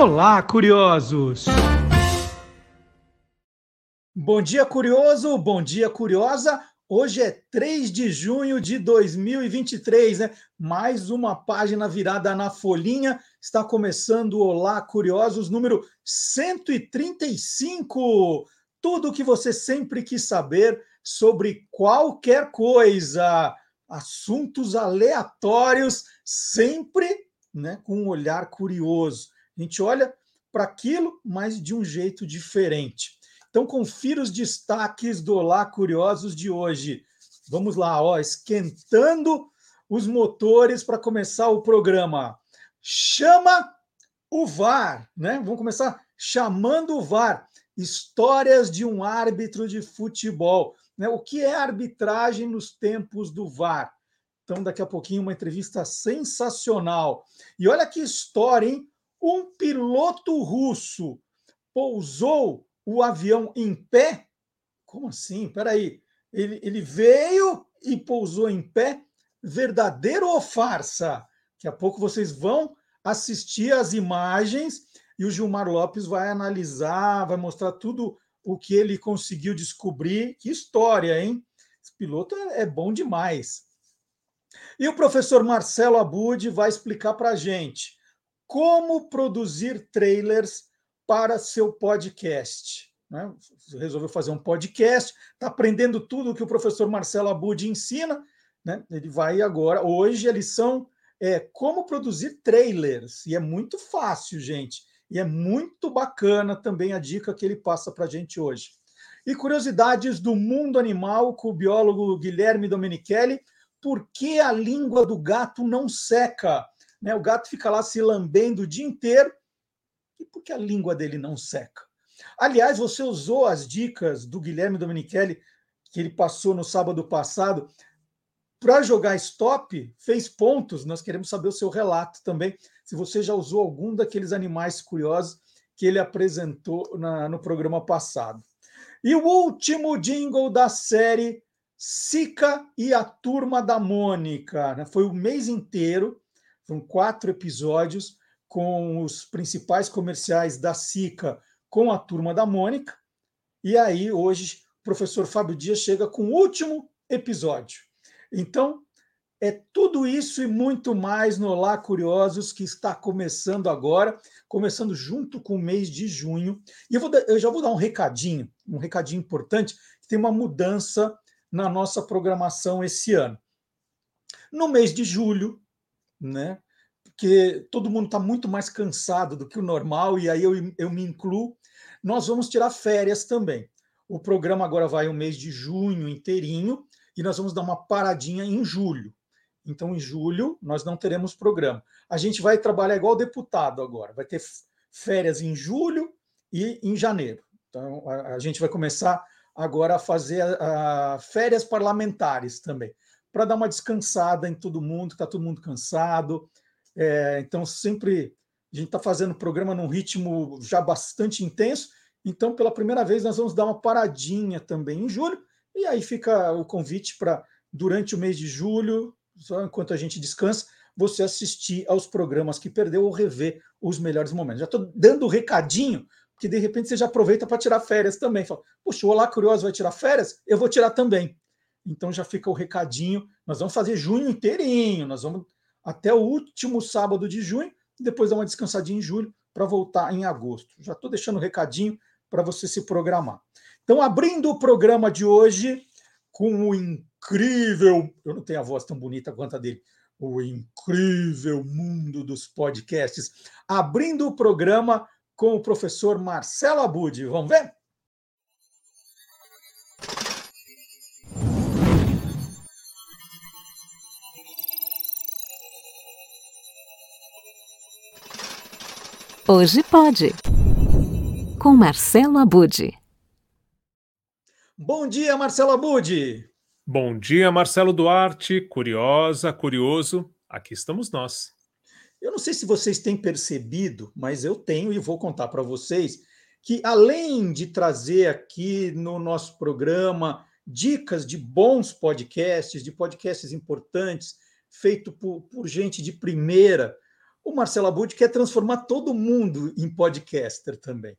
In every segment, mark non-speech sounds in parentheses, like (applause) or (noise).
Olá, curiosos! Bom dia, curioso! Bom dia, curiosa! Hoje é 3 de junho de 2023, né? Mais uma página virada na folhinha. Está começando o Olá, curiosos, número 135. Tudo o que você sempre quis saber sobre qualquer coisa. Assuntos aleatórios, sempre né, com um olhar curioso. A gente olha para aquilo, mas de um jeito diferente. Então, confira os destaques do Olá Curiosos de hoje. Vamos lá, ó, esquentando os motores para começar o programa. Chama o VAR, né? Vamos começar chamando o VAR. Histórias de um árbitro de futebol. Né? O que é arbitragem nos tempos do VAR? Então, daqui a pouquinho, uma entrevista sensacional. E olha que história, hein? Um piloto russo pousou o avião em pé? Como assim? Peraí. Ele, ele veio e pousou em pé? Verdadeiro ou farsa? Daqui a pouco vocês vão assistir as imagens e o Gilmar Lopes vai analisar, vai mostrar tudo o que ele conseguiu descobrir. Que história, hein? Esse piloto é, é bom demais. E o professor Marcelo Abud vai explicar para a gente como produzir trailers para seu podcast. Né? Resolveu fazer um podcast, está aprendendo tudo que o professor Marcelo Abud ensina. Né? Ele vai agora, hoje a lição é como produzir trailers, e é muito fácil, gente, e é muito bacana também a dica que ele passa para a gente hoje. E curiosidades do mundo animal com o biólogo Guilherme Domenichelli, por que a língua do gato não seca? Né? O gato fica lá se lambendo o dia inteiro. E por que a língua dele não seca? Aliás, você usou as dicas do Guilherme Domenichelli, que ele passou no sábado passado, para jogar stop, fez pontos. Nós queremos saber o seu relato também, se você já usou algum daqueles animais curiosos que ele apresentou na, no programa passado. E o último jingle da série Sica e a Turma da Mônica. Né? Foi o mês inteiro foram quatro episódios com os principais comerciais da Sica com a turma da Mônica. E aí, hoje, o professor Fábio Dias chega com o último episódio. Então, é tudo isso e muito mais no Olá Curiosos, que está começando agora, começando junto com o mês de junho. E eu, vou, eu já vou dar um recadinho, um recadinho importante, que tem uma mudança na nossa programação esse ano. No mês de julho, né? Porque todo mundo está muito mais cansado do que o normal, e aí eu, eu me incluo. Nós vamos tirar férias também. O programa agora vai o mês de junho inteirinho, e nós vamos dar uma paradinha em julho. Então, em julho, nós não teremos programa. A gente vai trabalhar igual deputado agora, vai ter férias em julho e em janeiro. Então, a, gente vai começar agora a fazer a, a férias parlamentares também para dar uma descansada em todo mundo, está todo mundo cansado. É, então, sempre a gente está fazendo o programa num ritmo já bastante intenso. Então, pela primeira vez, nós vamos dar uma paradinha também em julho. E aí fica o convite para, durante o mês de julho, só enquanto a gente descansa, você assistir aos programas que perdeu ou rever os melhores momentos. Já estou dando o recadinho, que de repente você já aproveita para tirar férias também. Fala, Puxa, o Olá Curioso vai tirar férias? Eu vou tirar também. Então já fica o recadinho. Nós vamos fazer junho inteirinho, nós vamos até o último sábado de junho, e depois dar uma descansadinha em julho para voltar em agosto. Já estou deixando o recadinho para você se programar. Então, abrindo o programa de hoje com o incrível, eu não tenho a voz tão bonita quanto a dele, o incrível mundo dos podcasts, abrindo o programa com o professor Marcelo Abud. Vamos ver? Hoje pode. Com Marcelo Abude. Bom dia, Marcelo Abude. Bom dia, Marcelo Duarte. Curiosa, curioso, aqui estamos nós. Eu não sei se vocês têm percebido, mas eu tenho e vou contar para vocês que além de trazer aqui no nosso programa dicas de bons podcasts, de podcasts importantes, feito por, por gente de primeira, o Marcelo Abud quer transformar todo mundo em podcaster também.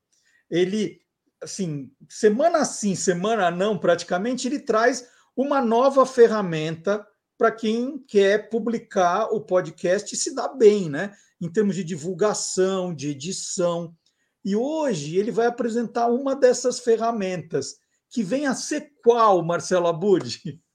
Ele, assim, semana sim, semana não, praticamente, ele traz uma nova ferramenta para quem quer publicar o podcast e se dar bem, né? Em termos de divulgação, de edição. E hoje ele vai apresentar uma dessas ferramentas, que vem a ser qual, Marcelo Abud? (laughs)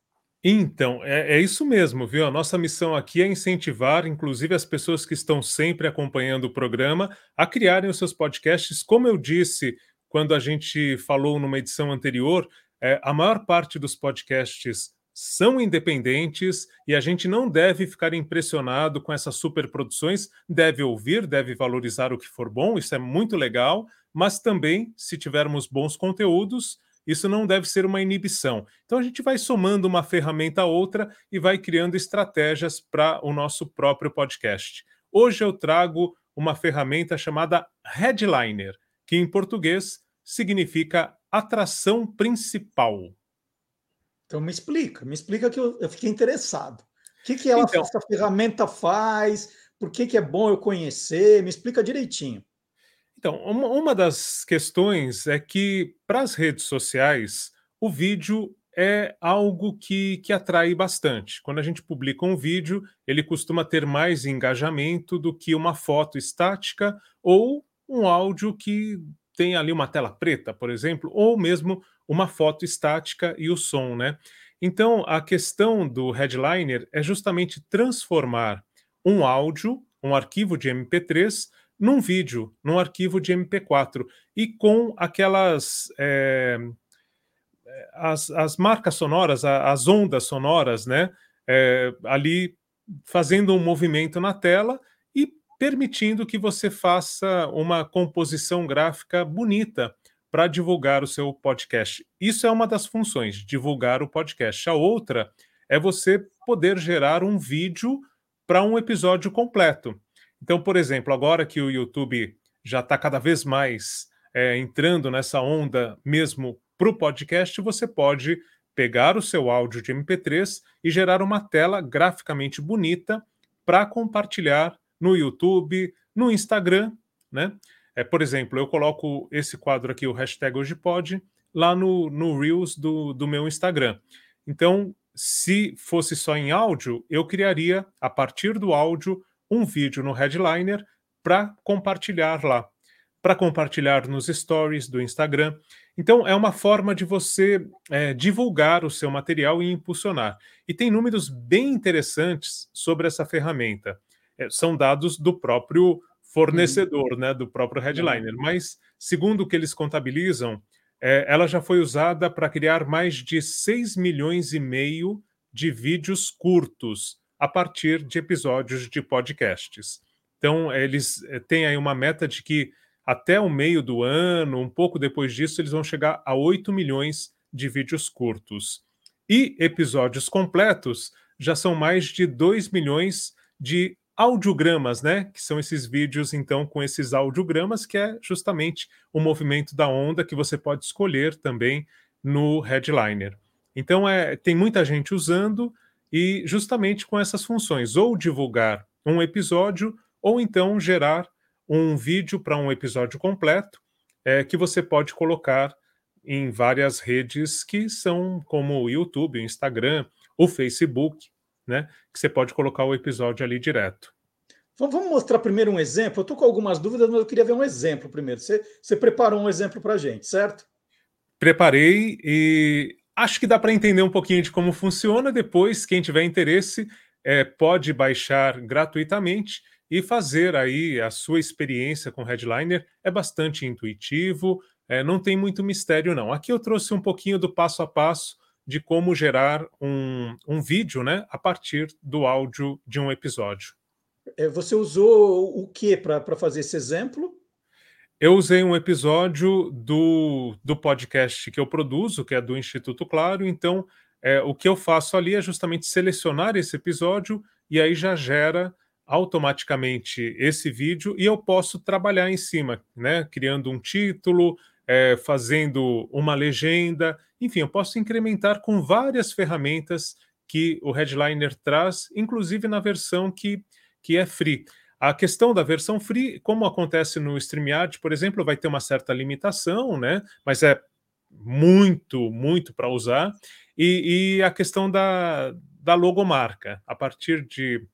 Então, é, é, isso mesmo, viu? A nossa missão aqui é incentivar, inclusive, as pessoas que estão sempre acompanhando o programa a criarem os seus podcasts. Como eu disse quando a gente falou numa edição anterior, é, a maior parte dos podcasts são independentes e a gente não deve ficar impressionado com essas superproduções, deve ouvir, deve valorizar o que for bom, isso é muito legal, mas também, se tivermos bons conteúdos, isso não deve ser uma inibição. Então a gente vai somando uma ferramenta a outra e vai criando estratégias para o nosso próprio podcast. Hoje eu trago uma ferramenta chamada Headliner, que em português significa atração principal. Então me explica, me explica que eu, eu fiquei interessado. O que, que ela, então, essa ferramenta faz? Por que, que é bom eu conhecer? Me explica direitinho. Então, uma, uma das questões é que para as redes sociais o vídeo é algo que, que atrai bastante. Quando a gente publica um vídeo, ele costuma ter mais engajamento do que uma foto estática ou um áudio que tem ali uma tela preta, por exemplo, ou mesmo uma foto estática e o som, né? Então, a questão do headliner é justamente transformar um áudio, um arquivo de MP3, num vídeo, num arquivo de MP4, e com aquelas. É, as, as marcas sonoras, as ondas sonoras, né? É, ali fazendo um movimento na tela e permitindo que você faça uma composição gráfica bonita para divulgar o seu podcast. Isso é uma das funções, divulgar o podcast. A outra é você poder gerar um vídeo para um episódio completo. Então, por exemplo, agora que o YouTube já está cada vez mais é, entrando nessa onda mesmo para o podcast, você pode pegar o seu áudio de MP3 e gerar uma tela graficamente bonita para compartilhar no YouTube, no Instagram, né? É, por exemplo, eu coloco esse quadro aqui, o hashtag hoje pode, lá no, no Reels do, do meu Instagram. Então, se fosse só em áudio, eu criaria, a partir do áudio, um vídeo no headliner para compartilhar lá, para compartilhar nos stories do Instagram. Então, é uma forma de você é, divulgar o seu material e impulsionar. E tem números bem interessantes sobre essa ferramenta. É, são dados do próprio fornecedor, uhum. né, do próprio headliner. Uhum. Mas, segundo o que eles contabilizam, é, ela já foi usada para criar mais de 6 milhões e meio de vídeos curtos a partir de episódios de podcasts. Então, eles é, têm aí uma meta de que até o meio do ano, um pouco depois disso, eles vão chegar a 8 milhões de vídeos curtos. E episódios completos já são mais de 2 milhões de audiogramas, né? Que são esses vídeos, então, com esses audiogramas, que é justamente o movimento da onda que você pode escolher também no headliner. Então, é, tem muita gente usando e justamente com essas funções, ou divulgar um episódio, ou então gerar um vídeo para um episódio completo, é, que você pode colocar em várias redes que são como o YouTube, o Instagram, o Facebook, né? Que você pode colocar o episódio ali direto. Vamos mostrar primeiro um exemplo. Eu estou com algumas dúvidas, mas eu queria ver um exemplo primeiro. Você, você preparou um exemplo para a gente, certo? Preparei e acho que dá para entender um pouquinho de como funciona. Depois, quem tiver interesse, é, pode baixar gratuitamente e fazer aí a sua experiência com Headliner. É bastante intuitivo, é, não tem muito mistério, não. Aqui eu trouxe um pouquinho do passo a passo de como gerar um, um vídeo né, a partir do áudio de um episódio. É, você usou o que para fazer esse exemplo? Eu usei um episódio do, do podcast que eu produzo, que é do Instituto Claro. Então, é, o que eu faço ali é justamente selecionar esse episódio e aí já gera automaticamente esse vídeo e eu posso trabalhar em cima, né? Criando um título, é, fazendo uma legenda, enfim, eu posso incrementar com várias ferramentas que o Headliner traz, inclusive na versão que, que é free. A questão da versão free, como acontece no StreamYard, por exemplo, vai ter uma certa limitação, né? Mas é muito, muito para usar. E, e, a questão da, da logomarca. A partir de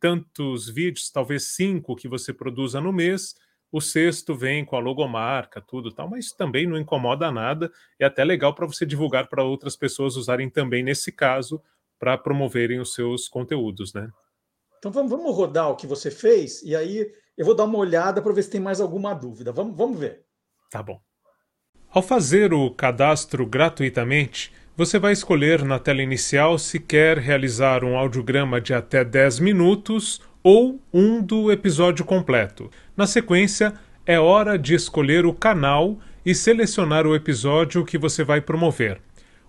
tantos vídeos, talvez cinco que você produza no mês, o sexto vem com a logomarca, tudo tal, mas também não incomoda nada. É até legal para você divulgar para outras pessoas usarem também nesse caso para promoverem os seus conteúdos, né? Então vamos, vamos rodar o que você fez e aí eu vou dar uma olhada para ver se tem mais alguma dúvida. Vamos, vamos ver. Tá bom. Ao fazer o cadastro gratuitamente, você vai escolher na tela inicial se quer realizar um audiograma de até 10 minutos ou um do episódio completo. Na sequência, é hora de escolher o canal e selecionar o episódio que você vai promover.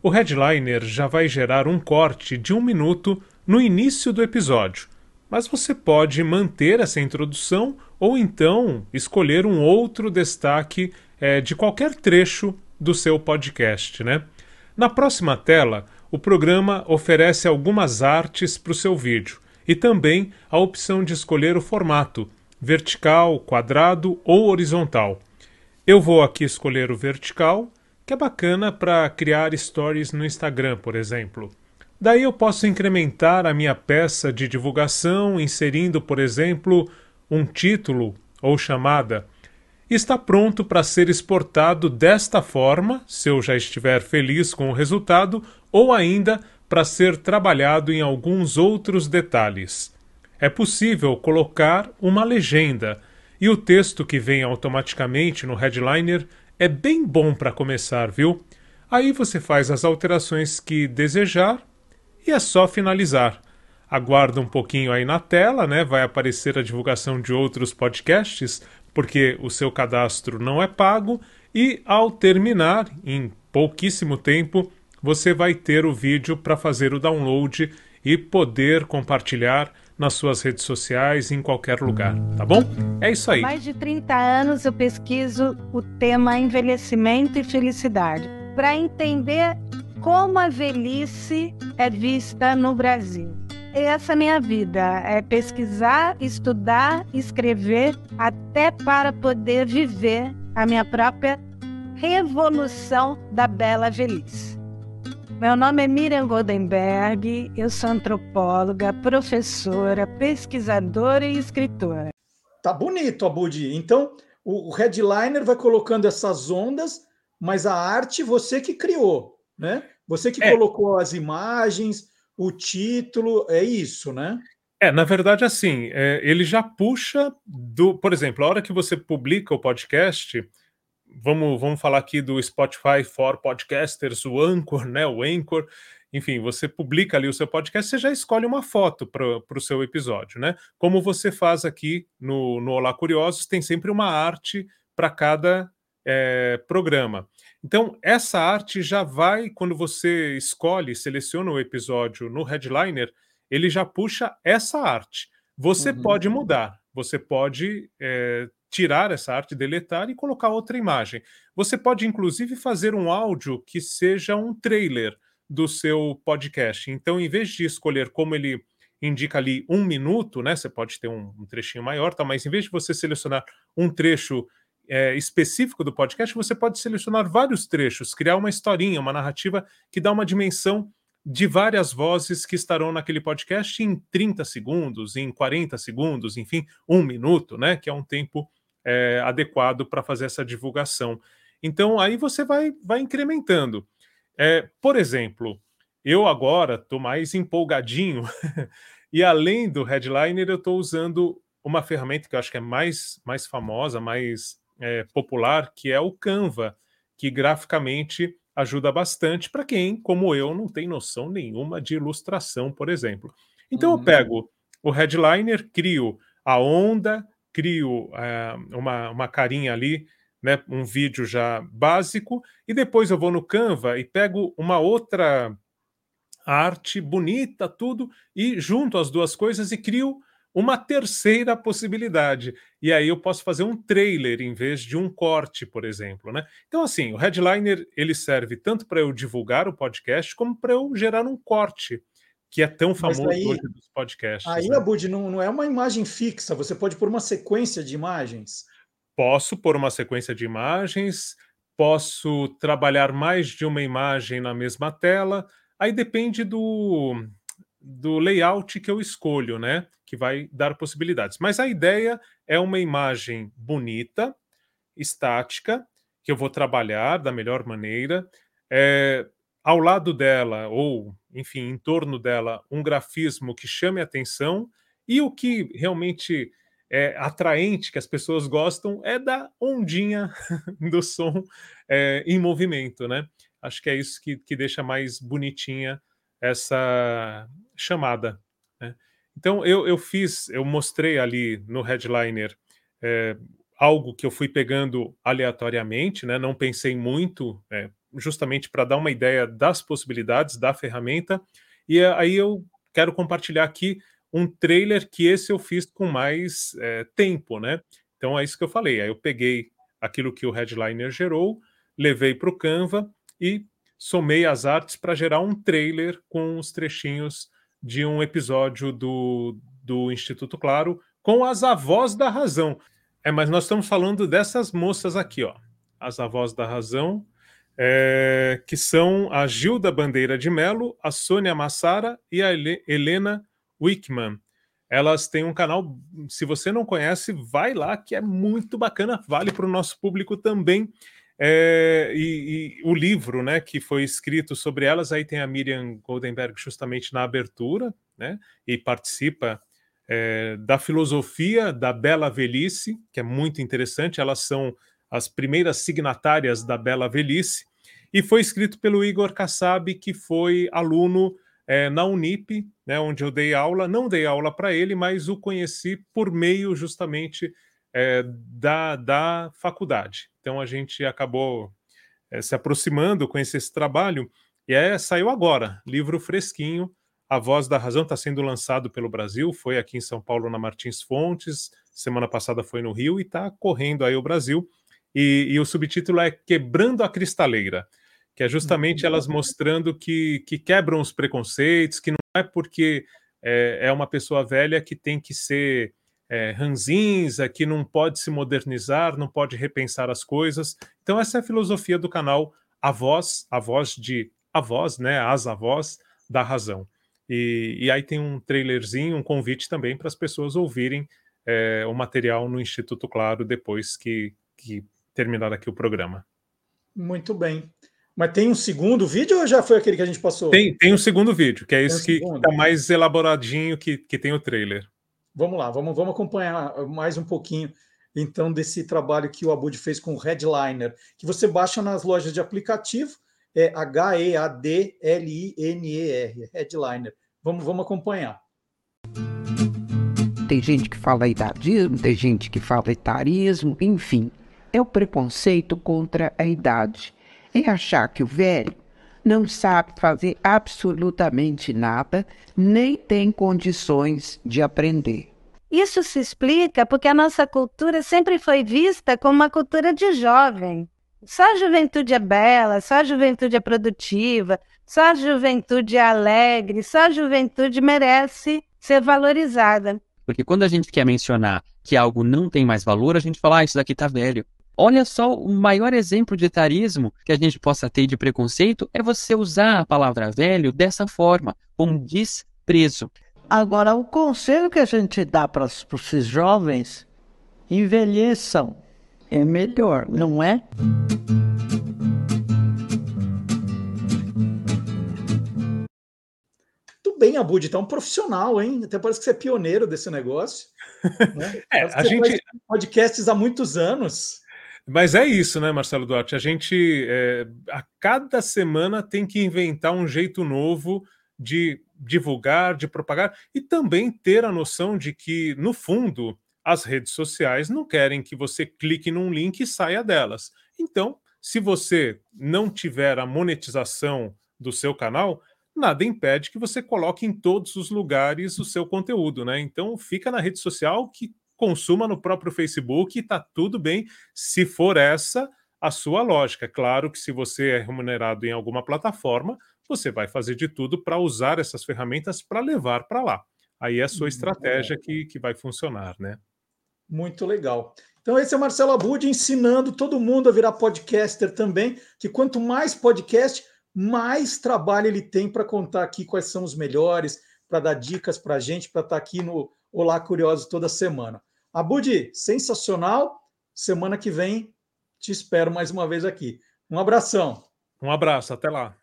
O headliner já vai gerar um corte de um minuto no início do episódio, mas você pode manter essa introdução ou então escolher um outro destaque é, de qualquer trecho do seu podcast. Né? Na próxima tela, o programa oferece algumas artes para o seu vídeo e também a opção de escolher o formato vertical, quadrado ou horizontal. Eu vou aqui escolher o vertical, que é bacana para criar stories no Instagram, por exemplo. Daí eu posso incrementar a minha peça de divulgação inserindo, por exemplo, um título ou chamada. Está pronto para ser exportado desta forma, se eu já estiver feliz com o resultado, ou ainda para ser trabalhado em alguns outros detalhes. É possível colocar uma legenda, e o texto que vem automaticamente no headliner é bem bom para começar, viu? Aí você faz as alterações que desejar e é só finalizar. Aguarda um pouquinho aí na tela, né? Vai aparecer a divulgação de outros podcasts, porque o seu cadastro não é pago, e ao terminar, em pouquíssimo tempo, você vai ter o vídeo para fazer o download e poder compartilhar nas suas redes sociais em qualquer lugar, tá bom? É isso aí. Mais de 30 anos eu pesquiso o tema envelhecimento e felicidade para entender como a velhice é vista no Brasil. Essa é a minha vida, é pesquisar, estudar, escrever, até para poder viver a minha própria revolução da bela velhice. Meu nome é Miriam Goldenberg, eu sou antropóloga, professora, pesquisadora e escritora. Tá bonito, Abudi. Então, o headliner vai colocando essas ondas, mas a arte você que criou, né? Você que é. colocou as imagens, o título, é isso, né? É, na verdade, assim, é, ele já puxa do. Por exemplo, a hora que você publica o podcast, vamos, vamos falar aqui do Spotify for Podcasters, o Anchor, né? O Anchor. Enfim, você publica ali o seu podcast, você já escolhe uma foto para o seu episódio, né? Como você faz aqui no, no Olá Curiosos, tem sempre uma arte para cada é, programa. Então, essa arte já vai, quando você escolhe, seleciona o episódio no headliner, ele já puxa essa arte. Você uhum. pode mudar, você pode é, tirar essa arte, deletar e colocar outra imagem. Você pode, inclusive, fazer um áudio que seja um trailer do seu podcast. Então, em vez de escolher como ele indica ali um minuto, né? Você pode ter um, um trechinho maior, tá? Mas em vez de você selecionar um trecho é, específico do podcast, você pode selecionar vários trechos, criar uma historinha, uma narrativa que dá uma dimensão de várias vozes que estarão naquele podcast em 30 segundos, em 40 segundos, enfim, um minuto, né? Que é um tempo é, adequado para fazer essa divulgação. Então, aí você vai, vai incrementando. É, por exemplo, eu agora estou mais empolgadinho (laughs) e além do headliner, eu estou usando uma ferramenta que eu acho que é mais, mais famosa, mais é, popular, que é o Canva, que graficamente ajuda bastante para quem, como eu, não tem noção nenhuma de ilustração, por exemplo. Então uhum. eu pego o headliner, crio a onda, crio uh, uma, uma carinha ali, né, um vídeo já básico, e depois eu vou no Canva e pego uma outra arte bonita, tudo, e junto as duas coisas e crio uma terceira possibilidade. E aí eu posso fazer um trailer em vez de um corte, por exemplo, né? Então assim, o headliner ele serve tanto para eu divulgar o podcast como para eu gerar um corte que é tão famoso aí, hoje dos podcasts. Aí, né? Abud, não, não é uma imagem fixa, você pode pôr uma sequência de imagens. Posso pôr uma sequência de imagens, posso trabalhar mais de uma imagem na mesma tela, aí depende do, do layout que eu escolho, né? Que vai dar possibilidades. Mas a ideia é uma imagem bonita, estática, que eu vou trabalhar da melhor maneira. É, ao lado dela, ou enfim, em torno dela, um grafismo que chame atenção, e o que realmente é atraente, que as pessoas gostam, é da ondinha (laughs) do som é, em movimento, né? Acho que é isso que, que deixa mais bonitinha essa chamada. Né? Então, eu, eu fiz, eu mostrei ali no headliner é, algo que eu fui pegando aleatoriamente, né? não pensei muito, é, justamente para dar uma ideia das possibilidades da ferramenta. E aí eu quero compartilhar aqui um trailer que esse eu fiz com mais é, tempo, né? Então é isso que eu falei. Aí eu peguei aquilo que o headliner gerou, levei para o Canva e somei as artes para gerar um trailer com os trechinhos de um episódio do, do Instituto Claro com as avós da razão. É, mas nós estamos falando dessas moças aqui, ó. As avós da razão, é, que são a Gilda Bandeira de Melo, a Sônia Massara e a Helena Wickman. Elas têm um canal, se você não conhece, vai lá, que é muito bacana, vale para o nosso público também. É, e, e, o livro né, que foi escrito sobre elas, aí tem a Miriam Goldenberg justamente na abertura, né, e participa é, da filosofia da bela velhice, que é muito interessante. Elas são as primeiras signatárias da Bela Velhice, e foi escrito pelo Igor Kassab, que foi aluno é, na Unip, né, onde eu dei aula. Não dei aula para ele, mas o conheci por meio justamente é, da, da faculdade. Então a gente acabou é, se aproximando com esse, trabalho, e é, saiu agora, livro fresquinho. A Voz da Razão está sendo lançado pelo Brasil, foi aqui em São Paulo na Martins Fontes, semana passada foi no Rio e está correndo aí o Brasil e, e o subtítulo é Quebrando a Cristaleira, que é justamente uhum. elas mostrando que, que quebram os preconceitos, que não é porque é, é uma pessoa velha que tem que ser é, ranzinza, que não pode se modernizar, não pode repensar as coisas. Então, essa é a filosofia do canal A Voz, a voz de a voz, né? As avós da razão. E, e aí tem um trailerzinho, um convite também para as pessoas ouvirem é, o material no Instituto Claro depois que, que terminar aqui o programa. Muito bem. Mas tem um segundo vídeo ou já foi aquele que a gente passou? Tem, tem um segundo vídeo, que é esse que está mais elaboradinho que, que tem o trailer. Vamos lá, vamos, vamos acompanhar mais um pouquinho então desse trabalho que o Abud fez com o Headliner, que você baixa nas lojas de aplicativo, é H-E-A-D-L-I-N-E-R, Headliner. Vamos, vamos acompanhar. Tem gente que fala idadismo, tem gente que fala etarismo, enfim é o preconceito contra a idade. É achar que o velho não sabe fazer absolutamente nada, nem tem condições de aprender. Isso se explica porque a nossa cultura sempre foi vista como uma cultura de jovem. Só a juventude é bela, só a juventude é produtiva, só a juventude é alegre, só a juventude merece ser valorizada. Porque quando a gente quer mencionar que algo não tem mais valor, a gente fala, ah, isso daqui tá velho. Olha só, o maior exemplo de etarismo que a gente possa ter de preconceito é você usar a palavra velho dessa forma, com desprezo. Agora, o conselho que a gente dá para esses jovens, envelheçam. É melhor, não é? Muito bem, Abud, tá um profissional, hein? Até parece que você é pioneiro desse negócio. Né? (laughs) é, a gente podcasts há muitos anos. Mas é isso, né, Marcelo Duarte? A gente, é, a cada semana, tem que inventar um jeito novo de divulgar, de propagar e também ter a noção de que, no fundo, as redes sociais não querem que você clique num link e saia delas. Então, se você não tiver a monetização do seu canal, nada impede que você coloque em todos os lugares o seu conteúdo, né? Então, fica na rede social que consuma no próprio Facebook e está tudo bem se for essa a sua lógica. Claro que se você é remunerado em alguma plataforma, você vai fazer de tudo para usar essas ferramentas para levar para lá. Aí é a sua estratégia que, que vai funcionar, né? Muito legal. Então, esse é o Marcelo Abud ensinando todo mundo a virar podcaster também, que quanto mais podcast, mais trabalho ele tem para contar aqui quais são os melhores, para dar dicas para a gente, para estar tá aqui no Olá Curiosos toda semana. Abud, sensacional. Semana que vem te espero mais uma vez aqui. Um abração. Um abraço, até lá.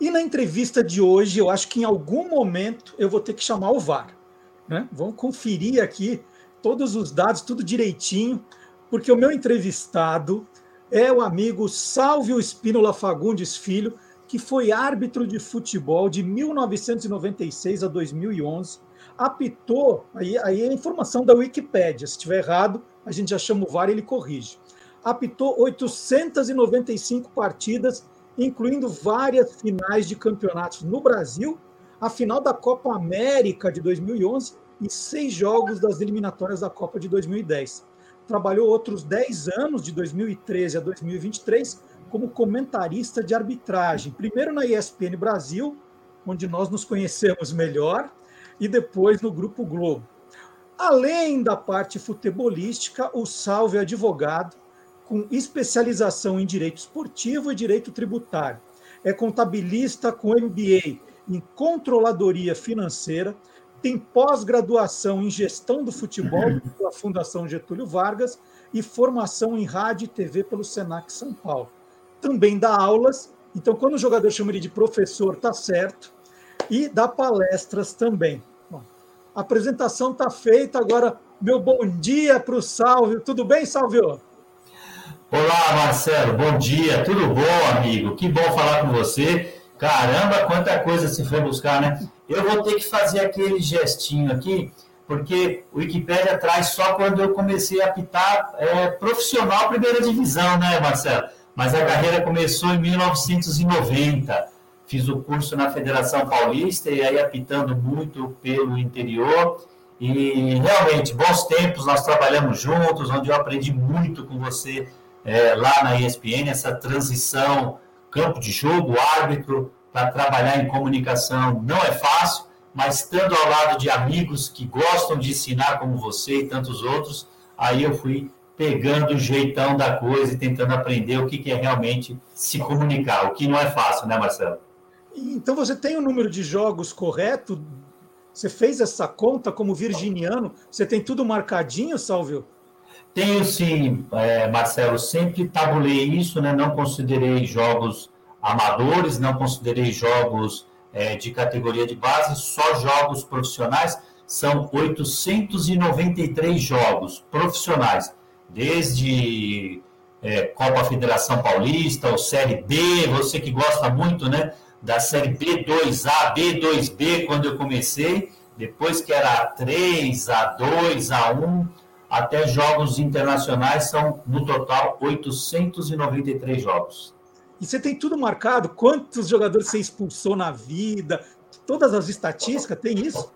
E na entrevista de hoje, eu acho que em algum momento eu vou ter que chamar o VAR. Né? Vamos conferir aqui todos os dados, tudo direitinho, porque o meu entrevistado é o amigo Salvio Espínola Fagundes Filho, que foi árbitro de futebol de 1996 a 2011, apitou, aí, aí é informação da Wikipédia, se estiver errado, a gente já chama o VAR e ele corrige. Apitou 895 partidas incluindo várias finais de campeonatos no Brasil, a final da Copa América de 2011 e seis jogos das eliminatórias da Copa de 2010. Trabalhou outros 10 anos, de 2013 a 2023, como comentarista de arbitragem, primeiro na ESPN Brasil, onde nós nos conhecemos melhor, e depois no Grupo Globo. Além da parte futebolística, o Salve é advogado, com especialização em direito esportivo e direito tributário. É contabilista com MBA em controladoria financeira, tem pós-graduação em gestão do futebol (clears throat) pela Fundação Getúlio Vargas e formação em rádio e TV pelo Senac São Paulo. Também dá aulas, então quando o jogador chama ele de professor, tá certo, e dá palestras também. Bom, a apresentação está feita, agora meu bom dia para o Salvio. Tudo bem, Salvio? Olá, Marcelo, bom dia, tudo bom, amigo? Que bom falar com você. Caramba, quanta coisa se foi buscar, né? Eu vou ter que fazer aquele gestinho aqui, porque o Wikipédia traz só quando eu comecei a apitar é, profissional primeira divisão, né, Marcelo? Mas a carreira começou em 1990. Fiz o curso na Federação Paulista e aí apitando muito pelo interior. E realmente, bons tempos, nós trabalhamos juntos, onde eu aprendi muito com você é, lá na ESPN, essa transição campo de jogo, árbitro, para trabalhar em comunicação não é fácil, mas estando ao lado de amigos que gostam de ensinar como você e tantos outros, aí eu fui pegando o jeitão da coisa e tentando aprender o que é realmente se comunicar, o que não é fácil, né, Marcelo? Então você tem o número de jogos correto? Você fez essa conta como virginiano? Você tem tudo marcadinho, Salvio? Tenho sim, é, Marcelo, sempre tabulei isso, né? não considerei jogos amadores, não considerei jogos é, de categoria de base, só jogos profissionais. São 893 jogos profissionais, desde é, Copa Federação Paulista, ou Série B, você que gosta muito né, da Série B2A, B2B, quando eu comecei, depois que era A3, A2, A1 até jogos internacionais são, no total, 893 jogos. E você tem tudo marcado? Quantos jogadores você expulsou na vida? Todas as estatísticas, tem isso?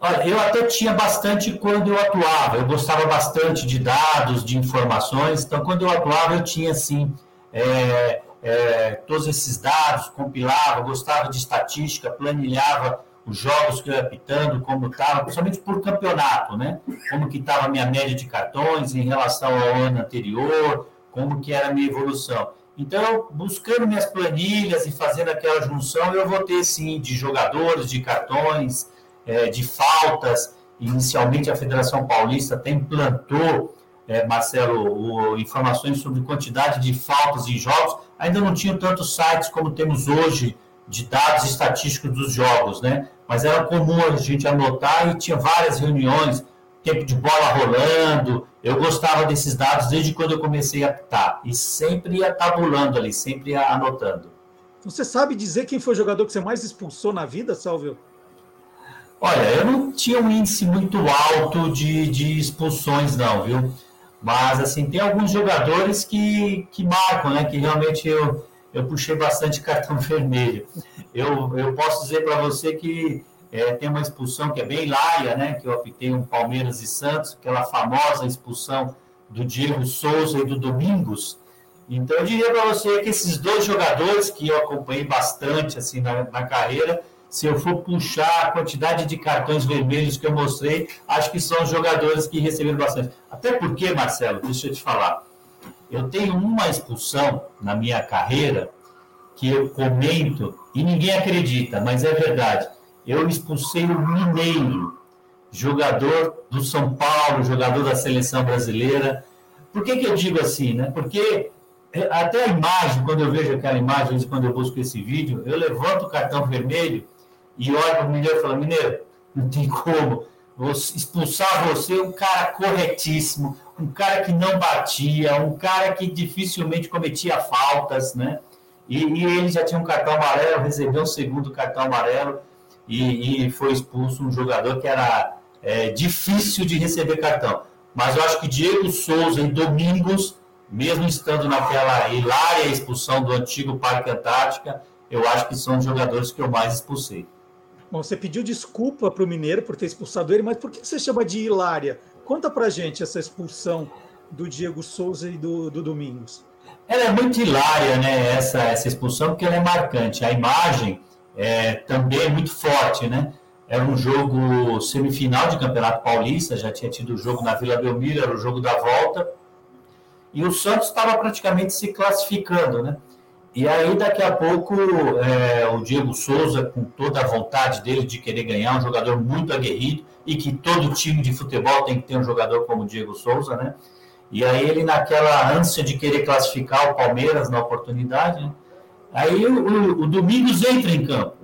Olha, eu até tinha bastante quando eu atuava. Eu gostava bastante de dados, de informações. Então, quando eu atuava, eu tinha, assim, é, é, todos esses dados, compilava, gostava de estatística, planilhava os jogos que eu ia apitando, como estava, principalmente por campeonato, né? Como que estava a minha média de cartões em relação ao ano anterior, como que era a minha evolução. Então, buscando minhas planilhas e fazendo aquela junção, eu vou ter, sim, de jogadores, de cartões, é, de faltas. Inicialmente, a Federação Paulista até implantou, é, Marcelo, o, informações sobre quantidade de faltas em jogos. Ainda não tinha tantos sites como temos hoje de dados estatísticos dos jogos, né? mas era comum a gente anotar e tinha várias reuniões, tempo de bola rolando. Eu gostava desses dados desde quando eu comecei a apitar e sempre ia tabulando ali, sempre ia anotando. Você sabe dizer quem foi o jogador que você mais expulsou na vida, Salvio? Olha, eu não tinha um índice muito alto de, de expulsões, não, viu? Mas, assim, tem alguns jogadores que, que marcam, né? Que realmente eu, eu puxei bastante (laughs) cartão vermelho. Eu, eu posso dizer para você que é, tem uma expulsão que é bem laia, né? Que eu apitei um Palmeiras e Santos, aquela famosa expulsão do Diego Souza e do Domingos. Então, eu diria para você que esses dois jogadores que eu acompanhei bastante assim na, na carreira, se eu for puxar a quantidade de cartões vermelhos que eu mostrei, acho que são os jogadores que receberam bastante. Até porque, Marcelo, deixa eu te falar, eu tenho uma expulsão na minha carreira que eu comento e ninguém acredita, mas é verdade. Eu expulsei o Mineiro, jogador do São Paulo, jogador da seleção brasileira. Por que, que eu digo assim? Né? Porque é, até a imagem, quando eu vejo aquela imagem, quando eu busco esse vídeo, eu levanto o cartão vermelho e olho para o Mineiro e falo, Mineiro, não tem como expulsar você, um cara corretíssimo, um cara que não batia, um cara que dificilmente cometia faltas, né? E, e ele já tinha um cartão amarelo, recebeu um segundo cartão amarelo e, e foi expulso um jogador que era é, difícil de receber cartão. Mas eu acho que Diego Souza e Domingos, mesmo estando naquela hilária expulsão do antigo Parque Antártica, eu acho que são os jogadores que eu mais expulsei. Bom, você pediu desculpa para o Mineiro por ter expulsado ele, mas por que você chama de hilária? Conta para gente essa expulsão do Diego Souza e do, do Domingos. Ela é muito hilária, né, essa, essa expulsão, porque ela é marcante. A imagem é, também é muito forte, né? Era um jogo semifinal de Campeonato Paulista, já tinha tido o jogo na Vila Belmiro, era o jogo da volta. E o Santos estava praticamente se classificando, né? E aí, daqui a pouco, é, o Diego Souza, com toda a vontade dele de querer ganhar, um jogador muito aguerrido, e que todo time de futebol tem que ter um jogador como o Diego Souza, né? E aí ele, naquela ânsia de querer classificar o Palmeiras na oportunidade, né? aí o, o, o, Domingos entra em campo.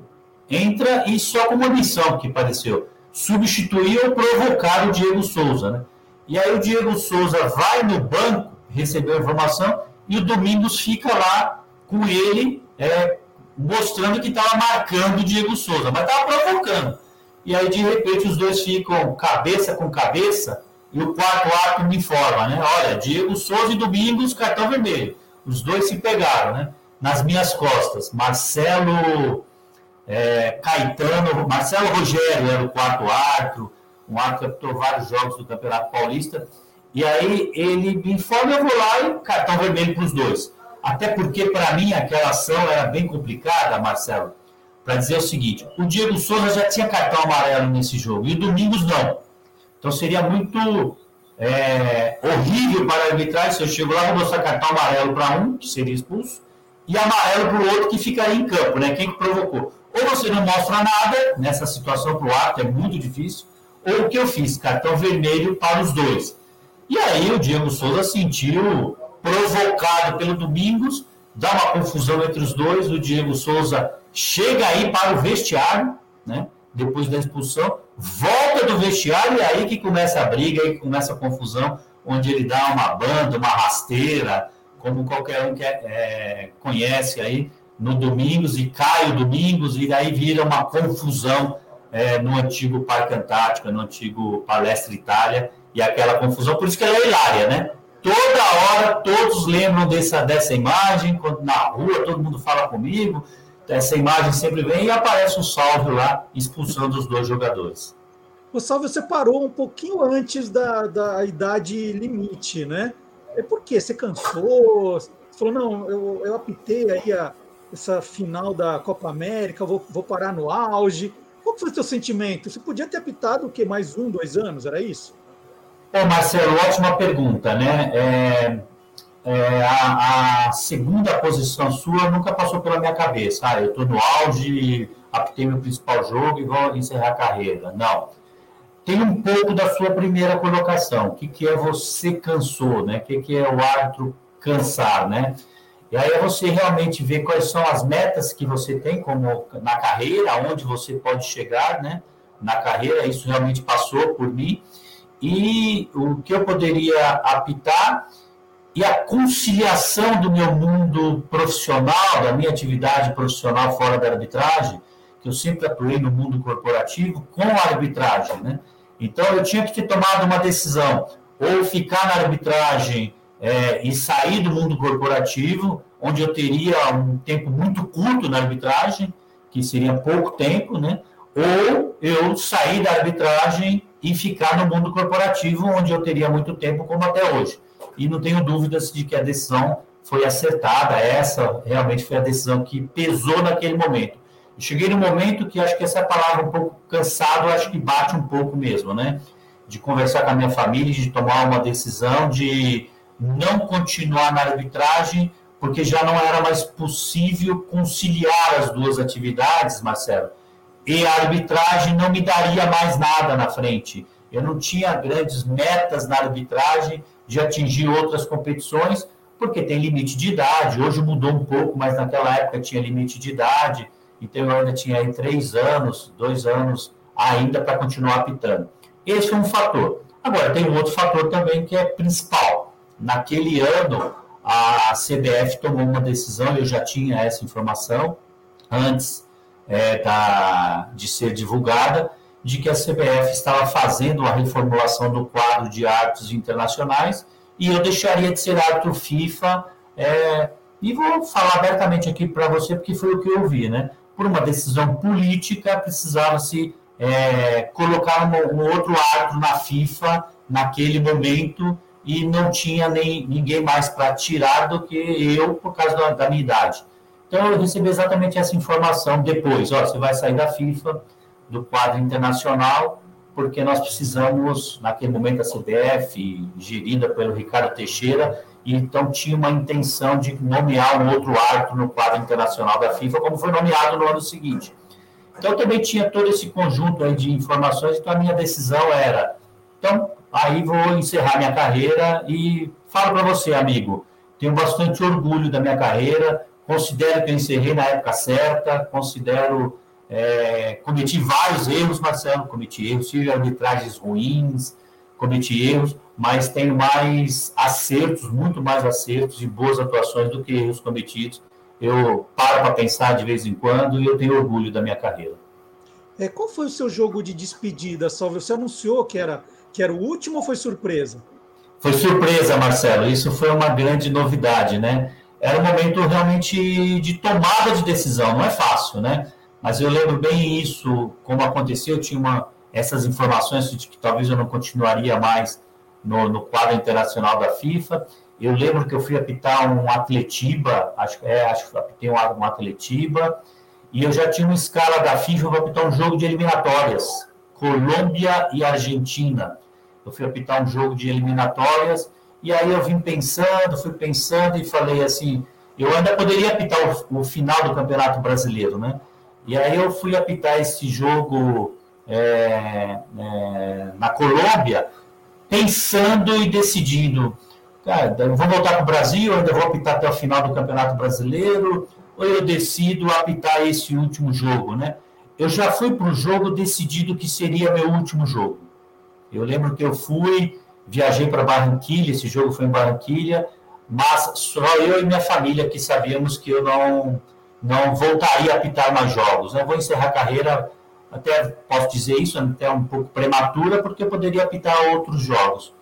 Entra e só com uma missão que pareceu, substituir ou provocar o Diego Souza, né? E aí o Diego Souza vai no banco, recebeu a informação, e o Domingos fica lá com ele, é, mostrando que estava marcando o Diego Souza, mas estava provocando. E aí, de repente, os dois ficam cabeça com cabeça, e o quarto árbitro me informa, né? Olha, Diego Souza e Domingos, cartão vermelho. Os dois se pegaram, né? Nas minhas costas. Marcelo é, Caetano, Marcelo Rogério era o quarto árbitro, um árbitro que apitou vários jogos do Campeonato Paulista. E aí ele me informa, eu vou lá e cartão vermelho para os dois. Até porque, para mim, aquela ação era bem complicada, Marcelo, para dizer o seguinte: o Diego Souza já tinha cartão amarelo nesse jogo, e o Domingos não. Então seria muito é, horrível para a arbitragem se eu chego lá e mostrar cartão amarelo para um, que seria expulso, e amarelo para o outro que ficaria em campo, né? Quem que provocou? Ou você não mostra nada nessa situação para o árbitro, é muito difícil, ou o que eu fiz? Cartão vermelho para os dois. E aí o Diego Souza sentiu provocado pelo Domingos, dá uma confusão entre os dois, o Diego Souza chega aí para o vestiário, né? Depois da expulsão, volta do vestiário e aí que começa a briga, aí que começa a confusão, onde ele dá uma banda, uma rasteira, como qualquer um que é, é, conhece aí, no Domingos, e cai o Domingos, e aí vira uma confusão é, no antigo Parque Antártica, no antigo Palestra Itália, e aquela confusão, por isso que ela é hilária, né? Toda hora, todos lembram dessa, dessa imagem, quando na rua todo mundo fala comigo, essa imagem sempre vem e aparece o salve lá expulsando os dois jogadores. O salve você parou um pouquinho antes da, da idade limite, né? É por quê? Você cansou? Você falou, não, eu, eu apitei aí a, essa final da Copa América, vou, vou parar no auge. Qual foi o seu sentimento? Você podia ter apitado o quê? Mais um, dois anos? Era isso? É, Marcelo, ótima pergunta, né? É, é, a, a, segunda posição sua nunca passou pela minha cabeça. Ah, eu estou no auge, aptei meu principal jogo e vou encerrar a carreira. Não. Tem um pouco da sua primeira colocação. O que, que é você cansou, né? O que, que é o árbitro cansar, né? E aí é você realmente ver quais são as metas que você tem como na carreira, aonde você pode chegar, né? Na carreira, isso realmente passou por mim. E o que eu poderia apitar e a conciliação do meu mundo profissional, da minha atividade profissional fora da arbitragem, que eu sempre atuei no mundo corporativo, com a arbitragem. Né? Então, eu tinha que ter tomado uma decisão, ou ficar na arbitragem é, e sair do mundo corporativo, onde eu teria um tempo muito curto na arbitragem, que seria pouco tempo, né? ou eu sair da arbitragem e ficar no mundo corporativo, onde eu teria muito tempo, como até hoje e não tenho dúvidas de que a decisão foi acertada. Essa realmente foi a decisão que pesou naquele momento. cheguei no momento que acho que essa palavra um pouco cansado, acho que bate um pouco mesmo, né? De conversar com a minha família, de tomar uma decisão de não continuar na arbitragem, porque já não era mais possível conciliar as duas atividades, Marcelo. E a arbitragem não me daria mais nada na frente. Eu não tinha grandes metas na arbitragem de atingir outras competições, porque tem limite de idade. Hoje mudou um pouco, mas naquela época tinha limite de idade. Então eu ainda tinha aí três anos, dois anos ainda para continuar apitando. Esse é um fator. Agora, tem um outro fator também que é principal. Naquele ano, a CBF tomou uma decisão, eu já tinha essa informação antes é, da, de ser divulgada, de que a CBF estava fazendo a reformulação do quadro de árbitros internacionais e eu deixaria de ser árbitro FIFA. É, e vou falar abertamente aqui para você, porque foi o que eu vi, né? Por uma decisão política, precisava-se é, colocar um, um, outro árbitro na FIFA naquele momento e não tinha nem ninguém mais para tirar do que eu por causa da, da, minha idade. Então eu recebi exatamente essa informação depois. Ó, você vai sair da FIFA, do quadro internacional, porque nós precisamos, naquele momento, a CBF, gerida pelo Ricardo Teixeira, e então tinha uma intenção de nomear um outro árbitro no quadro internacional da FIFA, como foi nomeado no ano seguinte. Então, também tinha todo esse conjunto aí de informações, então a minha decisão era, então, aí vou encerrar minha carreira e falo para você, amigo, tenho bastante orgulho da minha carreira, considero que eu encerrei na época certa, considero é, cometi vários erros, Marcelo, cometi erros, tive arbitragens ruins, cometi erros, mas tenho mais acertos, muito mais acertos e boas atuações do que erros cometidos. Eu paro para pensar de vez em quando e eu tenho orgulho da minha carreira. É, qual foi o seu jogo de despedida, Salve? Você anunciou que era, que era o último ou foi surpresa? Foi surpresa, Marcelo. Isso foi uma grande novidade, né? Era um momento realmente de tomada de decisão, não é fácil, né? mas eu lembro bem isso, como aconteceu, eu tinha uma, essas informações de que talvez eu não continuaria mais no, no quadro internacional da FIFA. Eu lembro que eu fui apitar um Atletiba, acho, é, acho que apitei um, um Atletiba, e eu já tinha uma escala da FIFA para apitar um jogo de eliminatórias, Colômbia e Argentina. Eu fui apitar um jogo de eliminatórias, e aí eu vim pensando, fui pensando e falei assim, eu ainda poderia apitar o, o final do Campeonato Brasileiro, né? E aí eu fui apitar esse jogo é, é, na Colômbia, pensando e decidindo. Cara, eu vou voltar para o Brasil, ainda vou apitar até o final do Campeonato Brasileiro, ou eu decido apitar esse último jogo, né? Eu já fui para o jogo decidido que seria meu último jogo. Eu lembro que eu fui, viajei para Barranquilha, esse jogo foi em Barranquilha, mas só eu e minha família que sabíamos que eu não não voltaria a apitar mais jogos. Né? Vou encerrar a carreira, até posso dizer isso, até um pouco prematura, porque eu poderia apitar outros jogos.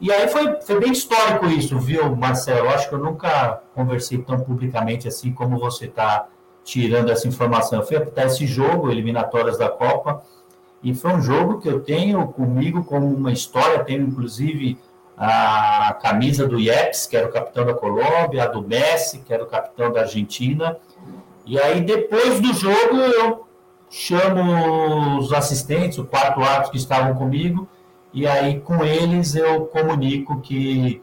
E aí foi, foi bem histórico isso, viu, Marcelo? Acho que eu nunca conversei tão publicamente assim como você está tirando essa informação. Eu fui apitar esse jogo, eliminatórias da Copa, e foi um jogo que eu tenho comigo como uma história, tenho inclusive a camisa do Yeps, que era o capitão da Colômbia, a do Messi, que era o capitão da Argentina, e aí, depois do jogo, eu chamo os assistentes, os quatro árbitros que estavam comigo, e aí com eles eu comunico que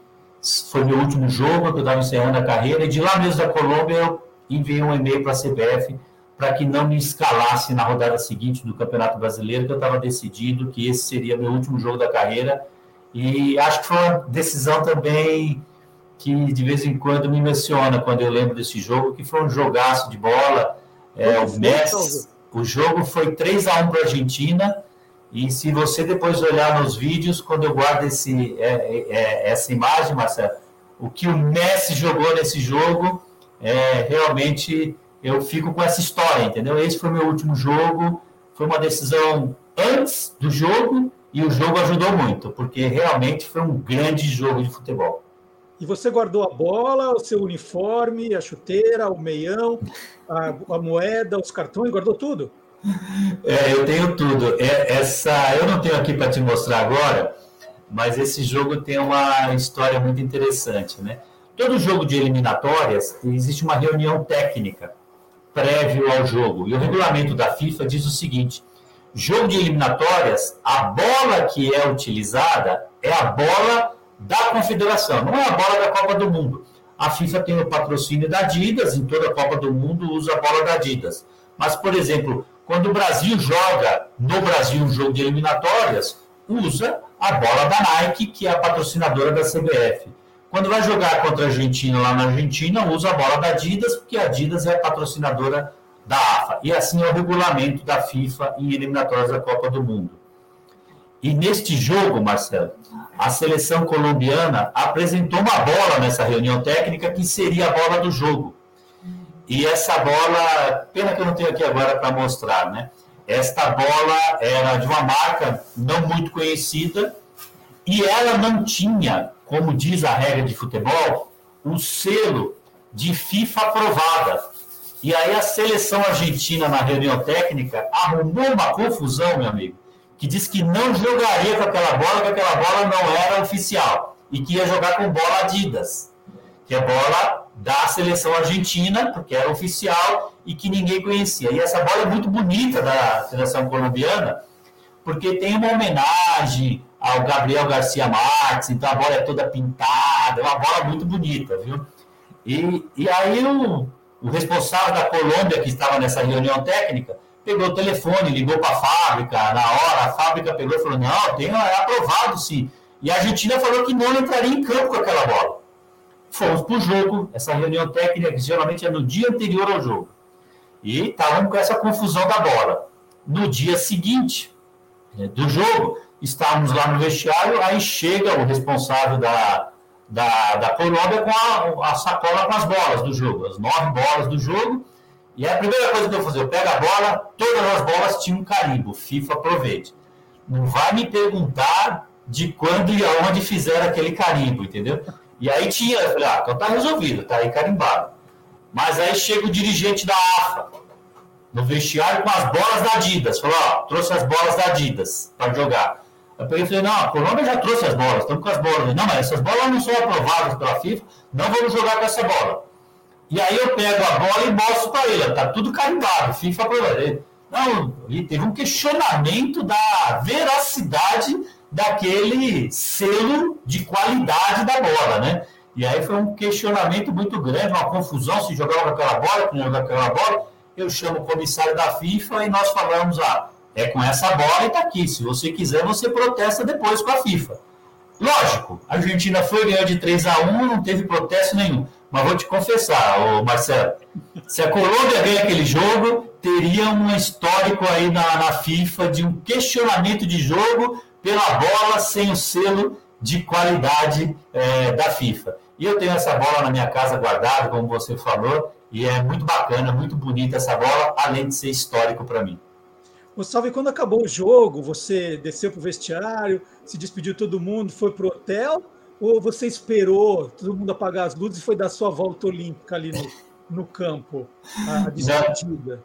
foi meu último jogo, que eu estava encerrando a carreira, e de lá mesmo da Colômbia eu enviei um e-mail para a CBF para que não me escalasse na rodada seguinte do Campeonato Brasileiro, que eu estava decidido que esse seria meu último jogo da carreira, e acho que foi uma decisão também que de vez em quando me emociona quando eu lembro desse jogo, que foi um jogaço de bola. É, o Messi, o jogo foi 3 a 1 para a Argentina. E se você depois olhar nos vídeos, quando eu guardo esse, é, é, é, essa imagem, Marcelo, o que o Messi jogou nesse jogo, é, realmente eu fico com essa história, entendeu? Esse foi o meu último jogo, foi uma decisão antes do jogo e o jogo ajudou muito, porque realmente foi um grande jogo de futebol. E você guardou a bola, o seu uniforme, a chuteira, o meião, a, a moeda, os cartões, guardou tudo? (laughs) É, eu tenho tudo. É, essa, eu não tenho aqui para te mostrar agora, mas esse jogo tem uma história muito interessante, né? todo jogo de eliminatórias existe uma reunião técnica prévio ao jogo. E o regulamento da FIFA diz o seguinte: jogo de eliminatórias, a bola que é utilizada é a bola da confederação, não é a bola da Copa do Mundo. A FIFA tem o patrocínio da Adidas, em toda a Copa do Mundo usa a bola da Adidas. Mas, por exemplo, quando o Brasil joga no Brasil um jogo de eliminatórias, usa a bola da Nike, que é a patrocinadora da CBF. Quando vai jogar contra a Argentina lá na Argentina, usa a bola da Adidas, porque a Adidas é a patrocinadora da AFA. E assim é o regulamento da FIFA em eliminatórias da Copa do Mundo. E neste jogo, Marcelo, a seleção colombiana apresentou uma bola nessa reunião técnica que seria a bola do jogo. E essa bola, pena que eu não tenho aqui agora para mostrar, né? Esta bola era de uma marca não muito conhecida e ela não tinha, como diz a regra de futebol, um selo de FIFA aprovada. E aí a seleção argentina, na reunião técnica, arrumou uma confusão, meu amigo, que disse que não jogaria com aquela bola, que aquela bola não era oficial, e que ia jogar com bola Adidas, que é bola da seleção argentina, porque era oficial e que ninguém conhecia. E essa bola é muito bonita da seleção colombiana, porque tem uma homenagem ao Gabriel Garcia Marques, então a bola é toda pintada, é uma bola muito bonita, viu? E, e aí o, o responsável da Colômbia, que estava nessa reunião técnica, pegou o telefone, ligou para a fábrica, na hora, a fábrica pegou e falou, não, tem, é aprovado sim. E a Argentina falou que não entraria em campo com aquela bola. Fomos para o jogo, essa reunião técnica que geralmente é no dia anterior ao jogo. E estavam com essa confusão da bola. No dia seguinte né, do jogo, estávamos lá no vestiário, aí chega o responsável da, da, da Colômbia com a, a sacola com as bolas do jogo, as nove bolas do jogo, e a primeira coisa que eu fazer, eu pego a bola, todas as bolas tinham um carimbo, FIFA aproveite. Não vai me perguntar de quando e aonde fizeram aquele carimbo, entendeu? E aí tinha, eu falei, ah, então tá resolvido, tá aí carimbado. Mas aí chega o dirigente da AFA, no vestiário com as bolas da Adidas, falou, ó, trouxe as bolas da Adidas para jogar. Eu peguei falei, não, a Colômbia já trouxe as bolas, estamos com as bolas. Não, mas essas bolas não são aprovadas pela FIFA, não vamos jogar com essa bola. E aí eu pego a bola e mostro para ele, tá tudo carimbado, FIFA aprovado. Não, teve um questionamento da veracidade daquele selo de qualidade da bola, né? E aí foi um questionamento muito grande, uma confusão se jogava com aquela bola, se não jogava com aquela bola. Eu chamo o comissário da FIFA e nós falamos, ah, é com essa bola e está aqui. Se você quiser, você protesta depois com a FIFA. Lógico, a Argentina foi ganhar de 3 a 1 não teve protesto nenhum. Mas vou te confessar, ô Marcelo, se a Colômbia ganha aquele jogo, teria um histórico aí na, na FIFA de um questionamento de jogo pela bola sem o selo de qualidade é, da FIFA. E eu tenho essa bola na minha casa guardada, como você falou, e é muito bacana, muito bonita essa bola, além de ser histórico para mim. O Salve, quando acabou o jogo, você desceu para o vestiário, se despediu todo mundo, foi para o hotel? Ou você esperou todo mundo apagar as luzes e foi dar sua volta olímpica ali no, no campo, a despedida?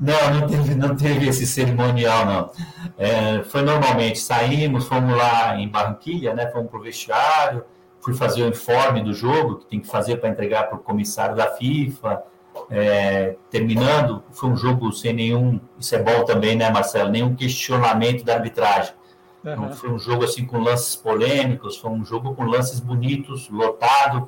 Não, não teve, não teve esse cerimonial, não. É, foi normalmente, saímos, fomos lá em Barranquilha, né, fomos para o vestiário, fui fazer o informe do jogo, que tem que fazer para entregar para o comissário da FIFA, é, terminando, foi um jogo sem nenhum, isso é bom também, né, Marcelo? Nenhum questionamento da arbitragem. Uhum. foi um jogo assim com lances polêmicos, foi um jogo com lances bonitos, lotado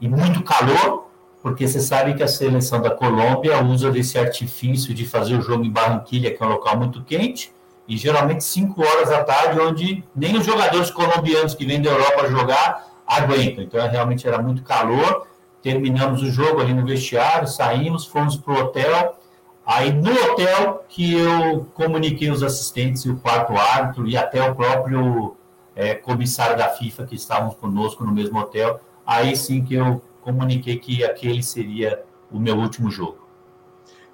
e muito calor, porque você sabe que a seleção da Colômbia usa desse artifício de fazer o jogo em Barranquilha, que é um local muito quente, e geralmente 5 horas da tarde, onde nem os jogadores colombianos que vêm da Europa jogar aguentam. Então, realmente era muito calor terminamos o jogo ali no vestiário, saímos, fomos para o hotel. Aí no hotel que eu comuniquei os assistentes e o quarto árbitro e até o próprio é, comissário da FIFA que estavam conosco no mesmo hotel. Aí sim que eu comuniquei que aquele seria o meu último jogo.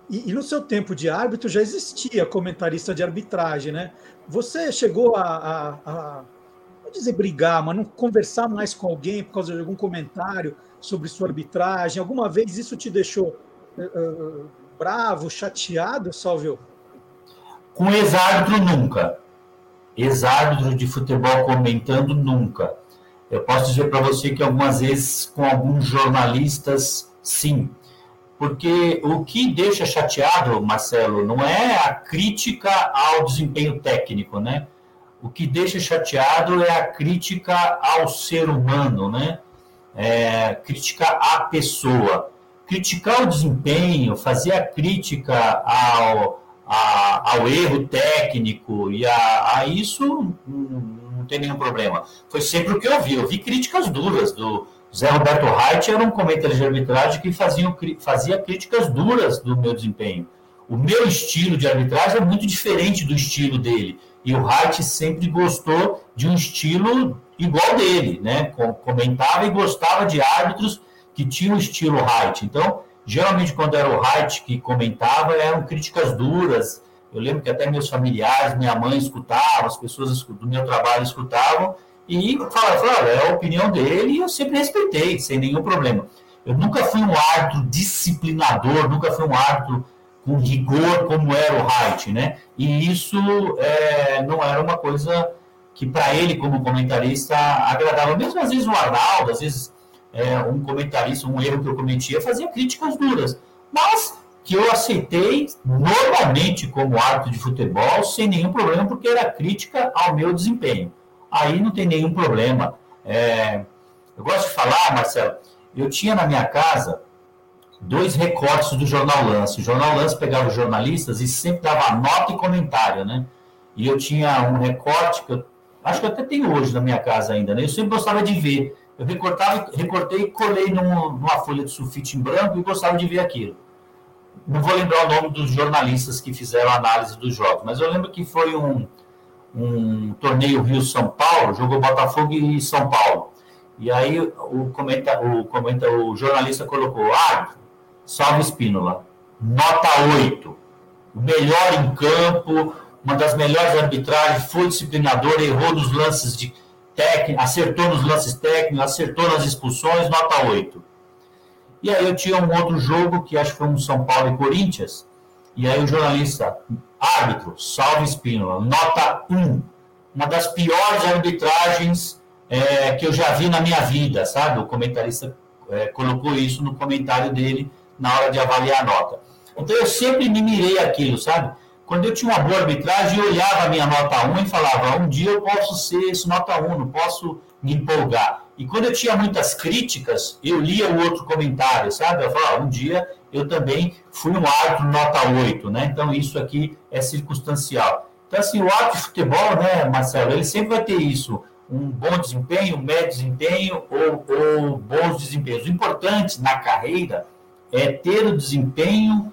E, e, no seu tempo de árbitro já existia comentarista de arbitragem, né? Você chegou a, a, a não dizer brigar, mas não conversar mais com alguém por causa de algum comentário sobre sua arbitragem? Alguma vez isso te deixou uh, bravo, chateado, Salvio? Com ex-árbitro, nunca. Ex-árbitro de futebol comentando, nunca. Eu posso dizer para você que algumas vezes com alguns jornalistas, sim. Porque o que deixa chateado, Marcelo, não é a crítica ao desempenho técnico, né? O que deixa chateado é a crítica ao ser humano, né? É, criticar a pessoa. Criticar o desempenho, fazer a crítica ao, a, ao erro técnico e a, a isso não tem nenhum problema. Foi sempre o que eu vi. Eu vi críticas duras do Zé Roberto Reit, era um comentarista de arbitragem que fazia, fazia críticas duras do meu desempenho. O meu estilo de arbitragem é muito diferente do estilo dele. E o Reit sempre gostou de um estilo igual dele, né? Comentava e gostava de árbitros que tinham estilo Reit. Então, geralmente quando era o Reit que comentava, eram críticas duras, eu lembro que até meus familiares, minha mãe escutavam, as pessoas do meu trabalho escutavam e falavam, olha, é a opinião dele e eu sempre respeitei, sem nenhum problema. Eu nunca fui um árbitro disciplinador, nunca fui um árbitro com rigor como era o Haidt, né? E isso é, não era uma coisa que para ele, como comentarista, agradava. Mesmo às vezes o Arnaldo, às vezes é, um comentarista, um erro que eu cometia, fazia críticas duras. Mas que eu aceitei normalmente como árbitro de futebol, sem nenhum problema, porque era crítica ao meu desempenho. Aí não tem nenhum problema. É, eu gosto de falar, Marcelo, eu tinha na minha casa dois recortes do Jornal Lance. O Jornal Lance pegava os jornalistas e sempre dava nota e comentário, né? E eu tinha um recorte que eu acho que até tenho hoje na minha casa ainda, né? Eu sempre gostava de ver. Eu recortava, recortei e colei num, numa folha de sulfite em branco e gostava de ver aquilo não vou lembrar o nome dos jornalistas que fizeram a análise dos jogos, mas eu lembro que foi um, um torneio Rio-São Paulo, jogou Botafogo e São Paulo. E aí o, comenta, o, comenta, o jornalista colocou, ah, salve Espínola, nota 8, o melhor em campo, uma das melhores arbitragens, foi disciplinador, errou nos lances de técnico, acertou nos lances técnicos, acertou nas expulsões, nota 8. E aí eu tinha um outro jogo, que acho que foi um São Paulo e Corinthians, e aí o jornalista, árbitro, salve Espínola, nota 1. Uma das piores arbitragens é, que eu já vi na minha vida, sabe? O comentarista é, colocou isso no comentário dele na hora de avaliar a nota. Então eu sempre me mirei aquilo, sabe? Quando eu tinha uma boa arbitragem, eu olhava a minha nota 1 e falava, um dia eu posso ser esse nota 1, não posso me empolgar. E quando eu tinha muitas críticas, eu lia o outro comentário, sabe? Eu falava, ah, um dia eu também fui um árbitro nota 8, né? Então isso aqui é circunstancial. Então, assim, o árbitro de futebol, né, Marcelo, ele sempre vai ter isso, um bom desempenho, um médio desempenho ou, ou bons desempenhos. O importante na carreira é ter o desempenho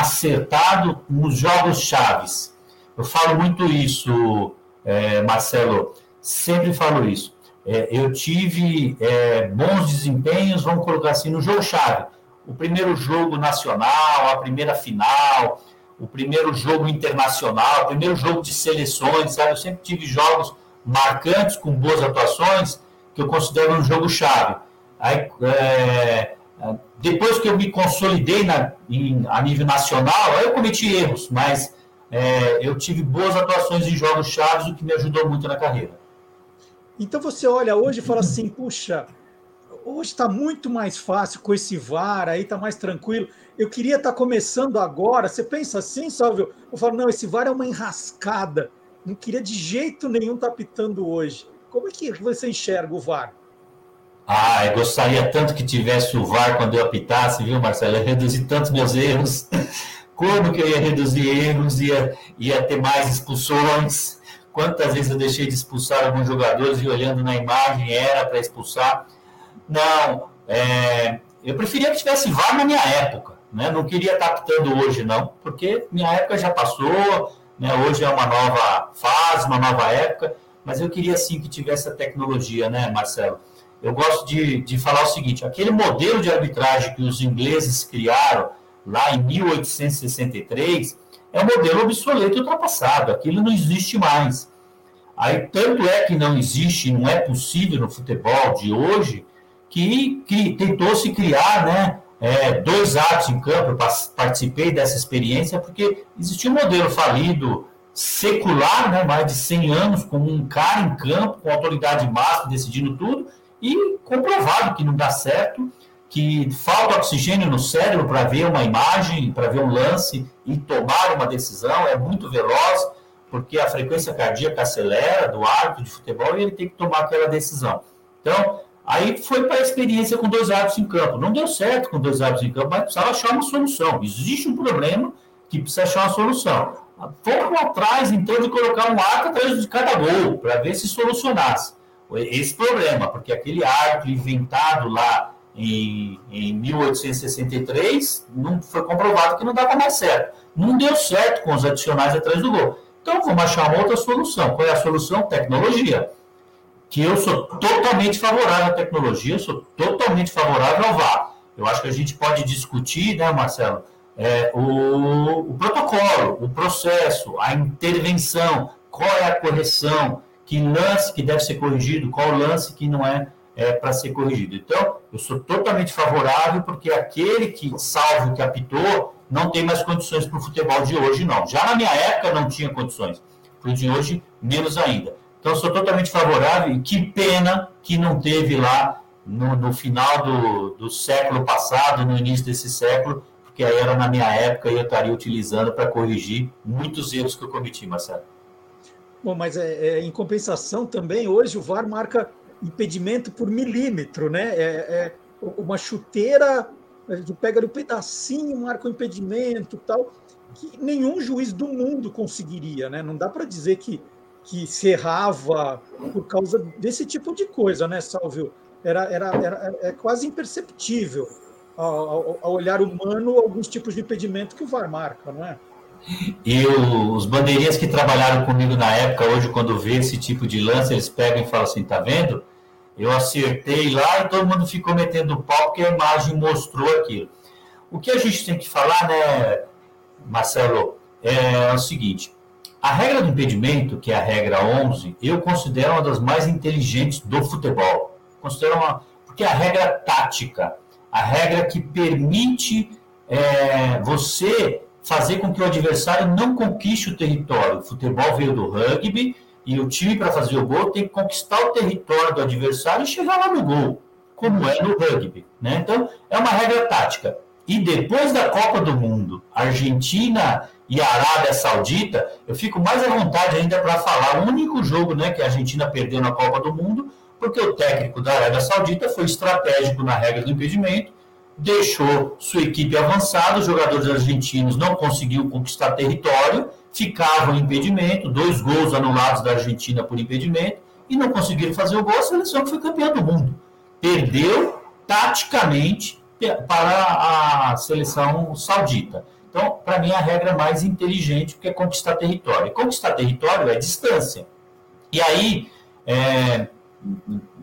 acertado nos jogos chaves. Eu falo muito isso, é, Marcelo, sempre falo isso é, eu tive é, bons desempenhos, vamos colocar assim, no jogo-chave. O primeiro jogo nacional, a primeira final, o primeiro jogo internacional, o primeiro jogo de seleções, sabe? Eu sempre tive jogos marcantes, com boas atuações, que eu considero um jogo-chave. Aí, é, depois que eu me consolidei na, em, a nível nacional, eu cometi erros, mas é, eu tive boas atuações em jogos chaves, o que me ajudou muito na carreira. Então você olha hoje e fala assim, puxa, hoje está muito mais fácil com esse VAR, aí está mais tranquilo. Eu queria estar tá começando agora. Você pensa assim, Salvio? Eu falo, não, esse VAR é uma enrascada. Não queria de jeito nenhum estar tá pitando hoje. Como é que você enxerga o VAR? Ah, eu gostaria tanto que tivesse o VAR quando eu apitasse, viu, Marcelo? Eu reduzir tantos meus erros. (laughs) Como que eu ia reduzir erros? Ia, ia ter mais expulsões Quantas vezes eu deixei de expulsar alguns jogadores e olhando na imagem era para expulsar? Não, é, eu preferia que tivesse VAR na minha época, né? Não queria estar apitando hoje, não, porque minha época já passou, né? Hoje é uma nova fase, uma nova época, mas eu queria sim que tivesse a tecnologia, né, Marcelo? Eu gosto de, de falar o seguinte: aquele modelo de arbitragem que os ingleses criaram lá em 1863 é um modelo obsoleto e ultrapassado, aquilo não existe mais. Aí, tanto é que não existe, não é possível no futebol de hoje, que, que tentou se criar né, é, dois atos em campo, eu participei dessa experiência, porque existia um modelo falido secular, né, mais de 100 anos, com um cara em campo, com autoridade máxima decidindo tudo, e comprovado que não dá certo, que falta oxigênio no cérebro para ver uma imagem, para ver um lance e tomar uma decisão, é muito veloz, porque a frequência cardíaca acelera do árbitro de futebol e ele tem que tomar aquela decisão. Então, aí foi para a experiência com dois árbitros em campo. Não deu certo com dois árbitros em campo, mas precisava achar uma solução. Existe um problema que precisa achar uma solução. Vamos atrás, então, de colocar um arco atrás de cada gol, para ver se solucionasse esse problema, porque aquele árbitro inventado lá em, em 1863 não foi comprovado que não dava mais certo. Não deu certo com os adicionais atrás do gol. Então vamos achar uma outra solução. Qual é a solução? Tecnologia. Que eu sou totalmente favorável à tecnologia, eu sou totalmente favorável ao VAR. Eu acho que a gente pode discutir, né, Marcelo, é, o, o protocolo, o processo, a intervenção, qual é a correção, que lance que deve ser corrigido, qual lance que não é, é para ser corrigido. Então, eu sou totalmente favorável, porque aquele que, salvo que apitou, não tem mais condições para o futebol de hoje, não. Já na minha época não tinha condições, para o de hoje, menos ainda. Então, sou totalmente favorável e que pena que não teve lá no, no final do, do século passado, no início desse século, porque aí era na minha época e eu estaria utilizando para corrigir muitos erros que eu cometi, Marcelo. Bom, mas é, é, em compensação também, hoje o VAR marca impedimento por milímetro, né? É, é uma chuteira, pega um pedacinho, marca o um impedimento tal, que nenhum juiz do mundo conseguiria, né? Não dá para dizer que, que se errava por causa desse tipo de coisa, né, Salvio? Era, era, era é quase imperceptível ao, ao olhar humano alguns tipos de impedimento que o VAR marca, não é? E os bandeirinhas que trabalharam comigo na época, hoje, quando vê esse tipo de lance, eles pegam e falam assim: tá vendo? Eu acertei lá e todo mundo ficou metendo pau porque a imagem mostrou aquilo. O que a gente tem que falar, né, Marcelo, é o seguinte: a regra do impedimento, que é a regra 11, eu considero uma das mais inteligentes do futebol. Considero uma. Porque é a regra tática, a regra que permite é, você fazer com que o adversário não conquiste o território. O futebol veio do rugby e o time, para fazer o gol, tem que conquistar o território do adversário e chegar lá no gol, como é no rugby. Né? Então, é uma regra tática. E depois da Copa do Mundo, Argentina e Arábia Saudita, eu fico mais à vontade ainda para falar o único jogo né, que a Argentina perdeu na Copa do Mundo, porque o técnico da Arábia Saudita foi estratégico na regra do impedimento deixou sua equipe avançada, os jogadores argentinos não conseguiu conquistar território, ficavam em impedimento, dois gols anulados da Argentina por impedimento, e não conseguiram fazer o gol, a seleção que foi campeã do mundo. Perdeu taticamente para a seleção saudita. Então, para mim, a regra mais inteligente é conquistar território. E conquistar território é distância. E aí, é,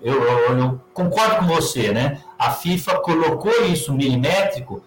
eu, eu, eu, concordo com você, né? A FIFA colocou isso milimétrico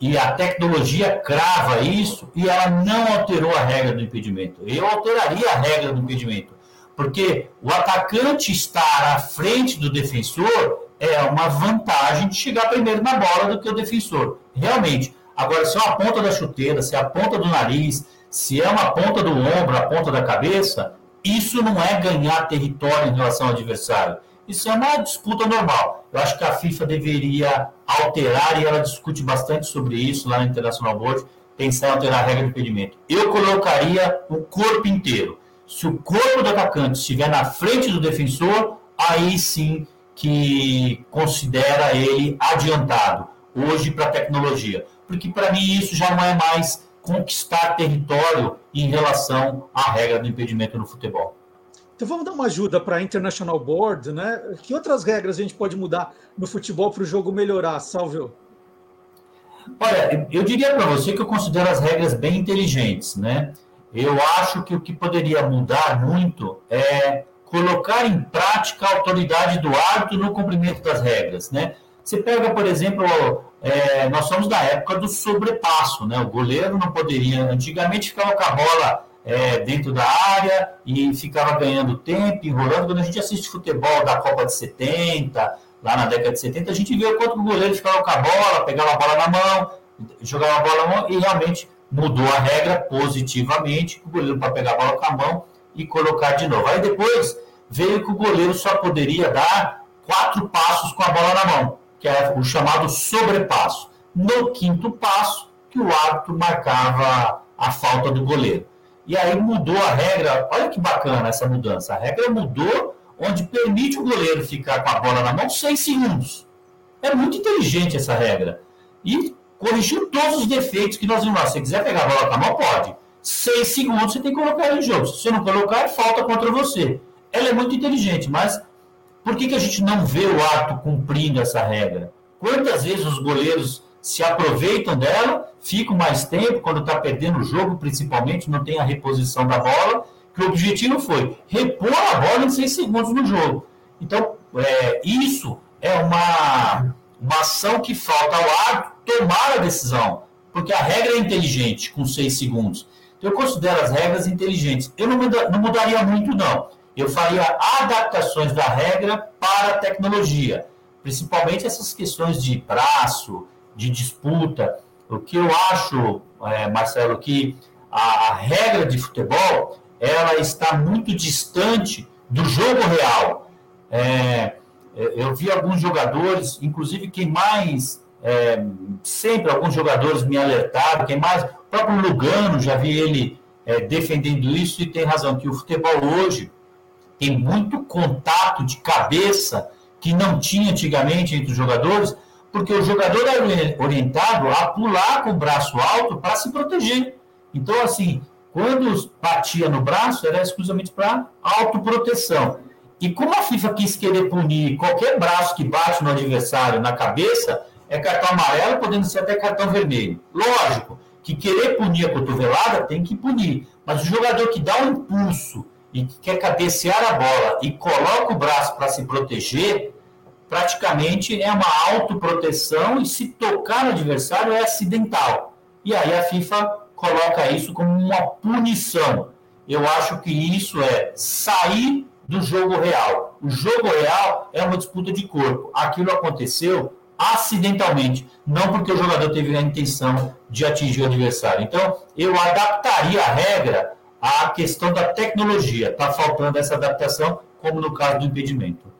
e a tecnologia crava isso e ela não alterou a regra do impedimento. Eu alteraria a regra do impedimento, porque o atacante estar à frente do defensor é uma vantagem de chegar primeiro na bola do que o defensor. Realmente. Agora, se é uma ponta da chuteira, se é a ponta do nariz, se é uma ponta do ombro, a ponta da cabeça, isso não é ganhar território em relação ao adversário. Isso é uma disputa normal. Eu acho que a FIFA deveria alterar, e ela discute bastante sobre isso lá no International Board, pensar em alterar a regra de impedimento. Eu colocaria o corpo inteiro. Se o corpo do atacante estiver na frente do defensor, aí sim que considera ele adiantado hoje para a tecnologia. Porque para mim isso já não é mais conquistar território em relação à regra do impedimento no futebol. Então vamos dar uma ajuda para a International Board, né? Que outras regras a gente pode mudar no futebol para o jogo melhorar, Salvio? Olha, eu diria para você que eu considero as regras bem inteligentes, né? Eu acho que o que poderia mudar muito é colocar em prática a autoridade do árbitro no cumprimento das regras, né? Você pega, por exemplo, é, nós somos da época do sobrepasso, né? O goleiro não poderia, antigamente ficava com a bola é, dentro da área e ficava ganhando tempo, enrolando. Quando a gente assiste futebol da Copa de 70, lá na década de 70, a gente vê o quanto o goleiro ficava com a bola, pegava a bola na mão, jogava a bola na mão e realmente mudou a regra positivamente, o goleiro para pegar a bola com a mão e colocar de novo. Aí depois veio que o goleiro só poderia dar quatro passos com a bola na mão, que é o chamado sobrepasso. No quinto passo, que o árbitro marcava a falta do goleiro. E aí mudou a regra, olha que bacana essa mudança. A regra mudou onde permite o goleiro ficar com a bola na mão seis segundos. É muito inteligente essa regra. E corrigiu todos os defeitos que nós vimos lá. Se você quiser pegar a bola com a mão, pode. Seis segundos você tem que colocar em jogo. Se você não colocar, é falta contra você. Ela é muito inteligente, mas por que, que a gente não vê o ato cumprindo essa regra? Quantas vezes os goleiros se aproveitam dela, ficam mais tempo, quando está perdendo o jogo, principalmente, não tem a reposição da bola, que o objetivo foi repor a bola em seis segundos no jogo. Então, é, isso é uma, uma ação que falta ao árbitro tomar a decisão, porque a regra é inteligente, com seis segundos. Então, eu considero as regras inteligentes. Eu não, muda, não mudaria muito, não. Eu faria adaptações da regra para a tecnologia, principalmente essas questões de braço, de disputa. O que eu acho, é, Marcelo, que a regra de futebol ela está muito distante do jogo real. É, eu vi alguns jogadores, inclusive quem mais é, sempre alguns jogadores me alertaram, quem mais, o próprio Lugano, já vi ele é, defendendo isso e tem razão, que o futebol hoje tem muito contato de cabeça que não tinha antigamente entre os jogadores, porque o jogador era orientado a pular com o braço alto para se proteger. Então, assim, quando batia no braço, era exclusivamente para autoproteção. E como a FIFA quis querer punir qualquer braço que bate no adversário na cabeça, é cartão amarelo, podendo ser até cartão vermelho. Lógico que querer punir a cotovelada tem que punir, mas o jogador que dá um impulso e que quer cabecear a bola e coloca o braço para se proteger, praticamente é uma autoproteção e se tocar no adversário é acidental. E aí a FIFA coloca isso como uma punição. Eu acho que isso é sair do jogo real. O jogo real é uma disputa de corpo. Aquilo aconteceu acidentalmente, não porque o jogador teve a intenção de atingir o adversário. Então, eu adaptaria a regra à questão da tecnologia. Está faltando essa adaptação, como no caso do impedimento.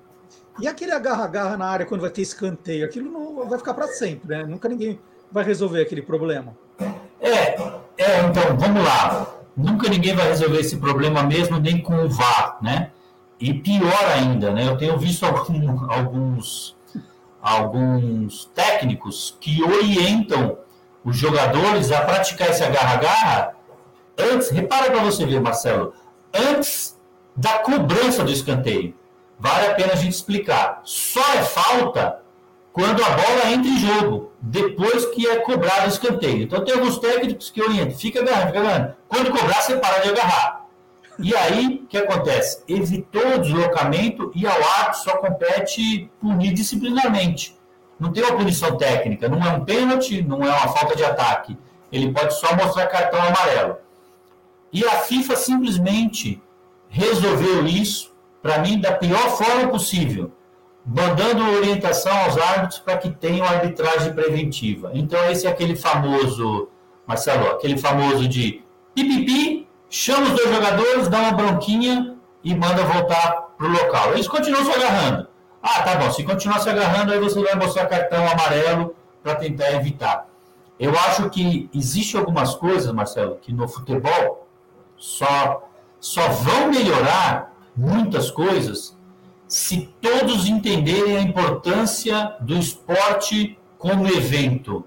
E aquele agarra-agarra na área quando vai ter escanteio? Aquilo não vai ficar para sempre, né? Nunca ninguém vai resolver aquele problema. É, é, então, vamos lá. Nunca ninguém vai resolver esse problema mesmo, nem com o VAR, né? E pior ainda, né? Eu tenho visto algum, alguns alguns técnicos que orientam os jogadores a praticar esse agarra-agarra antes, repara para você ver, Marcelo, antes da cobrança do escanteio. Vale a pena a gente explicar. Só é falta quando a bola entra em jogo, depois que é cobrado o escanteio. Então tem alguns técnicos que orientam, fica agarrando, fica agarrando. Quando cobrar, você para de agarrar. E aí, o que acontece? Evitou o deslocamento e ao árbitro só compete punir disciplinarmente. Não tem uma punição técnica, não é um pênalti, não é uma falta de ataque. Ele pode só mostrar cartão amarelo. E a FIFA simplesmente resolveu isso, para mim, da pior forma possível, mandando orientação aos árbitros para que tenham arbitragem preventiva. Então, esse é aquele famoso, Marcelo, aquele famoso de pipipi, chama os dois jogadores, dá uma bronquinha e manda voltar para o local. Eles continuam se agarrando. Ah, tá bom, se continuar se agarrando, aí você vai mostrar cartão amarelo para tentar evitar. Eu acho que existe algumas coisas, Marcelo, que no futebol só, só vão melhorar muitas coisas se todos entenderem a importância do esporte como evento,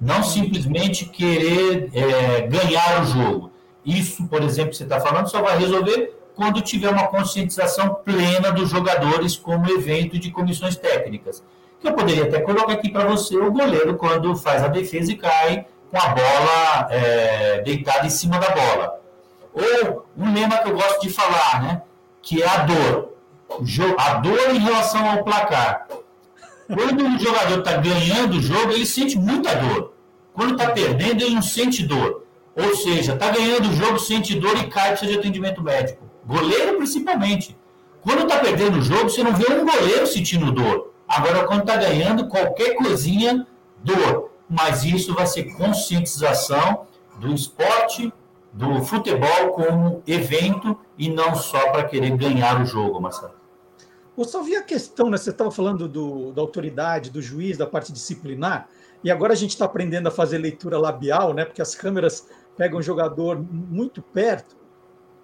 não simplesmente querer é, ganhar o jogo. Isso, por exemplo, que você está falando, só vai resolver quando tiver uma conscientização plena dos jogadores como evento de comissões técnicas. Que eu poderia até colocar aqui para você o goleiro quando faz a defesa e cai com a bola é, deitada em cima da bola. Ou um lema que eu gosto de falar, né? Que é a dor. A dor em relação ao placar. Quando o jogador está ganhando o jogo, ele sente muita dor. Quando está perdendo, ele não sente dor. Ou seja, está ganhando o jogo, sente dor e cai precisa de atendimento médico. Goleiro principalmente. Quando está perdendo o jogo, você não vê um goleiro sentindo dor. Agora, quando está ganhando, qualquer coisinha, dor. Mas isso vai ser conscientização do esporte, do futebol como evento e não só para querer ganhar o jogo, Marcelo. só vi a questão, né? Você estava falando do, da autoridade, do juiz, da parte disciplinar, e agora a gente está aprendendo a fazer leitura labial, né? Porque as câmeras pegam o jogador muito perto.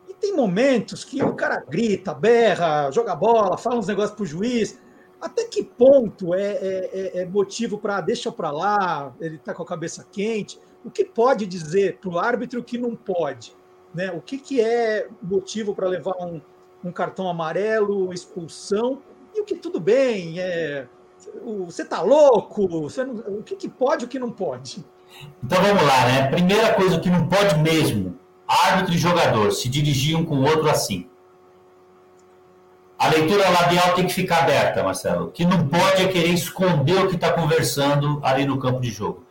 E tem momentos que o cara grita, berra, joga bola, fala uns negócios para o juiz. Até que ponto é, é, é, é motivo para deixa para lá, ele está com a cabeça quente? O que pode dizer para o árbitro que não pode? Né? O que, que é motivo para levar um, um cartão amarelo, expulsão, e o que tudo bem, é, você está louco, você não, o que, que pode e o que não pode? Então vamos lá, né? Primeira coisa que não pode mesmo, árbitro e jogador se dirigir um com o outro assim. A leitura labial tem que ficar aberta, Marcelo. O que não pode é querer esconder o que está conversando ali no campo de jogo.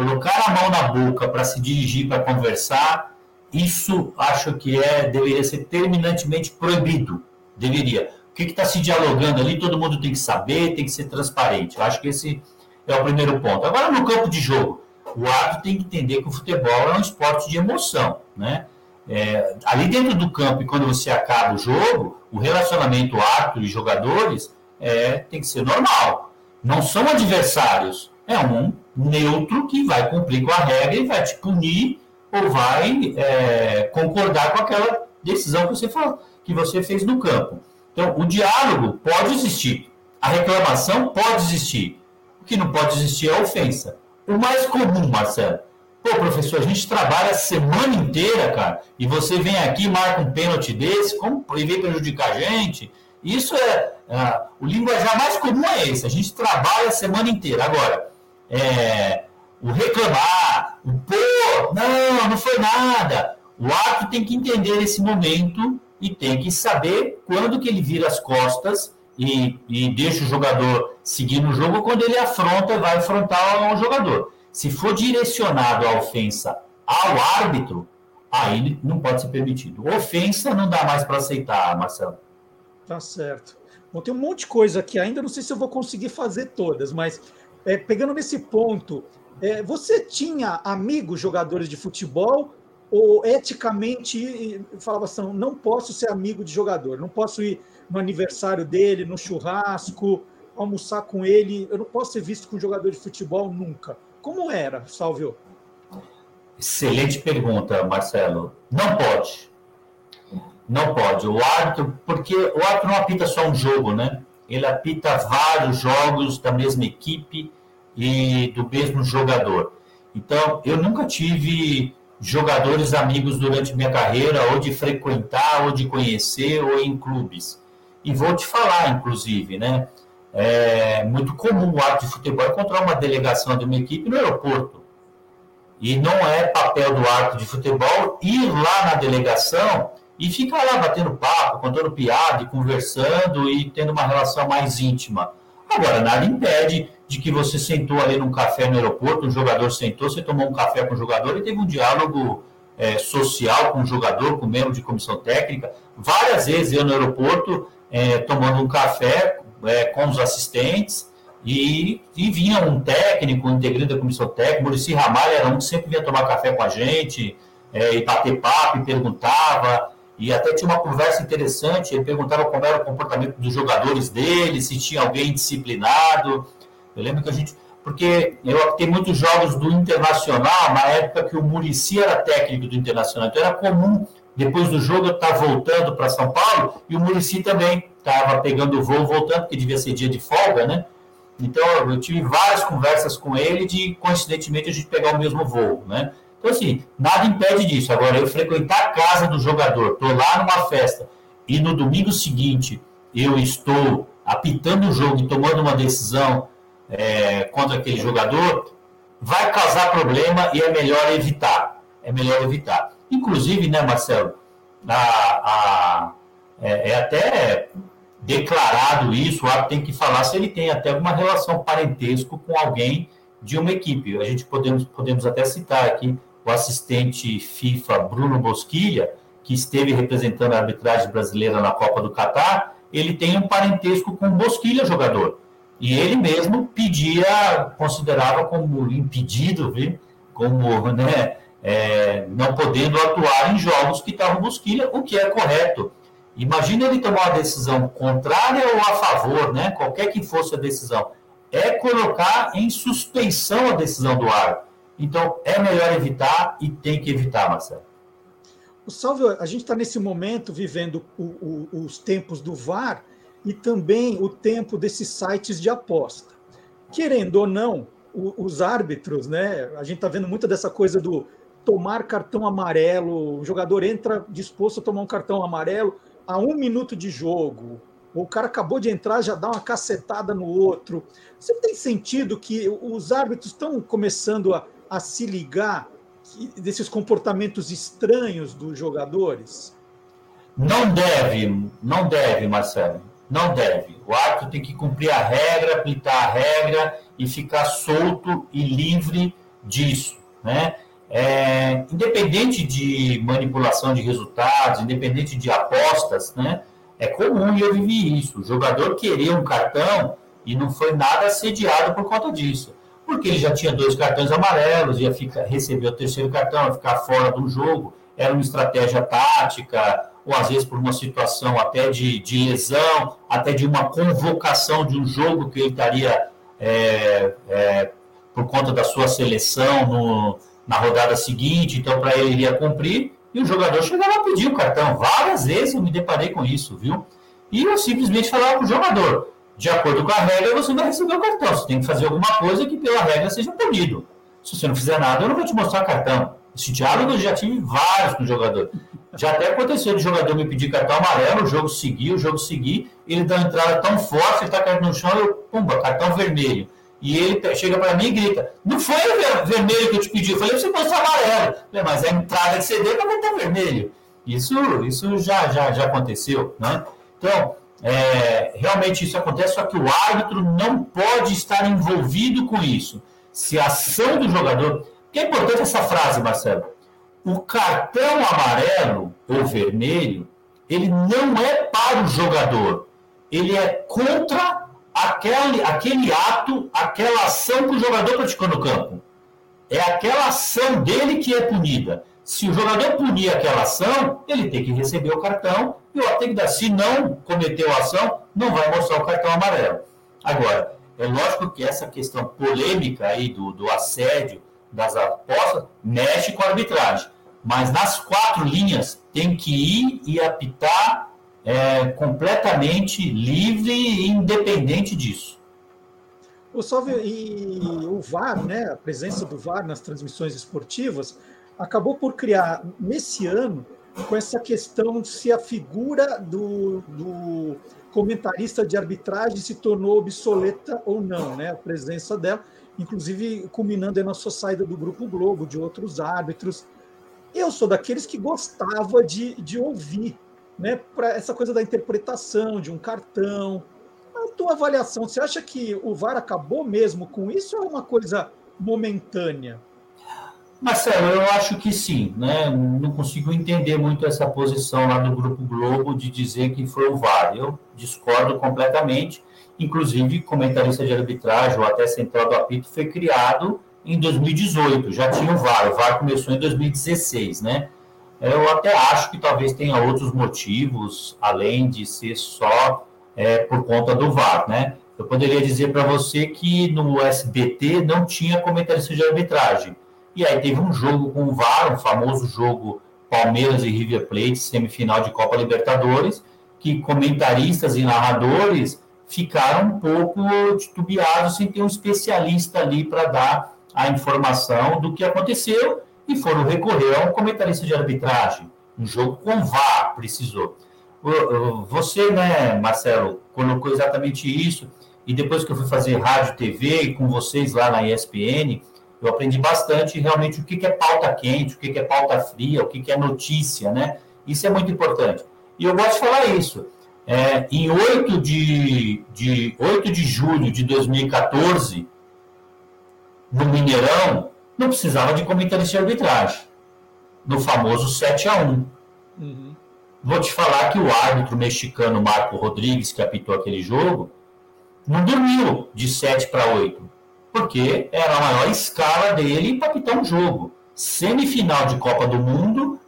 Colocar a mão na boca para se dirigir para conversar isso acho que é deveria ser terminantemente proibido. Deveria. O que está se dialogando ali, todo mundo tem que saber, tem que ser transparente. Eu acho que esse é o primeiro ponto. Agora, no campo de jogo, o árbitro tem que entender que o futebol é um esporte de emoção. Né? É, ali dentro do campo, e quando você acaba o jogo, o relacionamento árbitro e jogadores é, tem que ser normal. Não são adversários. É um neutro que vai cumprir com a regra e vai te punir ou vai é, concordar com aquela decisão que você, fala, que você fez no campo. Então, o diálogo pode existir, a reclamação pode existir. O que não pode existir é a ofensa. O mais comum, Marcelo, pô, professor, a gente trabalha a semana inteira, cara, e você vem aqui marca um pênalti desse, como e vem prejudicar a gente. Isso é, é, o linguajar mais comum é esse. A gente trabalha a semana inteira. Agora, é, o reclamar, o pô, não, não foi nada. O árbitro tem que entender esse momento e tem que saber quando que ele vira as costas e, e deixa o jogador seguir no jogo, quando ele afronta, vai afrontar o jogador. Se for direcionado a ofensa ao árbitro, aí não pode ser permitido. Ofensa não dá mais para aceitar, Marcelo. Tá certo. Bom, tem um monte de coisa aqui ainda, não sei se eu vou conseguir fazer todas, mas é, pegando nesse ponto, é, você tinha amigos jogadores de futebol ou eticamente falava assim, não posso ser amigo de jogador, não posso ir no aniversário dele, no churrasco, almoçar com ele, eu não posso ser visto com jogador de futebol nunca. Como era, Salvio? Excelente pergunta, Marcelo. Não pode. Não pode. O árbitro, porque o árbitro não apita só um jogo, né? Ele apita vários jogos da mesma equipe e do mesmo jogador. Então, eu nunca tive jogadores amigos durante minha carreira, ou de frequentar, ou de conhecer, ou em clubes. E vou te falar, inclusive, né? É muito comum o ato de futebol encontrar uma delegação de uma equipe no aeroporto. E não é papel do ato de futebol ir lá na delegação e ficar lá batendo papo, contando piada, e conversando e tendo uma relação mais íntima. Agora, nada impede de que você sentou ali num café no aeroporto, um jogador sentou, você tomou um café com o jogador e teve um diálogo é, social com o jogador, com o membro de comissão técnica. Várias vezes eu no aeroporto, é, tomando um café é, com os assistentes, e, e, vinha um técnico, um integrante da comissão técnica, Murici Ramalho era um que sempre vinha tomar café com a gente, é, e bater papo, e perguntava, e até tinha uma conversa interessante, ele perguntava como era o comportamento dos jogadores dele, se tinha alguém disciplinado, eu lembro que a gente. Porque eu tem muitos jogos do Internacional, na época que o Murici era técnico do Internacional. Então era comum, depois do jogo, eu estar voltando para São Paulo e o Murici também estava pegando o voo voltando, porque devia ser dia de folga, né? Então eu tive várias conversas com ele de, coincidentemente, a gente pegar o mesmo voo, né? Então, assim, nada impede disso. Agora, eu frequentar a casa do jogador, estou lá numa festa, e no domingo seguinte eu estou apitando o jogo e tomando uma decisão é, contra aquele jogador, vai causar problema e é melhor evitar. É melhor evitar. Inclusive, né, Marcelo, a, a, é, é, até declarado isso, o árbitro tem que falar se ele tem até alguma relação parentesco com alguém de uma equipe. A gente podemos, podemos até citar aqui o assistente FIFA Bruno Bosquilha, que esteve representando a arbitragem brasileira na Copa do Catar, ele tem um parentesco com o Bosquilha, jogador. E ele mesmo pedia, considerava como impedido, viu? como né, é, não podendo atuar em jogos que estavam Busquilha, o que é correto. Imagina ele tomar uma decisão contrária ou a favor, né? Qualquer que fosse a decisão. É colocar em suspeição a decisão do árbitro. Então, é melhor evitar e tem que evitar, Marcelo. O Salve, a gente está nesse momento vivendo o, o, os tempos do VAR e também o tempo desses sites de aposta. Querendo ou não, o, os árbitros, né? A gente está vendo muita dessa coisa do tomar cartão amarelo, o jogador entra disposto a tomar um cartão amarelo a um minuto de jogo, o cara acabou de entrar, já dá uma cacetada no outro. Você tem sentido que os árbitros estão começando a, a se ligar desses comportamentos estranhos dos jogadores? Não deve, não deve, Marcelo. Não deve. O árbitro tem que cumprir a regra, aplicar a regra e ficar solto e livre disso, né? É, independente de manipulação de resultados, independente de apostas, né? É comum eu vivi isso. O jogador queria um cartão e não foi nada assediado por conta disso porque ele já tinha dois cartões amarelos, ia ficar, receber o terceiro cartão, ia ficar fora do jogo, era uma estratégia tática, ou às vezes por uma situação até de, de lesão, até de uma convocação de um jogo que ele estaria é, é, por conta da sua seleção no, na rodada seguinte, então para ele iria cumprir, e o jogador chegava a pedir o cartão. Várias vezes eu me deparei com isso, viu? E eu simplesmente falava para o jogador: de acordo com a regra, você vai receber o cartão. Você tem que fazer alguma coisa que, pela regra, seja punido. Se você não fizer nada, eu não vou te mostrar cartão. Esse diálogo eu já tive vários com o jogador. Já até aconteceu de jogador me pedir cartão amarelo, o jogo seguir, o jogo seguir, ele dá uma entrada tão forte, ele está caindo no chão, eu, pumba, cartão vermelho. E ele chega para mim e grita: Não foi o vermelho que eu te pedi, eu falei você mostrar amarelo. Falei, mas a entrada que você deu também está vermelho. Isso, isso já, já, já aconteceu. Né? Então, é, realmente isso acontece, só que o árbitro não pode estar envolvido com isso. Se a ação do jogador. Que é importante essa frase, Marcelo. O cartão amarelo ou vermelho, ele não é para o jogador. Ele é contra aquele, aquele ato, aquela ação que o jogador praticou no campo. É aquela ação dele que é punida. Se o jogador punir aquela ação, ele tem que receber o cartão e o dar. se não cometeu a ação, não vai mostrar o cartão amarelo. Agora, é lógico que essa questão polêmica aí do, do assédio das apostas mexe com a arbitragem. Mas nas quatro linhas tem que ir e apitar é, completamente livre e independente disso. O Salve e o VAR, né, a presença do VAR nas transmissões esportivas, acabou por criar, nesse ano, com essa questão se a figura do, do comentarista de arbitragem se tornou obsoleta ou não, né? A presença dela, inclusive culminando na sua saída do Grupo Globo, de outros árbitros. Eu sou daqueles que gostava de, de ouvir, né? Para essa coisa da interpretação de um cartão. A tua avaliação, você acha que o VAR acabou mesmo com isso ou é uma coisa momentânea? Marcelo, eu acho que sim, né? Não consigo entender muito essa posição lá do Grupo Globo de dizer que foi o VAR. Eu discordo completamente. Inclusive, comentarista de arbitragem ou até central do apito foi criado em 2018, já tinha o VAR. O VAR começou em 2016, né? Eu até acho que talvez tenha outros motivos, além de ser só é, por conta do VAR, né? Eu poderia dizer para você que no SBT não tinha comentarista de arbitragem e aí teve um jogo com o VAR, um famoso jogo Palmeiras e River Plate, semifinal de Copa Libertadores, que comentaristas e narradores ficaram um pouco titubeados sem ter um especialista ali para dar a informação do que aconteceu e foram recorrer a um comentarista de arbitragem. Um jogo com VAR precisou. Você, né, Marcelo, colocou exatamente isso, e depois que eu fui fazer rádio TV com vocês lá na ESPN, eu aprendi bastante realmente o que é pauta quente, o que é pauta fria, o que é notícia, né? Isso é muito importante. E eu gosto de falar isso. É, em 8 de, de, 8 de julho de 2014, no Mineirão, não precisava de comentarista de arbitragem. No famoso 7 a 1 uhum. Vou te falar que o árbitro mexicano Marco Rodrigues, que apitou aquele jogo, não dormiu de 7 para 8 porque era a maior escala dele para pitar um jogo. Semifinal de Copa do Mundo,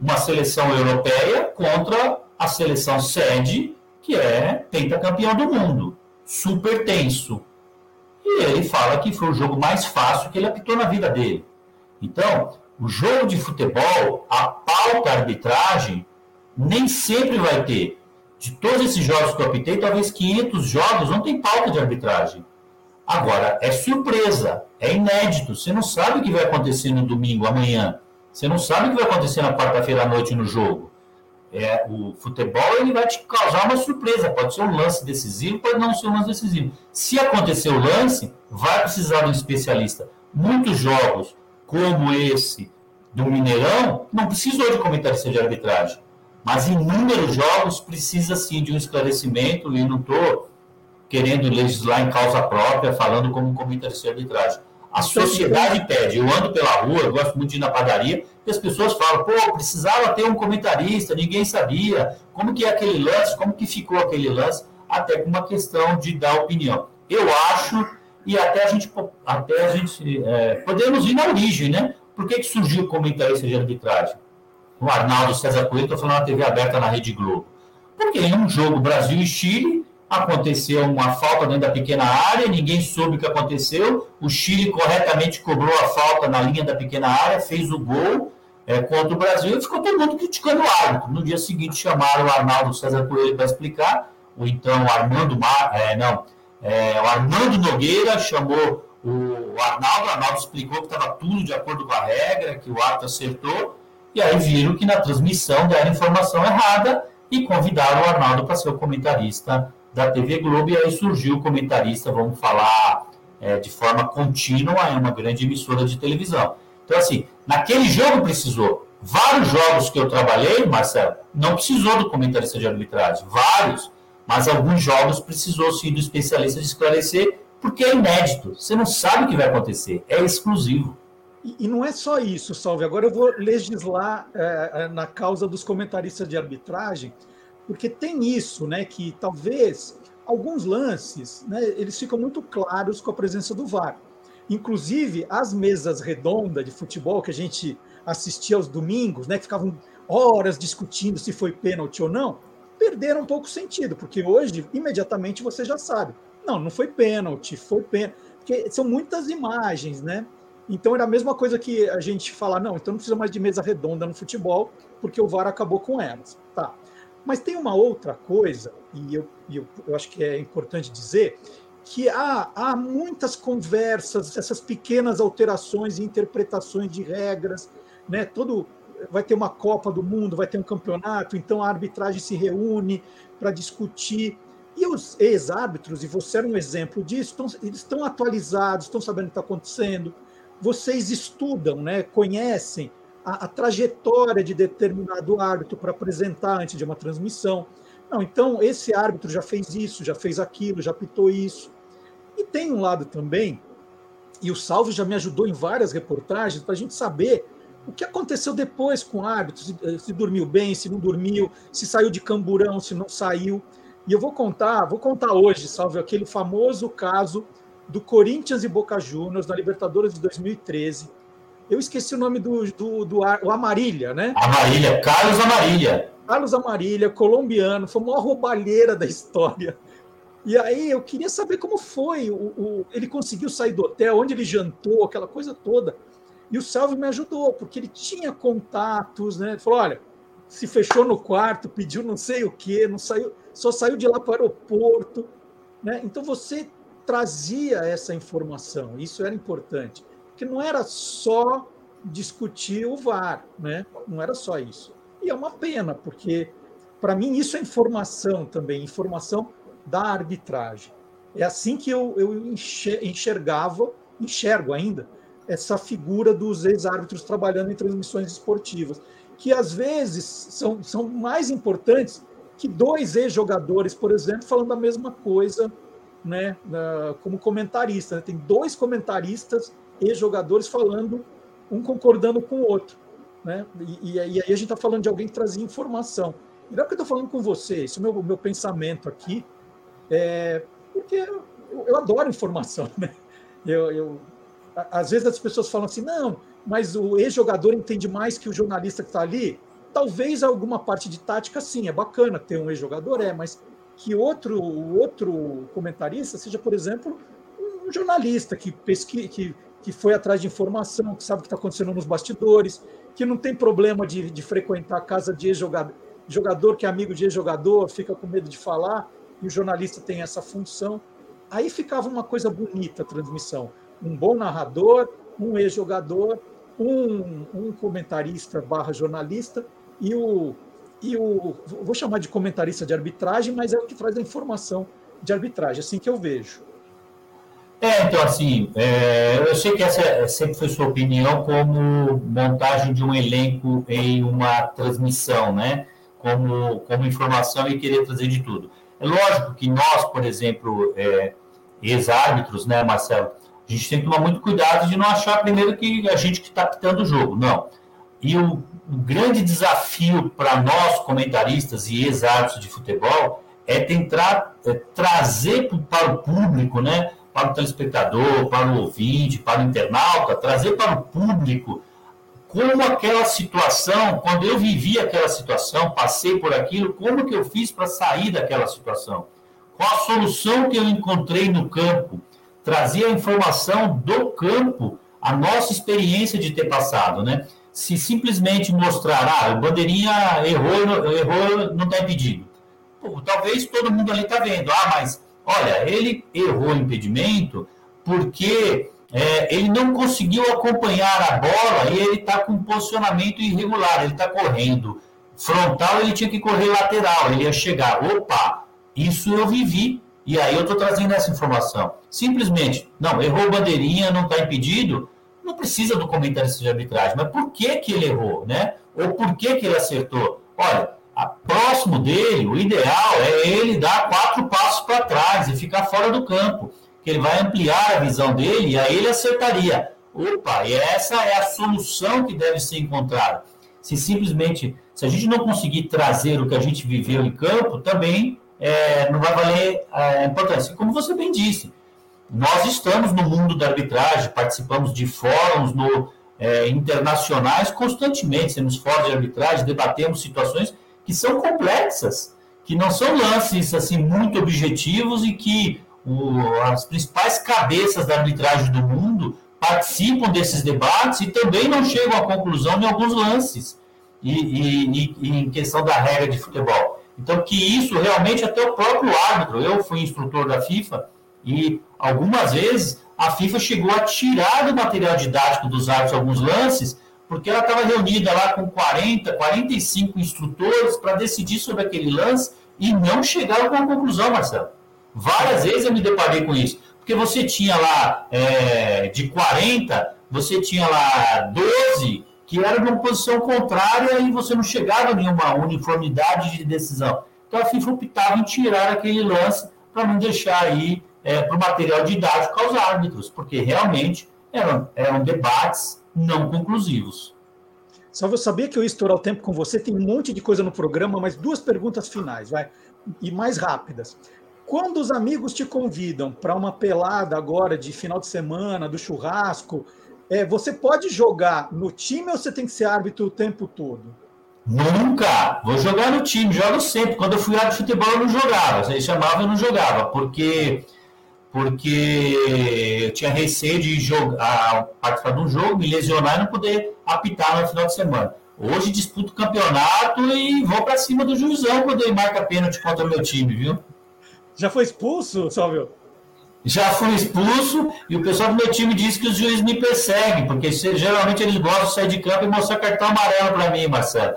uma seleção europeia contra a seleção sede, que é pentacampeão do mundo, super tenso. E ele fala que foi o jogo mais fácil que ele apitou na vida dele. Então, o jogo de futebol, a pauta arbitragem, nem sempre vai ter. De todos esses jogos que eu apitei, talvez 500 jogos não tem pauta de arbitragem. Agora, é surpresa, é inédito. Você não sabe o que vai acontecer no domingo, amanhã. Você não sabe o que vai acontecer na quarta-feira à noite no jogo. É, o futebol ele vai te causar uma surpresa. Pode ser um lance decisivo, pode não ser um lance decisivo. Se acontecer o lance, vai precisar de um especialista. Muitos jogos, como esse do Mineirão, não precisou de comentarista de arbitragem. Mas inúmeros jogos precisa sim de um esclarecimento, e não estou querendo legislar em causa própria, falando como comentarista de arbitragem. A sociedade pede. Eu ando pela rua, eu gosto muito de ir na padaria, e as pessoas falam, pô, precisava ter um comentarista, ninguém sabia como que é aquele lance, como que ficou aquele lance, até com uma questão de dar opinião. Eu acho, e até a gente, até a gente é, podemos ir na origem, né? Por que, que surgiu o comentarista de arbitragem? O Arnaldo César Coelho, estou falando na TV aberta na Rede Globo. Porque em um jogo Brasil e Chile, aconteceu uma falta dentro da pequena área, ninguém soube o que aconteceu, o Chile corretamente cobrou a falta na linha da pequena área, fez o gol é, contra o Brasil e ficou todo mundo criticando o árbitro. No dia seguinte chamaram o Arnaldo César Coelho para explicar, ou então o Armando Mar, é, não, é, o Armando Nogueira chamou o Arnaldo, o Arnaldo explicou que estava tudo de acordo com a regra, que o árbitro acertou, e aí viram que na transmissão deram informação errada e convidaram o Arnaldo para ser o comentarista da TV Globo, e aí surgiu o comentarista, vamos falar é, de forma contínua, é uma grande emissora de televisão. Então, assim, naquele jogo precisou. Vários jogos que eu trabalhei, Marcelo, não precisou do comentarista de arbitragem. Vários. Mas alguns jogos precisou sim do especialista de esclarecer, porque é inédito. Você não sabe o que vai acontecer. É exclusivo. E, não é só isso, Salve. Agora eu vou legislar é, na causa dos comentaristas de arbitragem, porque tem isso, né, que talvez alguns lances, né, eles ficam muito claros com a presença do VAR. Inclusive, as mesas redondas de futebol que a gente assistia aos domingos, né, que ficavam horas discutindo se foi pênalti ou não, perderam um pouco o sentido, porque hoje, imediatamente, você já sabe. Não, não foi pênalti, foi pênalti. Porque são muitas imagens, né? Então era a mesma coisa que a gente falar, não, então não precisa mais de mesa redonda no futebol, porque o VAR acabou com elas. Tá. Mas tem uma outra coisa, e eu, eu, eu acho que é importante dizer, que há, há muitas conversas, essas pequenas alterações e interpretações de regras, né? Todo vai ter uma Copa do Mundo, vai ter um campeonato, então a arbitragem se reúne para discutir. E os ex-árbitros, e você era um exemplo disso, estão, eles estão atualizados, estão sabendo o que está acontecendo. Vocês estudam, né? conhecem a, a trajetória de determinado árbitro para apresentar antes de uma transmissão. Não, então esse árbitro já fez isso, já fez aquilo, já pitou isso. E tem um lado também, e o Salvo já me ajudou em várias reportagens para a gente saber o que aconteceu depois com o árbitro, se, eh, se, dormiu bem, se não dormiu, se saiu de camburão, se não saiu. E eu vou contar, vou contar hoje, Salve, aquele famoso caso do Corinthians e Boca Juniors na Libertadores de 2013 eu esqueci o nome do, do, do o Amarília, né? Amarília, Carlos Amarília. Carlos Amarília, colombiano, foi a maior roubalheira da história. E aí eu queria saber como foi. O, o, ele conseguiu sair do hotel, onde ele jantou, aquela coisa toda. E o Salve me ajudou, porque ele tinha contatos, né? Ele falou: olha, se fechou no quarto, pediu não sei o quê, não saiu, só saiu de lá para o aeroporto. Né? Então você trazia essa informação, isso era importante que não era só discutir o VAR, né? não era só isso. E é uma pena, porque para mim isso é informação também, informação da arbitragem. É assim que eu, eu enxergava, enxergo ainda, essa figura dos ex-árbitros trabalhando em transmissões esportivas, que às vezes são, são mais importantes que dois ex-jogadores, por exemplo, falando a mesma coisa né, como comentarista. Né? Tem dois comentaristas e jogadores falando, um concordando com o outro. Né? E, e, aí a gente está falando de alguém que trazia informação. E não é que eu estou falando com você, esse é o meu, meu pensamento aqui, é, porque eu, eu, adoro informação. Né? Eu, eu, às vezes as pessoas falam assim, não, mas o ex-jogador entende mais que o jornalista que está ali. talvez alguma parte de tática, sim, é bacana ter um ex-jogador, é, mas que outro, outro comentarista seja, por exemplo, um jornalista que, pesqui, que, que foi atrás de informação, que sabe o que está acontecendo nos bastidores, que não tem problema de, de frequentar a casa de ex-jogador, jogador que é amigo de ex-jogador, fica com medo de falar, e o jornalista tem essa função. Aí ficava uma coisa bonita a transmissão. Um bom narrador, um ex-jogador, um, um comentarista barra jornalista e o, e o. Vou chamar de comentarista de arbitragem, mas é o que traz a informação de arbitragem, assim que eu vejo. É, então, assim, é, eu sei que essa sempre foi sua opinião como montagem de um elenco em uma transmissão, né? Como, como informação e querer trazer de tudo. É lógico que nós, por exemplo, é, ex-árbitros, né, Marcelo, a gente tem que tomar muito cuidado de não achar primeiro que a gente que está pitando o jogo. Não. E o, o grande desafio para nós, comentaristas e ex-árbitros de futebol, é tentar é, trazer para o público, né, para o telespectador, para o ouvinte, para o internauta, trazer para o público como aquela situação, quando eu vivi aquela situação, passei por aquilo, como que eu fiz para sair daquela situação? Qual a solução que eu encontrei no campo? Trazer a informação do campo, a nossa experiência de ter passado, né? Se simplesmente mostrar, ah, o bandeirinha errou, errou, não está impedido. Pô, talvez todo mundo ali está vendo, ah, mas olha, ele errou o impedimento porque é, ele não conseguiu acompanhar a bola e ele está com um posicionamento irregular, ele está correndo frontal, ele tinha que correr lateral, ele ia chegar, opa, isso eu vivi, e aí eu estou trazendo essa informação. Simplesmente, não, errou bandeirinha, não está impedido, não precisa do comentarista de arbitragem, mas por que, que ele errou, né? Ou por que, que ele acertou? Olha, próximo dele, o ideal é ele dar para trás e ficar fora do campo que ele vai ampliar a visão dele e aí ele acertaria. Opa, e essa é a solução que deve ser encontrada. Se simplesmente, se a gente não conseguir trazer o que a gente viveu em campo, também é, não vai valer a importância. Como você bem disse, nós estamos no mundo da arbitragem, participamos de fóruns no, é, internacionais constantemente, temos fóruns de arbitragem, debatemos situações que são complexas, que não são lances assim muito objetivos e que o, as principais cabeças da arbitragem do mundo participam desses debates e também não chegam à conclusão em alguns lances e, e, e, em questão da regra de futebol. Então, que isso realmente até o próprio árbitro, eu fui instrutor da FIFA e algumas vezes a FIFA chegou a tirar do material didático dos árbitros alguns lances porque ela estava reunida lá com 40, 45 instrutores para decidir sobre aquele lance e não chegaram com a conclusão, Marcelo. Várias vezes eu me deparei com isso. Porque você tinha lá é, de 40, você tinha lá 12 que eram de uma posição contrária e você não chegava a nenhuma uniformidade de decisão. Então a FIFA optava em tirar aquele lance para não deixar aí é, para o material didático aos árbitros, porque realmente eram, eram debates não conclusivos. Só vou saber que eu ia estourar o tempo com você, tem um monte de coisa no programa, mas duas perguntas finais, vai, e mais rápidas. Quando os amigos te convidam para uma pelada agora de final de semana, do churrasco, é, você pode jogar no time ou você tem que ser árbitro o tempo todo? Nunca! Vou jogar no time, jogo sempre. Quando eu fui árbitro de futebol, eu não jogava. Você chamava, eu não jogava, porque porque eu tinha receio de jogar, participar de um jogo, me lesionar e não poder apitar no final de semana. Hoje disputo o campeonato e vou para cima do juizão quando ele marca pênalti contra o meu time, viu? Já foi expulso, Salvio? Já fui expulso e o pessoal do meu time disse que os juízes me perseguem, porque geralmente eles gostam de sair de campo e mostrar cartão amarelo para mim, Marcelo.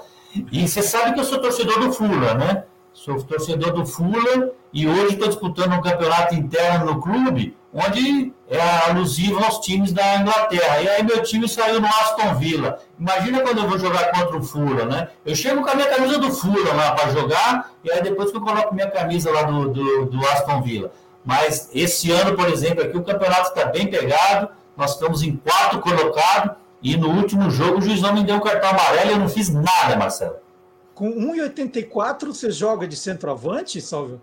E você sabe que eu sou torcedor do Fula, né? Sou torcedor do Fula e hoje estou disputando um campeonato interno no clube, onde é alusivo aos times da Inglaterra. E aí meu time saiu no Aston Villa. Imagina quando eu vou jogar contra o Fula, né? Eu chego com a minha camisa do Fula lá para jogar, e aí depois que eu coloco minha camisa lá do, do, do Aston Villa. Mas esse ano, por exemplo, aqui o campeonato está bem pegado, nós estamos em quarto colocado, e no último jogo o juiz não me deu um cartão amarelo e eu não fiz nada, Marcelo. Com 1,84 você joga de centroavante, Salve?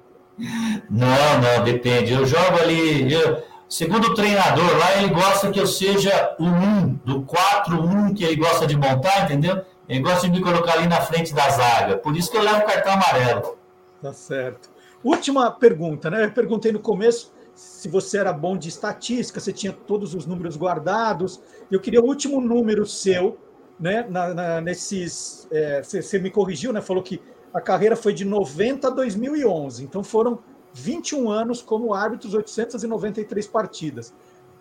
Não, não, depende. Eu jogo ali. Eu, segundo o treinador lá, ele gosta que eu seja o 1, do 4-1 que ele gosta de montar, entendeu? ele gosta de me colocar ali na frente da zaga. Por isso que eu levo o cartão amarelo. Tá certo. Última pergunta, né? Eu perguntei no começo se você era bom de estatística, você tinha todos os números guardados. Eu queria o último número seu, né? Na, na nesses, é, você, você, me corrigiu, né? Falou que a carreira foi de 90 a 2011, então foram 21 anos como árbitros, 893 partidas.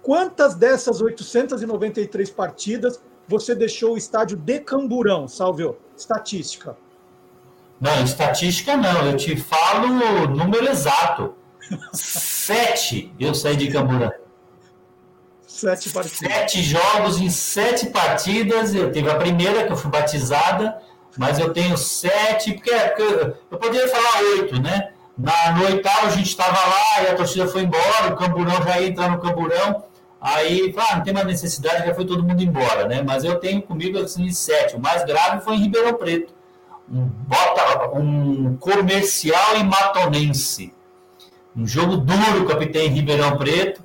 Quantas dessas 893 partidas você deixou o estádio de Camburão, Salvio? Estatística. Não, estatística não, eu te falo o número exato. (laughs) sete eu saí de Camburão. Sete partidas. Sete jogos em sete partidas. Eu tive a primeira, que eu fui batizada, mas eu tenho sete, porque, porque eu poderia falar oito, né? Na, no a gente estava lá e a torcida foi embora, o Camburão já ia entrar no Camburão. Aí, ah, não tem mais necessidade, já foi todo mundo embora, né? Mas eu tenho comigo assim, sete. O mais grave foi em Ribeirão Preto. Um, bota, um comercial e matonense. Um jogo duro, capitão em Ribeirão Preto.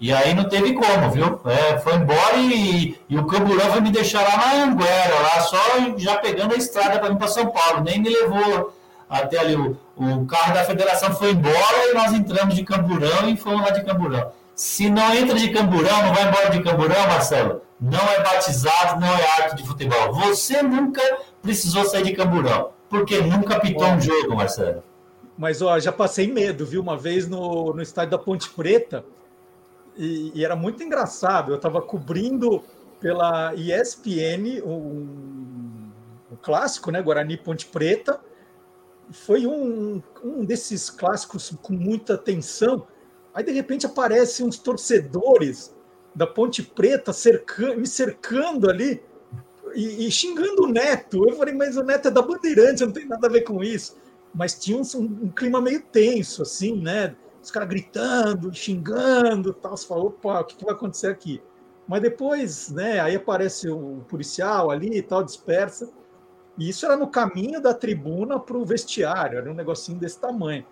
E aí não teve como, viu? É, foi embora e, e, o Camburão vai me deixar lá na Anguera, lá só já pegando a estrada para vir para São Paulo. Nem me levou até ali. O, o carro da federação foi embora e nós entramos de Camburão e fomos lá de Camburão. Se não entra de camburão, não vai embora de camburão, Marcelo, não é batizado, não é arte de futebol. Você nunca precisou sair de camburão, porque nunca pitou um jogo, Marcelo. Mas ó, já passei medo, viu? Uma vez no, no estádio da Ponte Preta, e, e era muito engraçado. Eu estava cobrindo pela ESPN um, um clássico, né? Guarani Ponte Preta. Foi um, um desses clássicos com muita tensão Aí de repente aparecem uns torcedores da Ponte Preta cercando, me cercando ali e, e, xingando o Neto. Eu falei, mas o Neto é da Bandeirantes, não tem nada a ver com isso. Mas tinha um, um clima meio tenso, assim, né? Os caras gritando, xingando, tal. Você fala, opa, o que, que vai acontecer aqui? Mas depois, né? Aí aparece o policial ali e tal, dispersa. E isso era no caminho da tribuna para o vestiário, era um negocinho desse tamanho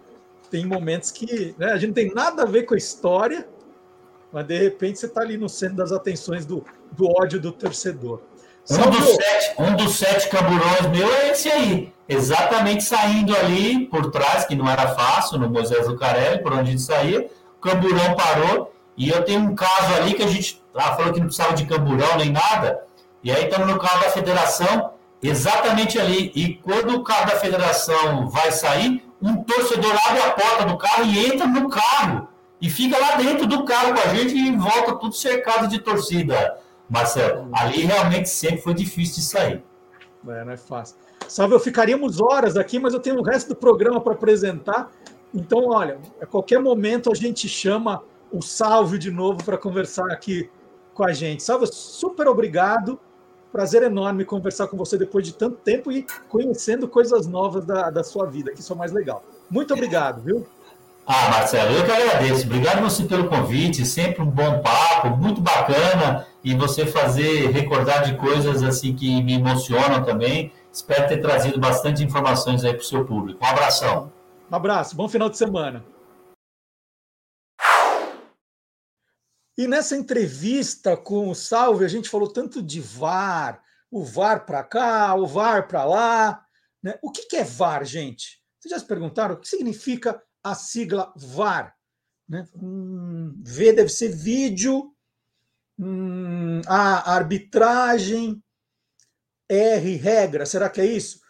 tem momentos que né, a gente não tem nada a ver com a história, mas de repente você está ali no centro das atenções do, do ódio do torcedor. Um dos, sete, um dos sete camburões meu é esse aí, exatamente saindo ali por trás, que não era fácil, no Moisés Lucarelli, por onde a gente saía, o camburão parou, e eu tenho um caso ali que a gente ah, falou que não precisava de camburão nem nada, e aí estamos no carro da federação, exatamente ali, e quando o carro da federação vai sair, um torcedor abre a porta do carro e entra no carro e fica lá dentro do carro com a gente e volta tudo cercado de torcida. Marcelo, ali realmente sempre foi difícil de sair. É, não é fácil. Salve, eu ficaríamos horas aqui, mas eu tenho o resto do programa para apresentar. Então, olha, a qualquer momento a gente chama o Salve de novo para conversar aqui com a gente. Salve, super obrigado. Prazer enorme conversar com você depois de tanto tempo e conhecendo coisas novas da, da sua vida, que isso é mais legal. Muito obrigado, viu? Ah, Marcelo, eu que agradeço. Obrigado você pelo convite, sempre um bom papo, muito bacana, e você fazer recordar de coisas assim que me emocionam também. Espero ter trazido bastante informações aí para o seu público. Um abração. Um abraço, bom final de semana. E nessa entrevista com o Salve, a gente falou tanto de VAR, o VAR para cá, o VAR para lá. Né? O que, que é VAR, gente? Vocês já se perguntaram o que significa a sigla VAR? Né? Hum, v deve ser vídeo, hum, a arbitragem, R, regra, será que é isso?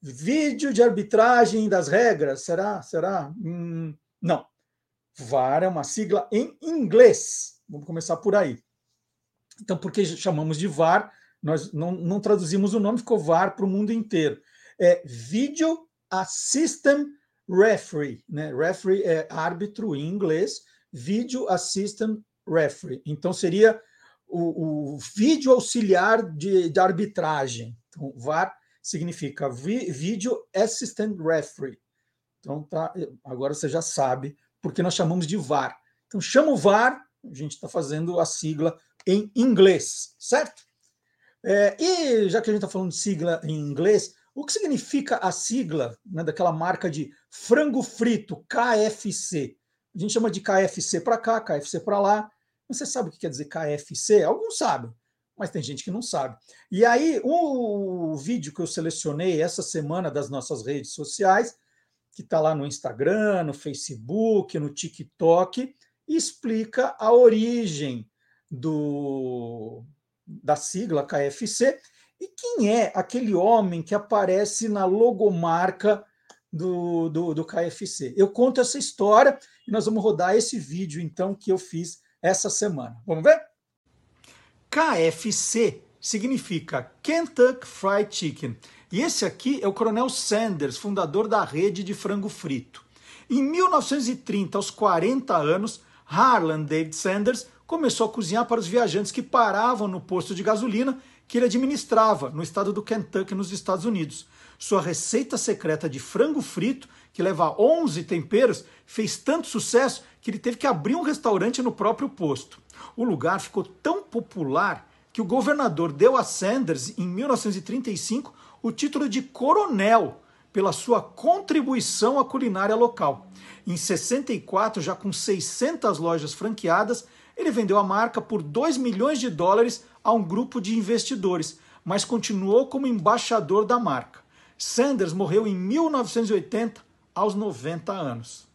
Vídeo de arbitragem das regras, será? Será? Hum, não. VAR é uma sigla em inglês. Vamos começar por aí. Então, por que chamamos de VAR? Nós não, não traduzimos o nome, ficou VAR para o mundo inteiro. É Video Assistant Referee. Né? Referee é árbitro em inglês, Video Assistant Referee. Então, seria o, o vídeo auxiliar de, de arbitragem. Então, VAR significa Video Assistant Referee. Então, tá, agora você já sabe porque nós chamamos de VAR. Então, chama o VAR a gente está fazendo a sigla em inglês, certo? É, e já que a gente está falando de sigla em inglês, o que significa a sigla né, daquela marca de frango frito, KFC? A gente chama de KFC para cá, KFC para lá. Você sabe o que quer dizer KFC? Alguns sabem. mas tem gente que não sabe. E aí, o vídeo que eu selecionei essa semana das nossas redes sociais, que está lá no Instagram, no Facebook, no TikTok, explica a origem do, da sigla KFC e quem é aquele homem que aparece na logomarca do, do, do KFC. Eu conto essa história e nós vamos rodar esse vídeo, então, que eu fiz essa semana. Vamos ver? KFC significa Kentucky Fried Chicken. E esse aqui é o Coronel Sanders, fundador da rede de frango frito. Em 1930, aos 40 anos, Harlan David Sanders começou a cozinhar para os viajantes que paravam no posto de gasolina que ele administrava no estado do Kentucky, nos Estados Unidos. Sua receita secreta de frango frito, que leva 11 temperos, fez tanto sucesso que ele teve que abrir um restaurante no próprio posto. O lugar ficou tão popular que o governador deu a Sanders, em 1935, o título de coronel pela sua contribuição à culinária local. Em 64, já com 600 lojas franqueadas, ele vendeu a marca por 2 milhões de dólares a um grupo de investidores, mas continuou como embaixador da marca. Sanders morreu em 1980, aos 90 anos.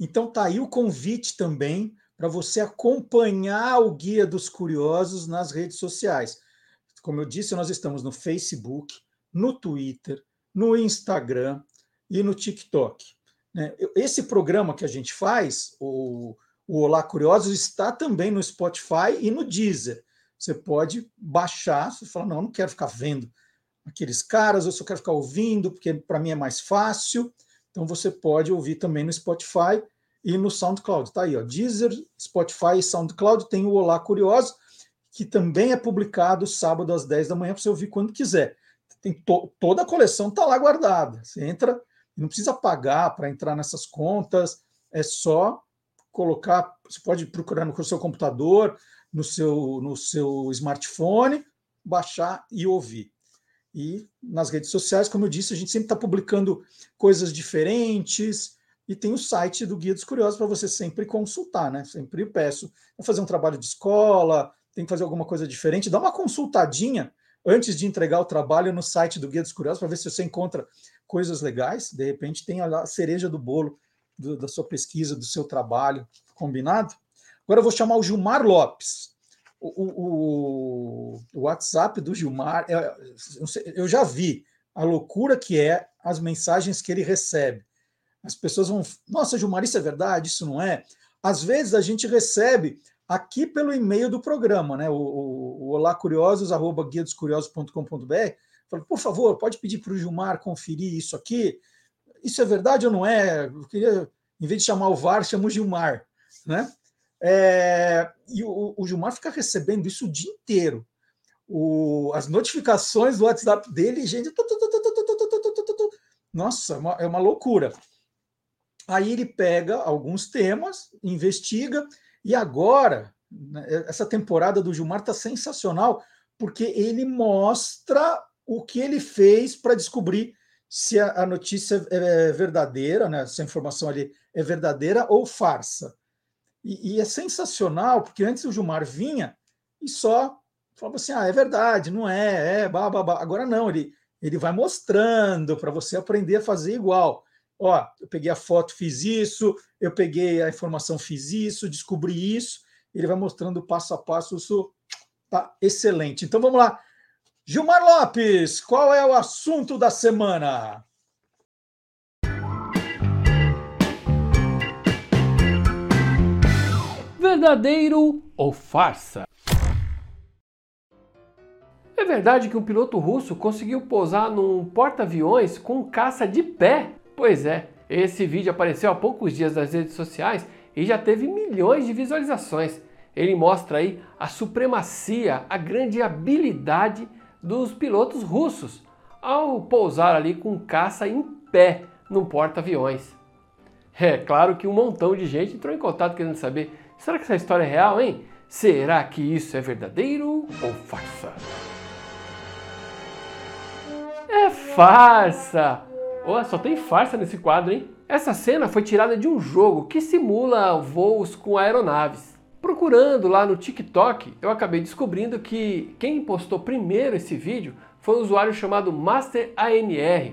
Então tá aí o convite também para você acompanhar o Guia dos Curiosos nas redes sociais. Como eu disse, nós estamos no Facebook, no Twitter, no Instagram e no TikTok. Né? Esse programa que a gente faz, o, o Olá Curiosos, está também no Spotify e no Deezer. Você pode baixar, você fala, não, eu não quero ficar vendo aqueles caras, eu só quero ficar ouvindo, porque para mim é mais fácil. Então você pode ouvir também no Spotify e no SoundCloud. Tá aí, ó, Deezer, Spotify e SoundCloud tem o Olá Curioso, que também é publicado sábado às 10 da manhã para você ouvir quando quiser. Tem to toda a coleção está lá guardada. Você entra, não precisa pagar para entrar nessas contas, é só colocar, você pode procurar no seu computador, no seu, no seu smartphone, baixar e ouvir. E nas redes sociais, como eu disse, a gente sempre está publicando coisas diferentes. E tem o site do Guia dos Curiosos para você sempre consultar, né? Sempre peço. Vou fazer um trabalho de escola, tem que fazer alguma coisa diferente, dá uma consultadinha antes de entregar o trabalho no site do Guia dos Curiosos para ver se você encontra coisas legais. De repente tem a cereja do bolo do, da sua pesquisa, do seu trabalho, combinado? Agora eu vou chamar o Gilmar Lopes o, o, o WhatsApp do Gilmar, é, eu já vi a loucura que é as mensagens que ele recebe. As pessoas vão, nossa, Gilmar, isso é verdade, isso não é? Às vezes a gente recebe aqui pelo e-mail do programa, né? O, o, o olá curiosos, arroba guia dos curiosos.com.br. Por favor, pode pedir para o Gilmar conferir isso aqui. Isso é verdade ou não é? Eu queria, em vez de chamar o VAR, chamo o Gilmar, né? É, e o, o, Gilmar fica recebendo isso o dia inteiro. O, as notificações do WhatsApp dele, gente. Tu, tu, tu, nossa, é uma, é uma loucura. Aí ele pega alguns temas, investiga, e agora, né, essa temporada do Gilmar está sensacional, porque ele mostra o que ele fez para descobrir se a, notícia é verdadeira, né, se a informação ali é verdadeira ou farsa. E, e, é sensacional, porque antes o Gilmar vinha e só falava assim: ah, é verdade, não é, é, babá. Agora não, ele, ele vai mostrando para você aprender a fazer igual. Ó, eu peguei a foto, fiz isso, eu peguei a informação, fiz isso, descobri isso. Ele vai mostrando passo a passo, isso tá excelente. Então vamos lá. Gilmar Lopes, qual é o assunto da semana? verdadeiro ou farsa? É verdade que um piloto russo conseguiu pousar num porta-aviões com caça de pé? Pois é, esse vídeo apareceu há poucos dias nas redes sociais e já teve milhões de visualizações. Ele mostra aí a supremacia, a grande habilidade dos pilotos russos ao pousar ali com caça em pé num porta-aviões. É claro que um montão de gente entrou em contato querendo saber Será que essa história é real, hein? Será que isso é verdadeiro ou farsa? É farsa! Oh, só tem farsa nesse quadro, hein? Essa cena foi tirada de um jogo que simula voos com aeronaves. Procurando lá no TikTok, eu acabei descobrindo que quem postou primeiro esse vídeo foi um usuário chamado MasterAMR.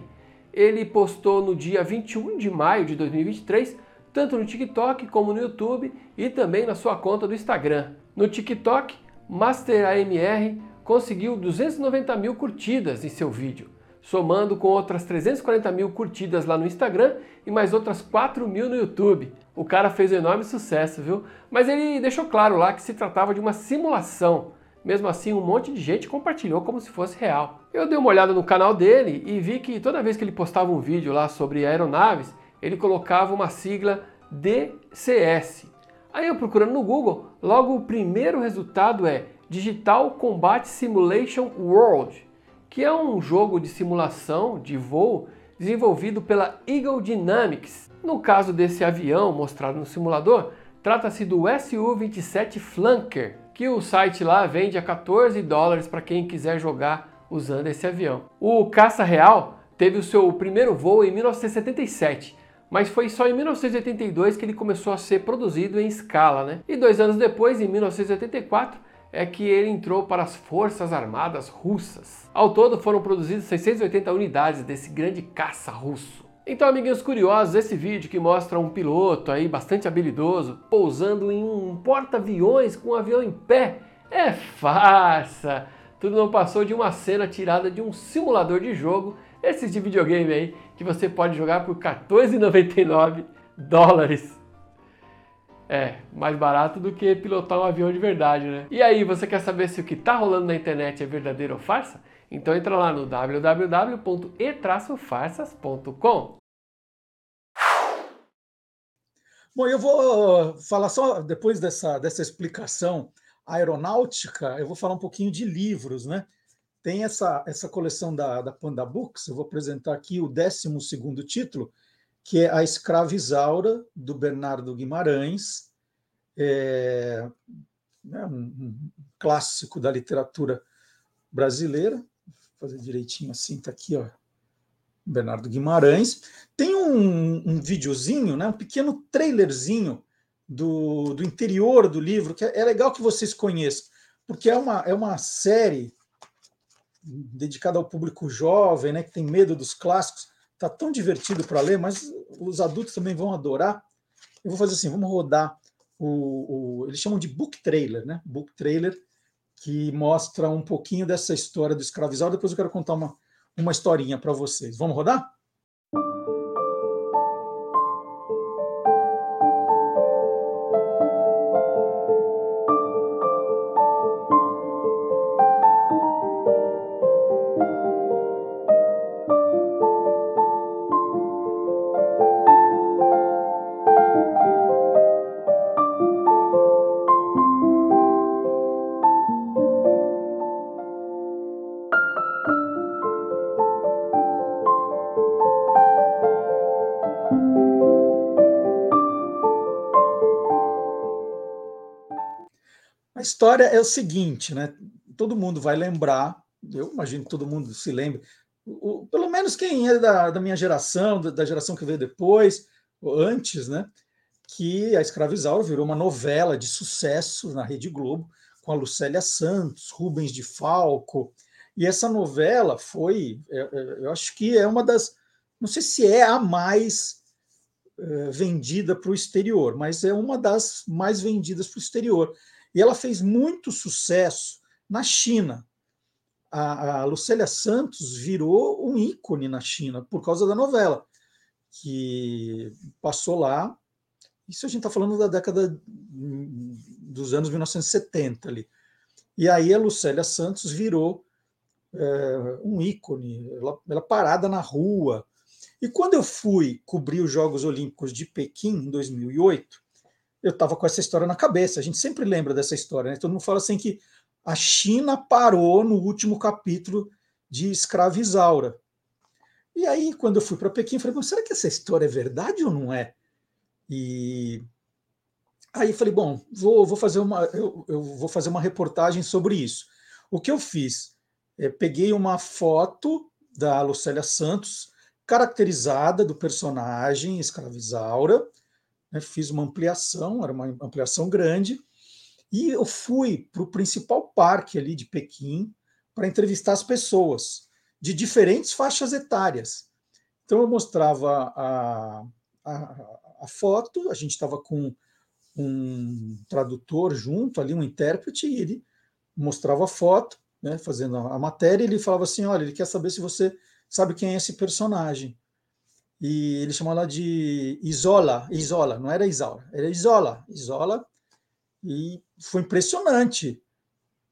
Ele postou no dia 21 de maio de 2023, tanto no TikTok como no YouTube e também na sua conta do Instagram. No TikTok, MasterAMR conseguiu 290 mil curtidas em seu vídeo, somando com outras 340 mil curtidas lá no Instagram e mais outras 4 mil no YouTube. O cara fez um enorme sucesso, viu? Mas ele deixou claro lá que se tratava de uma simulação. Mesmo assim, um monte de gente compartilhou como se fosse real. Eu dei uma olhada no canal dele e vi que toda vez que ele postava um vídeo lá sobre aeronaves, ele colocava uma sigla DCS. Aí eu procurando no Google, logo o primeiro resultado é Digital Combat Simulation World, que é um jogo de simulação de voo desenvolvido pela Eagle Dynamics. No caso desse avião mostrado no simulador, trata-se do Su-27 Flanker, que o site lá vende a 14 dólares para quem quiser jogar usando esse avião. O caça real teve o seu primeiro voo em 1977, mas foi só em 1982 que ele começou a ser produzido em escala, né? E dois anos depois, em 1984, é que ele entrou para as Forças Armadas Russas. Ao todo foram produzidas 680 unidades desse grande caça russo. Então, amiguinhos curiosos, esse vídeo que mostra um piloto aí bastante habilidoso pousando em um porta-aviões com um avião em pé é farsa. Tudo não passou de uma cena tirada de um simulador de jogo, esses de videogame aí, que você pode jogar por 14,99 dólares. É, mais barato do que pilotar um avião de verdade, né? E aí, você quer saber se o que está rolando na internet é verdadeiro ou farsa? Então entra lá no www.e-farsas.com. Bom, eu vou falar só depois dessa, dessa explicação aeronáutica, eu vou falar um pouquinho de livros, né? Tem essa, essa coleção da, da Panda Books, eu vou apresentar aqui o 12 título, que é A Escrava Isaura, do Bernardo Guimarães, é, né, um, um, clássico da literatura brasileira. Vou fazer direitinho assim, está aqui, ó. Bernardo Guimarães. Tem um, um videozinho, né, um pequeno trailerzinho do, do interior do livro, que é, é legal que vocês conheçam, porque é uma, é uma série dedicada ao público jovem, né, que tem medo dos clássicos. Tá tão divertido para ler, mas os adultos também vão adorar. Eu vou fazer assim, vamos rodar o, o, eles chamam de book trailer, né? Book trailer que mostra um pouquinho dessa história do escravizado. Depois eu quero contar uma, uma historinha para vocês. Vamos rodar? História é o seguinte, né? Todo mundo vai lembrar, eu imagino que todo mundo se lembre, o, pelo menos quem é da, da minha geração, da, da, geração que veio depois, ou antes, né? Que a Escravizaura virou uma novela de sucesso na Rede Globo, com a Lucélia Santos, Rubens de Falco. E essa novela foi, é, é, eu acho que é uma das, não sei se é a mais é, vendida para o exterior, mas é uma das mais vendidas para o exterior. E ela fez muito sucesso na China. A, a Lucélia Santos virou um ícone na China por causa da novela, que passou lá. Isso a gente está falando da década dos anos 1970 ali. E aí a Lucélia Santos virou é, um ícone, ela, ela parada na rua. E quando eu fui cobrir os Jogos Olímpicos de Pequim, em 2008, eu estava com essa história na cabeça. A gente sempre lembra dessa história, né? Todo mundo fala assim que a China parou no último capítulo de Escravizaura. E aí, quando eu fui para Pequim, falei, será que essa história é verdade ou não é? E aí falei, bom, vou, vou fazer uma, eu, eu vou fazer uma reportagem sobre isso. O que eu fiz? É, peguei uma foto da Lucélia Santos, caracterizada do personagem Escravizaura, né, fiz uma ampliação, era uma ampliação grande, E eu fui para o principal parque ali de Pequim para entrevistar as pessoas de diferentes faixas etárias. Então eu mostrava a, a, a foto, a gente estava com um tradutor junto ali, um intérprete, e ele mostrava a foto, né, fazendo a matéria, e ele falava assim: olha, ele quer saber se você sabe quem é esse personagem. E ele chamou ela de Isola, Isola, não era Isaura, era Isola, Isola, e foi impressionante.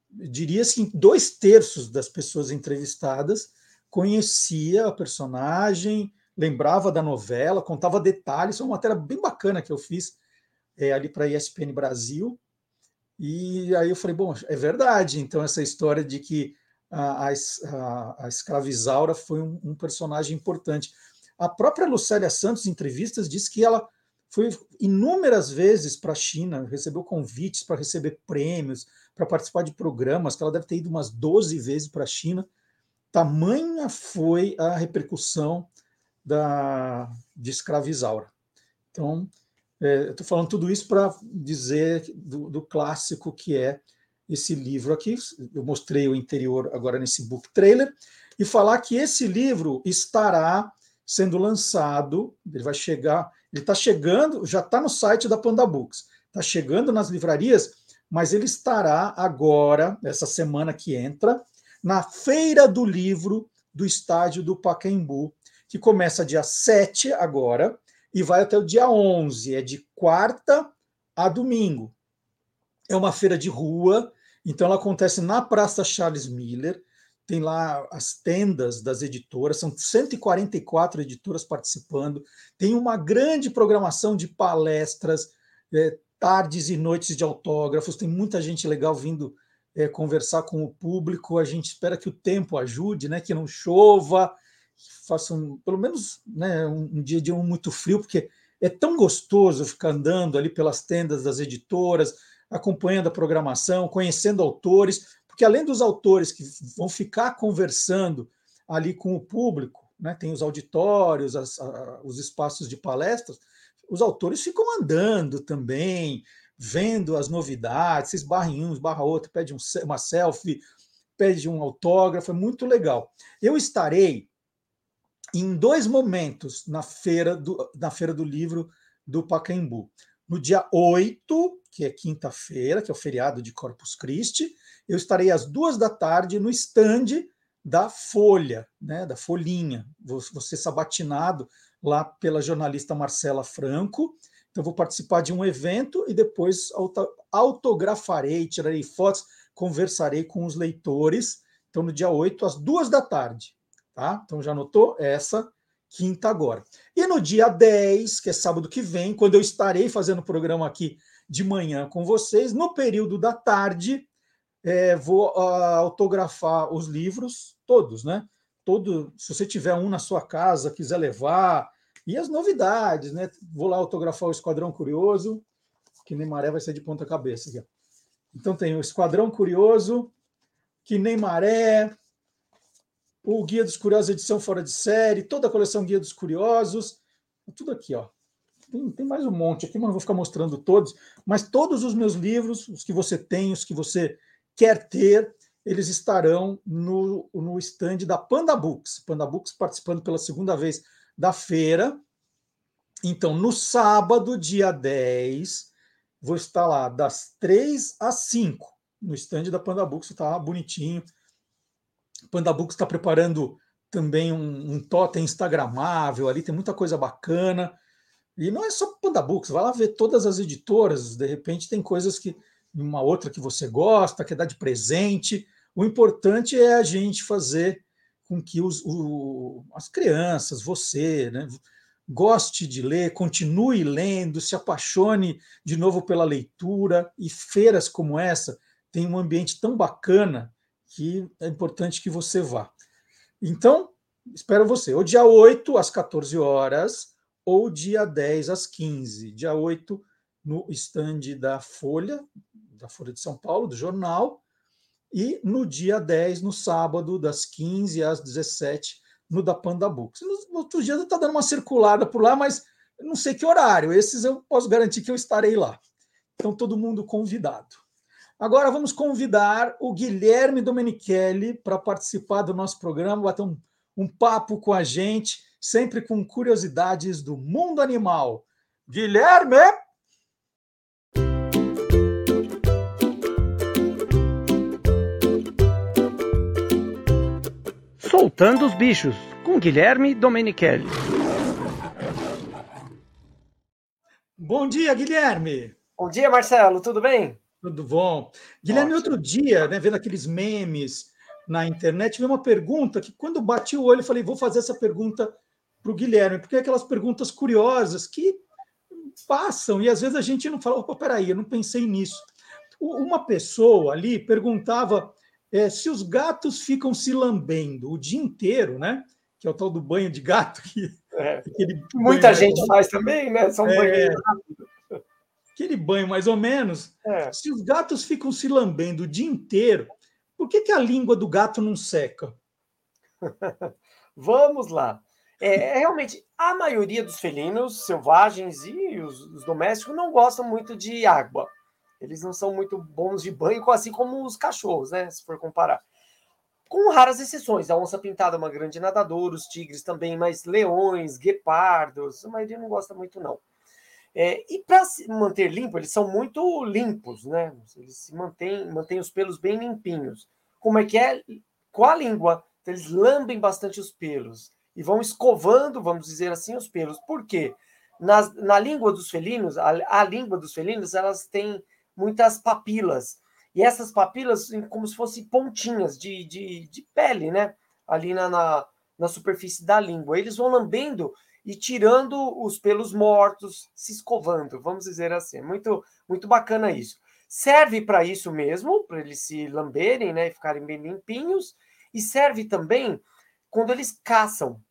Diria-se que dois terços das pessoas entrevistadas conhecia a personagem, lembrava da novela, contava detalhes. Foi uma matéria bem bacana que eu fiz é, ali para a ESPN Brasil. E aí eu falei, bom, é verdade. Então, essa história de que a, a, a escravizaura foi um, um, personagem importante. A própria Lucélia Santos, em entrevistas, disse que ela foi inúmeras vezes para a China, recebeu convites para receber prêmios, para participar de programas, que ela deve ter ido umas 12 vezes para a China. Tamanha foi a repercussão da, de escravizaura. Então, é, estou falando tudo isso para dizer do, do, clássico que é esse livro aqui. Eu mostrei o interior agora nesse book trailer e falar que esse livro estará sendo lançado, ele vai chegar, ele está chegando, já está no site da Panda Books, está chegando nas livrarias, mas ele estará agora, essa semana que entra, na Feira do Livro do Estádio do Pacaembu, que começa dia 7 agora e vai até o dia 11, é de quarta a domingo. É uma feira de rua, então ela acontece na Praça Charles Miller, tem lá as tendas das editoras, são 144 editoras participando, tem uma grande programação de palestras, é, tardes e noites de autógrafos, tem muita gente legal vindo é, conversar com o público. A gente espera que o tempo ajude, né? Que não chova, que faça um, pelo menos né, um, um dia de um muito frio, porque é tão gostoso ficar andando ali pelas tendas das editoras, acompanhando a programação, conhecendo autores, porque além dos autores que vão ficar conversando ali com o público, né, tem os auditórios, as, a, os espaços de palestras, os autores ficam andando também, vendo as novidades, esbarra em um, esbarra outro, pede um, uma selfie, pede um autógrafo, é muito legal. Eu estarei em dois momentos na feira do, na feira do livro do Pacaembu. No dia 8, que é quinta-feira, que é o feriado de Corpus Christi, eu estarei às duas da tarde no stand da Folha, né, da Folhinha. Vou, vou ser sabatinado lá pela jornalista Marcela Franco, então, vou participar de um evento e depois autografarei, tirarei fotos, conversarei com os leitores. Então, no dia 8, às duas da tarde. Tá? Então, já anotou? Essa quinta agora. E no dia 10, que é sábado que vem, quando eu estarei fazendo o programa aqui de manhã com vocês, no período da tarde, é, vou uh, autografar os livros, todos, né? Todo, se você tiver um na sua casa, quiser levar, e as novidades, né? Vou lá autografar o Esquadrão Curioso, que nem maré vai ser de ponta cabeça. Aqui. Então tem o Esquadrão Curioso, que nem maré, o Guia dos Curiosos, edição fora de série, toda a coleção Guia dos Curiosos, tudo aqui, ó. Tem, tem mais um monte aqui, mas não vou ficar mostrando todos, mas todos os meus livros, os que você tem, os que você quer ter, eles estarão no, no stand da Panda Books. Panda Books participando pela segunda vez da feira. Então, no sábado, dia 10, vou estar lá das 3 às 5, no estande da Panda Books, está bonitinho. Panda Books está preparando também um, um totem instagramável ali, tem muita coisa bacana. E não é só Panda Books, vai lá ver todas as editoras, de repente tem coisas que uma outra que você gosta, quer dar de presente. O importante é a gente fazer com que os, o, as crianças, você, né, goste de ler, continue lendo, se apaixone de novo pela leitura e feiras como essa têm um ambiente tão bacana que é importante que você vá. Então, espero você, ou dia 8 às 14 horas, ou dia 10 às 15. Dia 8 no estande da Folha, da Folha de São Paulo, do jornal, e no dia 10, no sábado, das 15 às 17, no da Panda Books. No outro dia está dando uma circulada por lá, mas não sei que horário. Esses eu posso garantir que eu estarei lá. Então, todo mundo convidado. Agora vamos convidar o Guilherme Domenichelli para participar do nosso programa, bater um, um papo com a gente, sempre com curiosidades do mundo animal. Guilherme! Soltando os Bichos, com Guilherme Domenichelli. Bom dia, Guilherme. Bom dia, Marcelo, tudo bem? Tudo bom. Guilherme, Ótimo. outro dia, né, vendo aqueles memes na internet, vi uma pergunta que, quando bati o olho, eu falei, vou fazer essa pergunta para o Guilherme, porque é aquelas perguntas curiosas que passam e às vezes a gente não fala, opa, peraí, eu não pensei nisso. Uma pessoa ali perguntava é, se os gatos ficam se lambendo o dia inteiro, né? Que é o tal do banho de gato. Que, é. Muita gente faz também, né? São é, aquele banho mais ou menos. É. Se os gatos ficam se lambendo o dia inteiro, por que, que a língua do gato não seca? (laughs) Vamos lá. É, é, realmente, a maioria dos felinos selvagens e os, os, domésticos não gostam muito de água. Eles não são muito bons de banho, assim como os cachorros, né? Se for comparar. Com raras exceções. A onça pintada é uma grande nadadora, os tigres também, mas leões, guepardos, a maioria não gosta muito, não. É, e para se manter limpo, eles são muito limpos, né? Eles se mantêm, mantêm os pelos bem limpinhos. Como é que é? Com a língua, então, eles lambem bastante os pelos e vão escovando, vamos dizer assim, os pelos. Por quê? Na, na língua dos felinos, a, a língua dos felinos, elas têm muitas papilas. E essas papilas, como se fossem pontinhas de, de, de pele, né? Ali na, na, na superfície da língua. Eles vão lambendo e tirando os pelos mortos, se escovando, vamos dizer assim. Muito, muito bacana isso. Serve para isso mesmo, para eles se lamberem né, e ficarem bem limpinhos, e serve também quando eles caçam.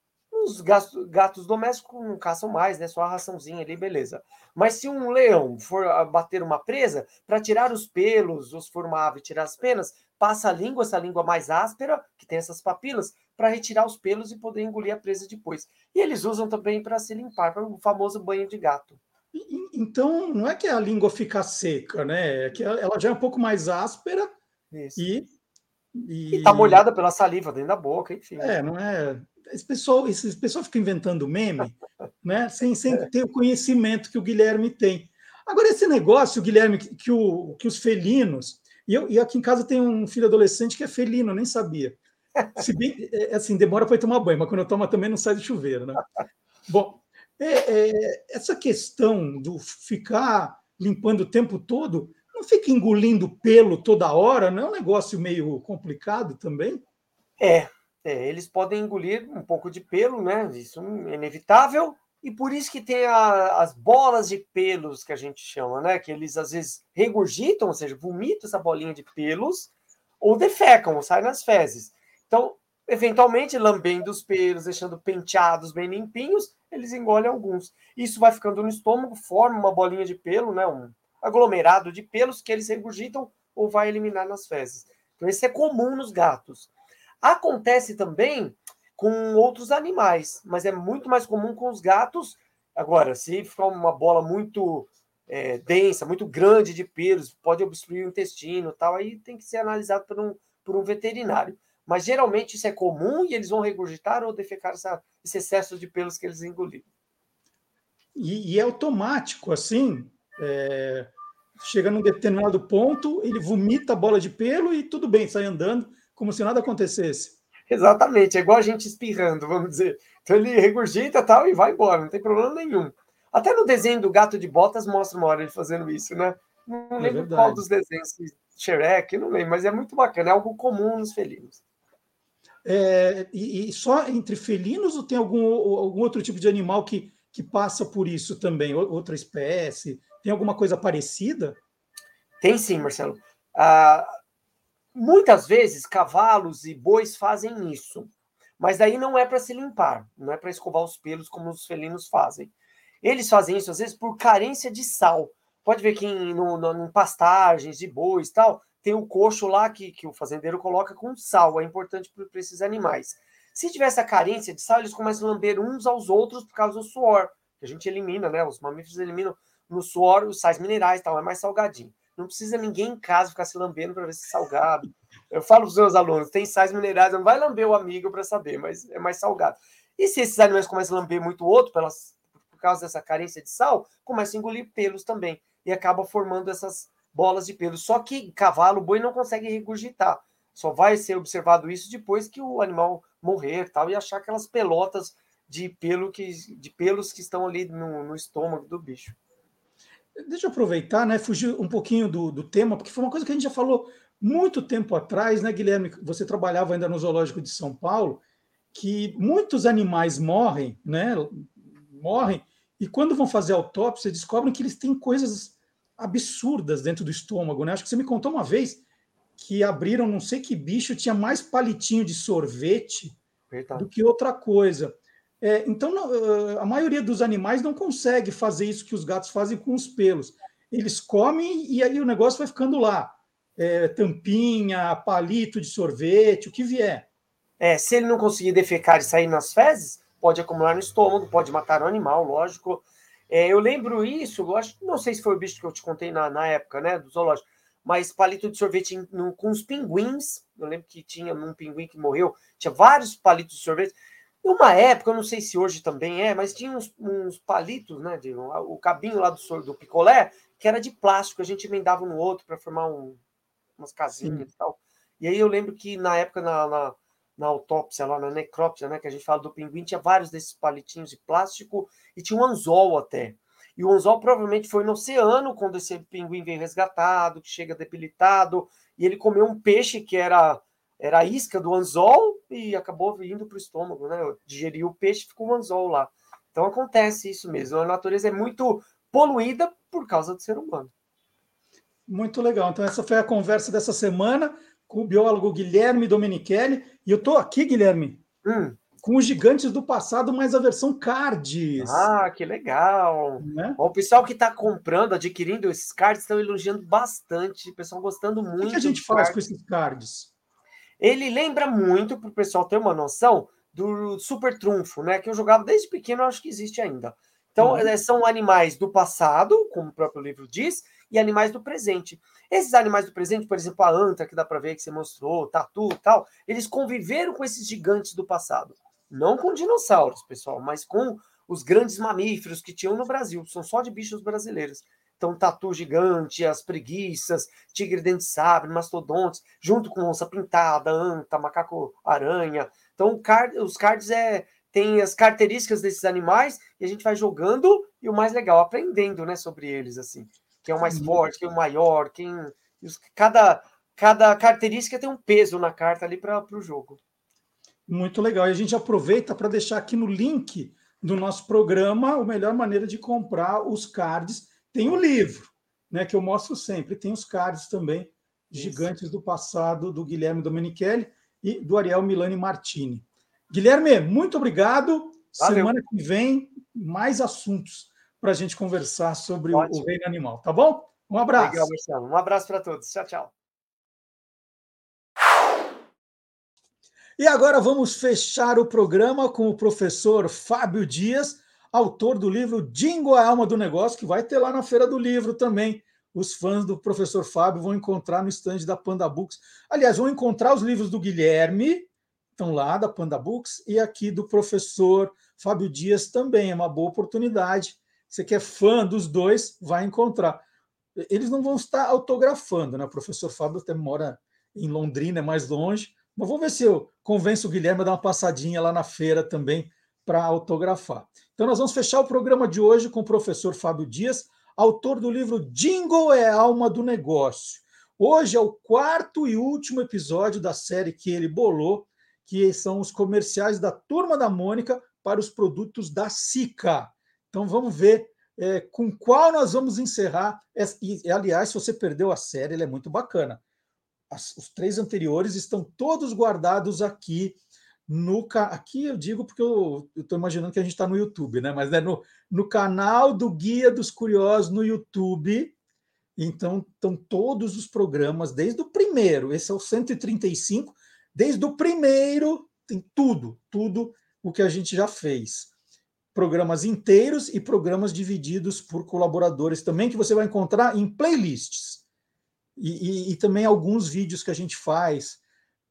Os gatos, gatos domésticos não caçam mais, né? Só a raçãozinha ali, beleza. Mas se um leão for bater uma presa, para tirar os pelos, os formáveis, tirar as penas, passa a língua, essa língua mais áspera, que tem essas papilas, para retirar os pelos e poder engolir a presa depois. E eles usam também para se limpar, para o famoso banho de gato. Então, não é que a língua fica seca, né? É que ela já é um pouco mais áspera Isso. e. E está molhada pela saliva dentro da boca, enfim. É, não é. Esse pessoal, esse pessoal fica inventando meme, né? Sem, sem é. ter o conhecimento que o Guilherme tem. Agora, esse negócio, Guilherme, que, o, que os felinos. E, eu, e aqui em casa tem um filho adolescente que é felino, eu nem sabia. Se bem, é, assim, demora para tomar banho, mas quando eu tomo também não sai do chuveiro, né? Bom, é, é, essa questão do ficar limpando o tempo todo, não fica engolindo pelo toda hora, não é um negócio meio complicado também? É, é, eles podem engolir um pouco de pelo, né? Isso é inevitável, e por isso que tem a, as bolas de pelos que a gente chama, né? Que eles às vezes regurgitam, ou seja, vomitam essa bolinha de pelos, ou defecam, ou saem nas fezes. Então, eventualmente, lambendo os pelos, deixando penteados bem limpinhos, eles engolem alguns. Isso vai ficando no estômago, forma uma bolinha de pelo, né? um aglomerado de pelos que eles regurgitam ou vai eliminar nas fezes. Então, isso é comum nos gatos. Acontece também com outros animais, mas é muito mais comum com os gatos. Agora, se ficar uma bola muito é, densa, muito grande de pelos, pode obstruir o intestino tal, aí tem que ser analisado por um, por um veterinário. Mas geralmente isso é comum e eles vão regurgitar ou defecar essa, esse excesso de pelos que eles engoliram. E, e é automático, assim, é, chega num determinado ponto, ele vomita a bola de pelo e tudo bem, sai andando como se nada acontecesse. Exatamente, é igual a gente espirrando, vamos dizer. Então ele regurgita tal e vai embora, não tem problema nenhum. Até no desenho do gato de botas mostra uma hora ele fazendo isso, né? Não é lembro qual dos desenhos, Shrek, não lembro, mas é muito bacana, é algo comum nos felinos. É, e, e, só entre felinos ou tem algum, algum outro tipo de animal que, que passa por isso também? Outra espécie? Tem alguma coisa parecida? Tem sim, Marcelo. Ah, muitas vezes cavalos e bois fazem isso, mas daí não é para se limpar, não é para escovar os pelos como os felinos fazem. Eles fazem isso às vezes por carência de sal. Pode ver que em, no, no, em pastagens de bois tal, tem o coxo lá que, que o fazendeiro coloca com sal, é importante para esses animais. Se tiver essa carência de sal, eles começam a lamber uns aos outros por causa do suor, que a gente elimina, né? Os mamíferos eliminam no suor os sais minerais, tal, é mais salgadinho. Não precisa ninguém em casa ficar se lambendo para ver se é salgado. Eu falo para os meus alunos: tem sais minerais, não vai lamber o amigo para saber, mas é mais salgado. E se esses animais começam a lamber muito o outro, pelas, por causa dessa carência de sal, começam a engolir pelos também. E acaba formando essas bolas de pelos. Só que cavalo, boi não consegue regurgitar. Só vai ser observado isso depois que o animal morrer tal, e achar aquelas pelotas de, pelo que, de pelos que estão ali no, no estômago do bicho. Deixa eu aproveitar, né? Fugir um pouquinho do, do tema, porque foi uma coisa que a gente já falou muito tempo atrás, né, Guilherme? Você trabalhava ainda no Zoológico de São Paulo, que muitos animais morrem, né? Morrem, e quando vão fazer autópsia, descobrem que eles têm coisas absurdas dentro do estômago, né? Acho que você me contou uma vez que abriram não sei que bicho, tinha mais palitinho de sorvete Verdade. do que outra coisa. É, então, a maioria dos animais não consegue fazer isso que os gatos fazem com os pelos. Eles comem e aí o negócio vai ficando lá. É, tampinha, palito de sorvete, o que vier. É, se ele não conseguir defecar e sair nas fezes, pode acumular no estômago, pode matar o animal, lógico. É, eu lembro isso, acho, não sei se foi o bicho que eu te contei na, na época, né, do zoológico, mas palito de sorvete em, no, com os pinguins. Eu lembro que tinha um pinguim que morreu, tinha vários palitos de sorvete. Uma época, eu não sei se hoje também é, mas tinha uns, uns palitos, né? De, o cabinho lá do, do picolé, que era de plástico, a gente emendava um no outro para formar um, umas casinhas Sim. e tal. E aí eu lembro que na época, na, na, na, autópsia, lá na necrópsia, né? Que a gente fala do pinguim, tinha vários desses palitinhos de plástico e tinha um anzol até. E o anzol provavelmente foi no oceano quando esse pinguim veio resgatado, que chega debilitado, e ele comeu um peixe que era era a isca do anzol e acabou vindo para o estômago, né? Digeriu o peixe, ficou o anzol lá. Então acontece isso mesmo. A natureza é muito poluída por causa do ser humano. Muito legal. Então essa foi a conversa dessa semana com o biólogo Guilherme Domenichelli. E eu estou aqui, Guilherme, hum. com os gigantes do passado, mas a versão cards. Ah, que legal! Né? O pessoal que está comprando, adquirindo esses cards, estão elogiando bastante. O pessoal gostando muito. O que a gente faz cards. com esses cards? Ele lembra muito, para o pessoal ter uma noção, do Super Trunfo, né? Que eu jogava desde pequeno, acho que existe ainda. Então, uhum. são animais do passado, como o próprio livro diz, e animais do presente. Esses animais do presente, por exemplo, a anta, que dá para ver que você mostrou, tatu e tal, eles conviveram com esses gigantes do passado. Não com dinossauros, pessoal, mas com os grandes mamíferos que tinham no Brasil. São só de bichos brasileiros. Então, tatu gigante, as preguiças, tigre dente de sabre, mastodontes, junto com onça pintada, anta, macaco-aranha. Então, card, os cards é, tem as características desses animais e a gente vai jogando e o mais legal, aprendendo né, sobre eles, assim. Quem é o mais forte, quem é o maior, quem. Cada, cada característica tem um peso na carta ali para o jogo. Muito legal. E a gente aproveita para deixar aqui no link do nosso programa a melhor maneira de comprar os cards tem o livro, né, que eu mostro sempre, tem os cards também, Isso. Gigantes do Passado, do Guilherme Domenichelli e do Ariel Milani Martini. Guilherme, muito obrigado. Valeu. Semana que vem, mais assuntos para a gente conversar sobre Ótimo. o reino animal, tá bom? Um abraço. Legal, Marcelo. Um abraço para todos. Tchau, tchau. E agora vamos fechar o programa com o professor Fábio Dias autor do livro Dingo, a alma do negócio, que vai ter lá na Feira do Livro também. Os fãs do professor Fábio vão encontrar no estande da Panda Books. Aliás, vão encontrar os livros do Guilherme, estão lá, da Panda Books, e aqui do professor Fábio Dias também. É uma boa oportunidade. Você que é fã dos dois, vai encontrar. Eles não vão estar autografando, né? O professor Fábio até mora em Londrina, é mais longe. Mas vou ver se eu convenço o Guilherme a dar uma passadinha lá na feira também para autografar. Então, nós vamos fechar o programa de hoje com o professor Fábio Dias, autor do livro Jingle é Alma do Negócio. Hoje é o quarto e último episódio da série que ele bolou, que são os comerciais da Turma da Mônica para os produtos da Sica. Então, vamos ver é, com qual nós vamos encerrar. E, aliás, se você perdeu a série, ela é muito bacana. As, os três anteriores estão todos guardados aqui no aqui eu digo porque eu estou imaginando que a gente está no YouTube, né? Mas é no, no canal do Guia dos Curiosos no YouTube. Então, estão todos os programas, desde o primeiro, esse é o 135, desde o primeiro, tem tudo, tudo o que a gente já fez. Programas inteiros e programas divididos por colaboradores também, que você vai encontrar em playlists. E, e, e também alguns vídeos que a gente faz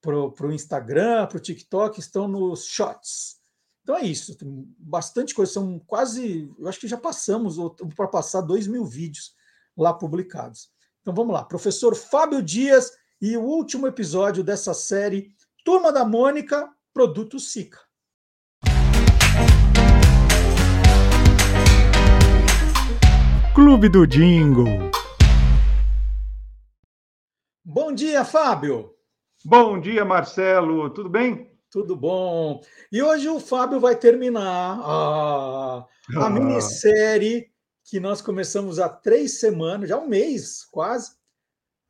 para o Instagram, para o TikTok, estão nos shots. Então é isso, tem bastante coisa, são quase, eu acho que já passamos para passar dois mil vídeos lá publicados. Então vamos lá, professor Fábio Dias e o último episódio dessa série Turma da Mônica, Produto Sica. Clube do Jingle. Bom dia, Fábio. Bom dia, Marcelo. Tudo bem? Tudo bom. E hoje o Fábio vai terminar a, a ah. minissérie que nós começamos há três semanas, já um mês quase.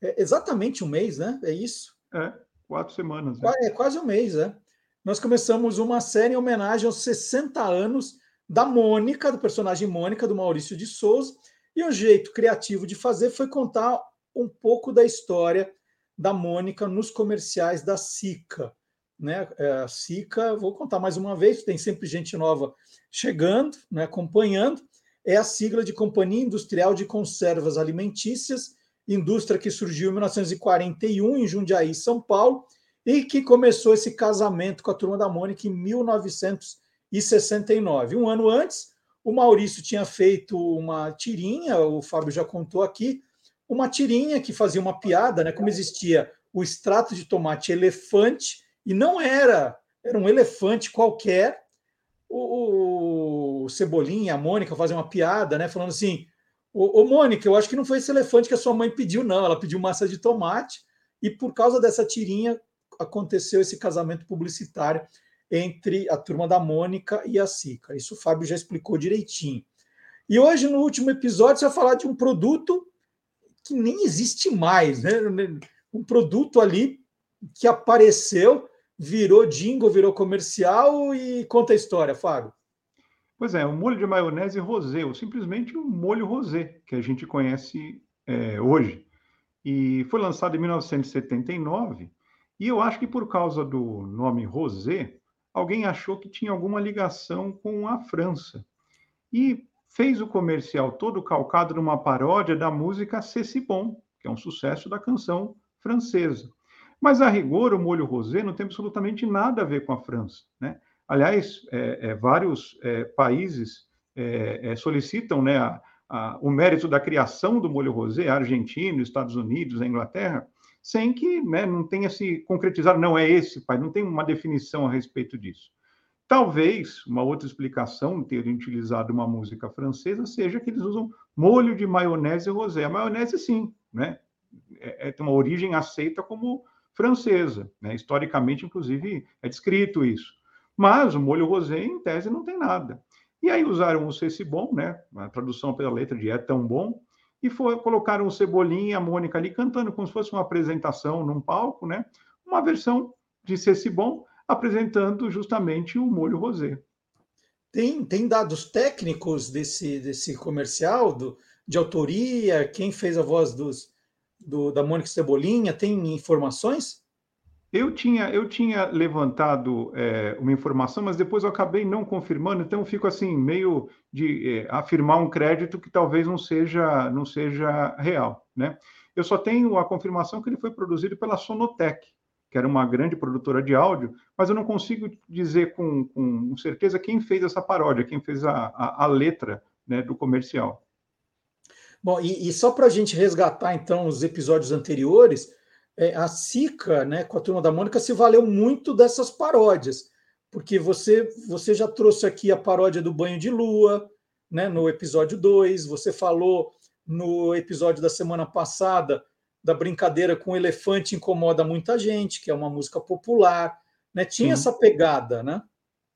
É exatamente um mês, né? É isso? É, quatro semanas. Né? É quase um mês, né? Nós começamos uma série em homenagem aos 60 anos da Mônica, do personagem Mônica, do Maurício de Souza. E o jeito criativo de fazer foi contar um pouco da história da Mônica nos comerciais da Sica. Né? É, a Sica, vou contar mais uma vez, tem sempre gente nova chegando, né, acompanhando. É a sigla de Companhia Industrial de Conservas Alimentícias, indústria que surgiu em 1941 em Jundiaí, São Paulo, e que começou esse casamento com a turma da Mônica em 1969. Um ano antes, o Maurício tinha feito uma tirinha, o Fábio já contou aqui, uma tirinha que fazia uma piada, né? Como existia o extrato de tomate elefante, e não era, era um elefante qualquer. O, o Cebolinha, a Mônica faziam uma piada, né? Falando assim: Ô, ô, Mônica, eu acho que não foi esse elefante que a sua mãe pediu, não. Ela pediu massa de tomate, e por causa dessa tirinha aconteceu esse casamento publicitário entre a turma da Mônica e a Sica. Isso o Fábio já explicou direitinho. E hoje, no último episódio, você vai falar de um produto que nem existe mais, né? Um produto ali que apareceu, virou jingle, virou comercial e conta a história, Fábio. Pois é, o molho de maionese rosé, ou simplesmente o molho rosé, que a gente conhece é, hoje. E foi lançado em 1979, e eu acho que por causa do nome rosé, alguém achou que tinha alguma ligação com a França. E fez o comercial todo calcado numa paródia da música C'est Bon, que é um sucesso da canção francesa. Mas, a rigor, o molho rosé não tem absolutamente nada a ver com a França. Né? Aliás, é, é, vários é, países é, é, solicitam né, a, a, o mérito da criação do molho rosé, a Argentina, os Estados Unidos, a Inglaterra, sem que né, não tenha se concretizado, não é esse, pai, não tem uma definição a respeito disso. Talvez uma outra explicação de terem utilizado uma música francesa seja que eles usam molho de maionese rosé. A maionese, sim, né? É, é, tem uma origem aceita como francesa. Né? Historicamente, inclusive, é descrito isso. Mas o molho rosé, em tese, não tem nada. E aí usaram o Ceci Bom, né? a tradução pela letra de É Tão Bom, e foi, colocaram o Cebolinha e a Mônica ali cantando como se fosse uma apresentação num palco, né? uma versão de Ceci Bom, apresentando justamente o molho rosé. Tem, tem dados técnicos desse, desse comercial, do, de autoria, quem fez a voz dos, do, da Mônica Cebolinha, tem informações? Eu tinha, eu tinha levantado é, uma informação, mas depois eu acabei não confirmando, então eu fico assim, meio de é, afirmar um crédito que talvez não seja, não seja real. Né? Eu só tenho a confirmação que ele foi produzido pela Sonotec, que era uma grande produtora de áudio, mas eu não consigo dizer com, com certeza quem fez essa paródia, quem fez a, a, a letra né, do comercial. Bom, e, e só para a gente resgatar então os episódios anteriores, é, a Sica, né, com a turma da Mônica, se valeu muito dessas paródias, porque você, você já trouxe aqui a paródia do banho de lua, né, no episódio 2, você falou no episódio da semana passada da brincadeira com o elefante incomoda muita gente, que é uma música popular, né? Tinha Sim. essa pegada, né?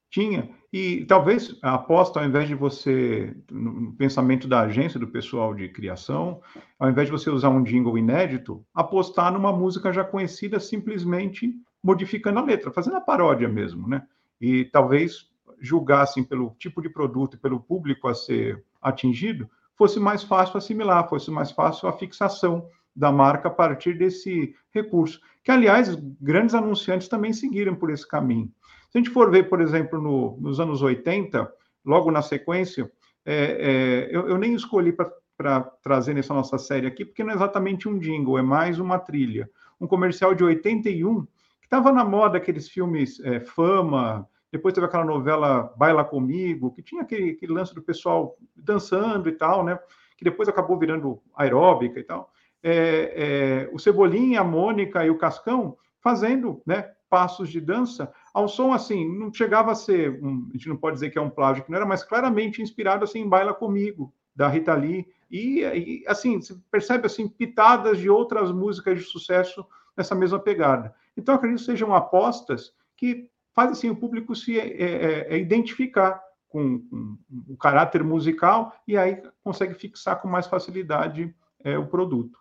Tinha. E talvez a aposta, ao invés de você, no pensamento da agência, do pessoal de criação, ao invés de você usar um jingle inédito, apostar numa música já conhecida, simplesmente modificando a letra, fazendo a paródia mesmo, né? E talvez julgassem pelo tipo de produto e pelo público a ser atingido, fosse mais fácil assimilar, fosse mais fácil a fixação da marca a partir desse recurso, que, aliás, grandes anunciantes também seguiram por esse caminho. Se a gente for ver, por exemplo, no, nos anos 80, logo na sequência, é, é, eu, eu, nem escolhi para trazer nessa nossa série aqui, porque não é exatamente um jingle, é mais uma trilha. Um comercial de 81, que estava na moda aqueles filmes é, Fama, depois teve aquela novela Baila Comigo, que tinha aquele, aquele lance do pessoal dançando e tal, né? Que depois acabou virando aeróbica e tal. É, é, o Cebolinha, a Mônica e o Cascão fazendo né, passos de dança ao som assim, não chegava a ser, um, a gente não pode dizer que é um plágio, que não era, mas claramente inspirado assim em Baila Comigo, da Rita Lee, e, e assim, você percebe assim pitadas de outras músicas de sucesso nessa mesma pegada. Então, acredito que sejam apostas que faz assim o público se é, é, é identificar com, com, o caráter musical e aí consegue fixar com mais facilidade é, o produto.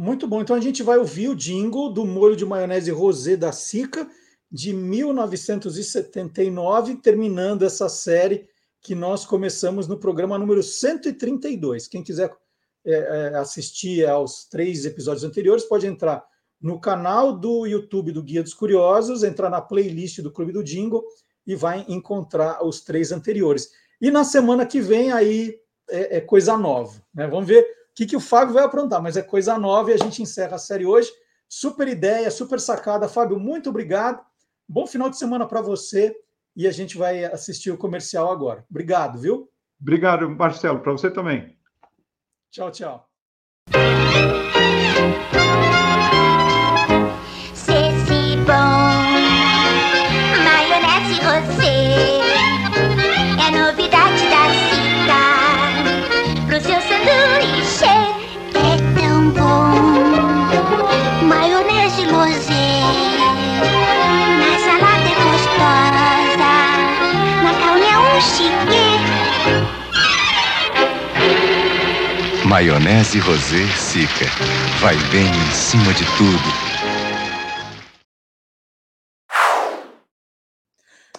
Muito bom. Então a gente vai ouvir o jingle do molho de maionese rosé da Sica de 1979, terminando essa série que nós começamos no programa número 132. Quem quiser é, é, assistir aos três episódios anteriores pode entrar no canal do YouTube do Guia dos Curiosos, entrar na playlist do Clube do Jingle e vai encontrar os três anteriores. E na semana que vem aí é, é coisa nova, né? Vamos ver que, que o Fábio vai aprontar, mas é coisa nova e a gente encerra a série hoje. Super ideia, super sacada, Fábio. Muito obrigado. Bom final de semana para você e a gente vai assistir o comercial agora. Obrigado, viu? Obrigado, Marcelo, para você também. Tchau, tchau. Maionese Rosé Sica. Vai bem em cima de tudo.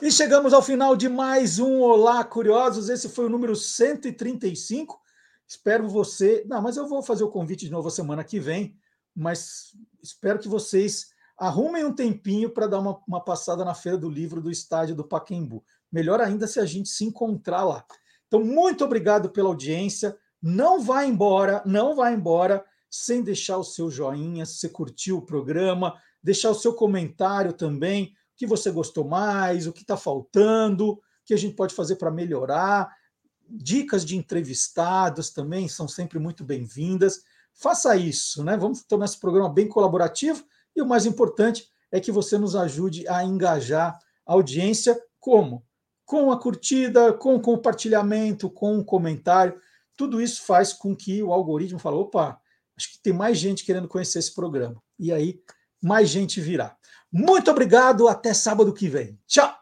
E chegamos ao final de mais um Olá Curiosos. Esse foi o número 135. Espero você. Não, mas eu vou fazer o convite de novo semana que vem. Mas espero que vocês arrumem um tempinho para dar uma, uma passada na Feira do Livro do Estádio do Paquembu. Melhor ainda se a gente se encontrar lá. Então, muito obrigado pela audiência. Não vá embora, não vá embora sem deixar o seu joinha, se você curtiu o programa, deixar o seu comentário também, o que você gostou mais, o que está faltando, o que a gente pode fazer para melhorar. Dicas de entrevistados também são sempre muito bem-vindas. Faça isso, né? Vamos tornar esse programa bem colaborativo e o mais importante é que você nos ajude a engajar a audiência como? Com a curtida, com o compartilhamento, com o comentário tudo isso faz com que o algoritmo fale, opa, acho que tem mais gente querendo conhecer esse programa. E aí, mais gente virá. Muito obrigado, até sábado que vem. Tchau!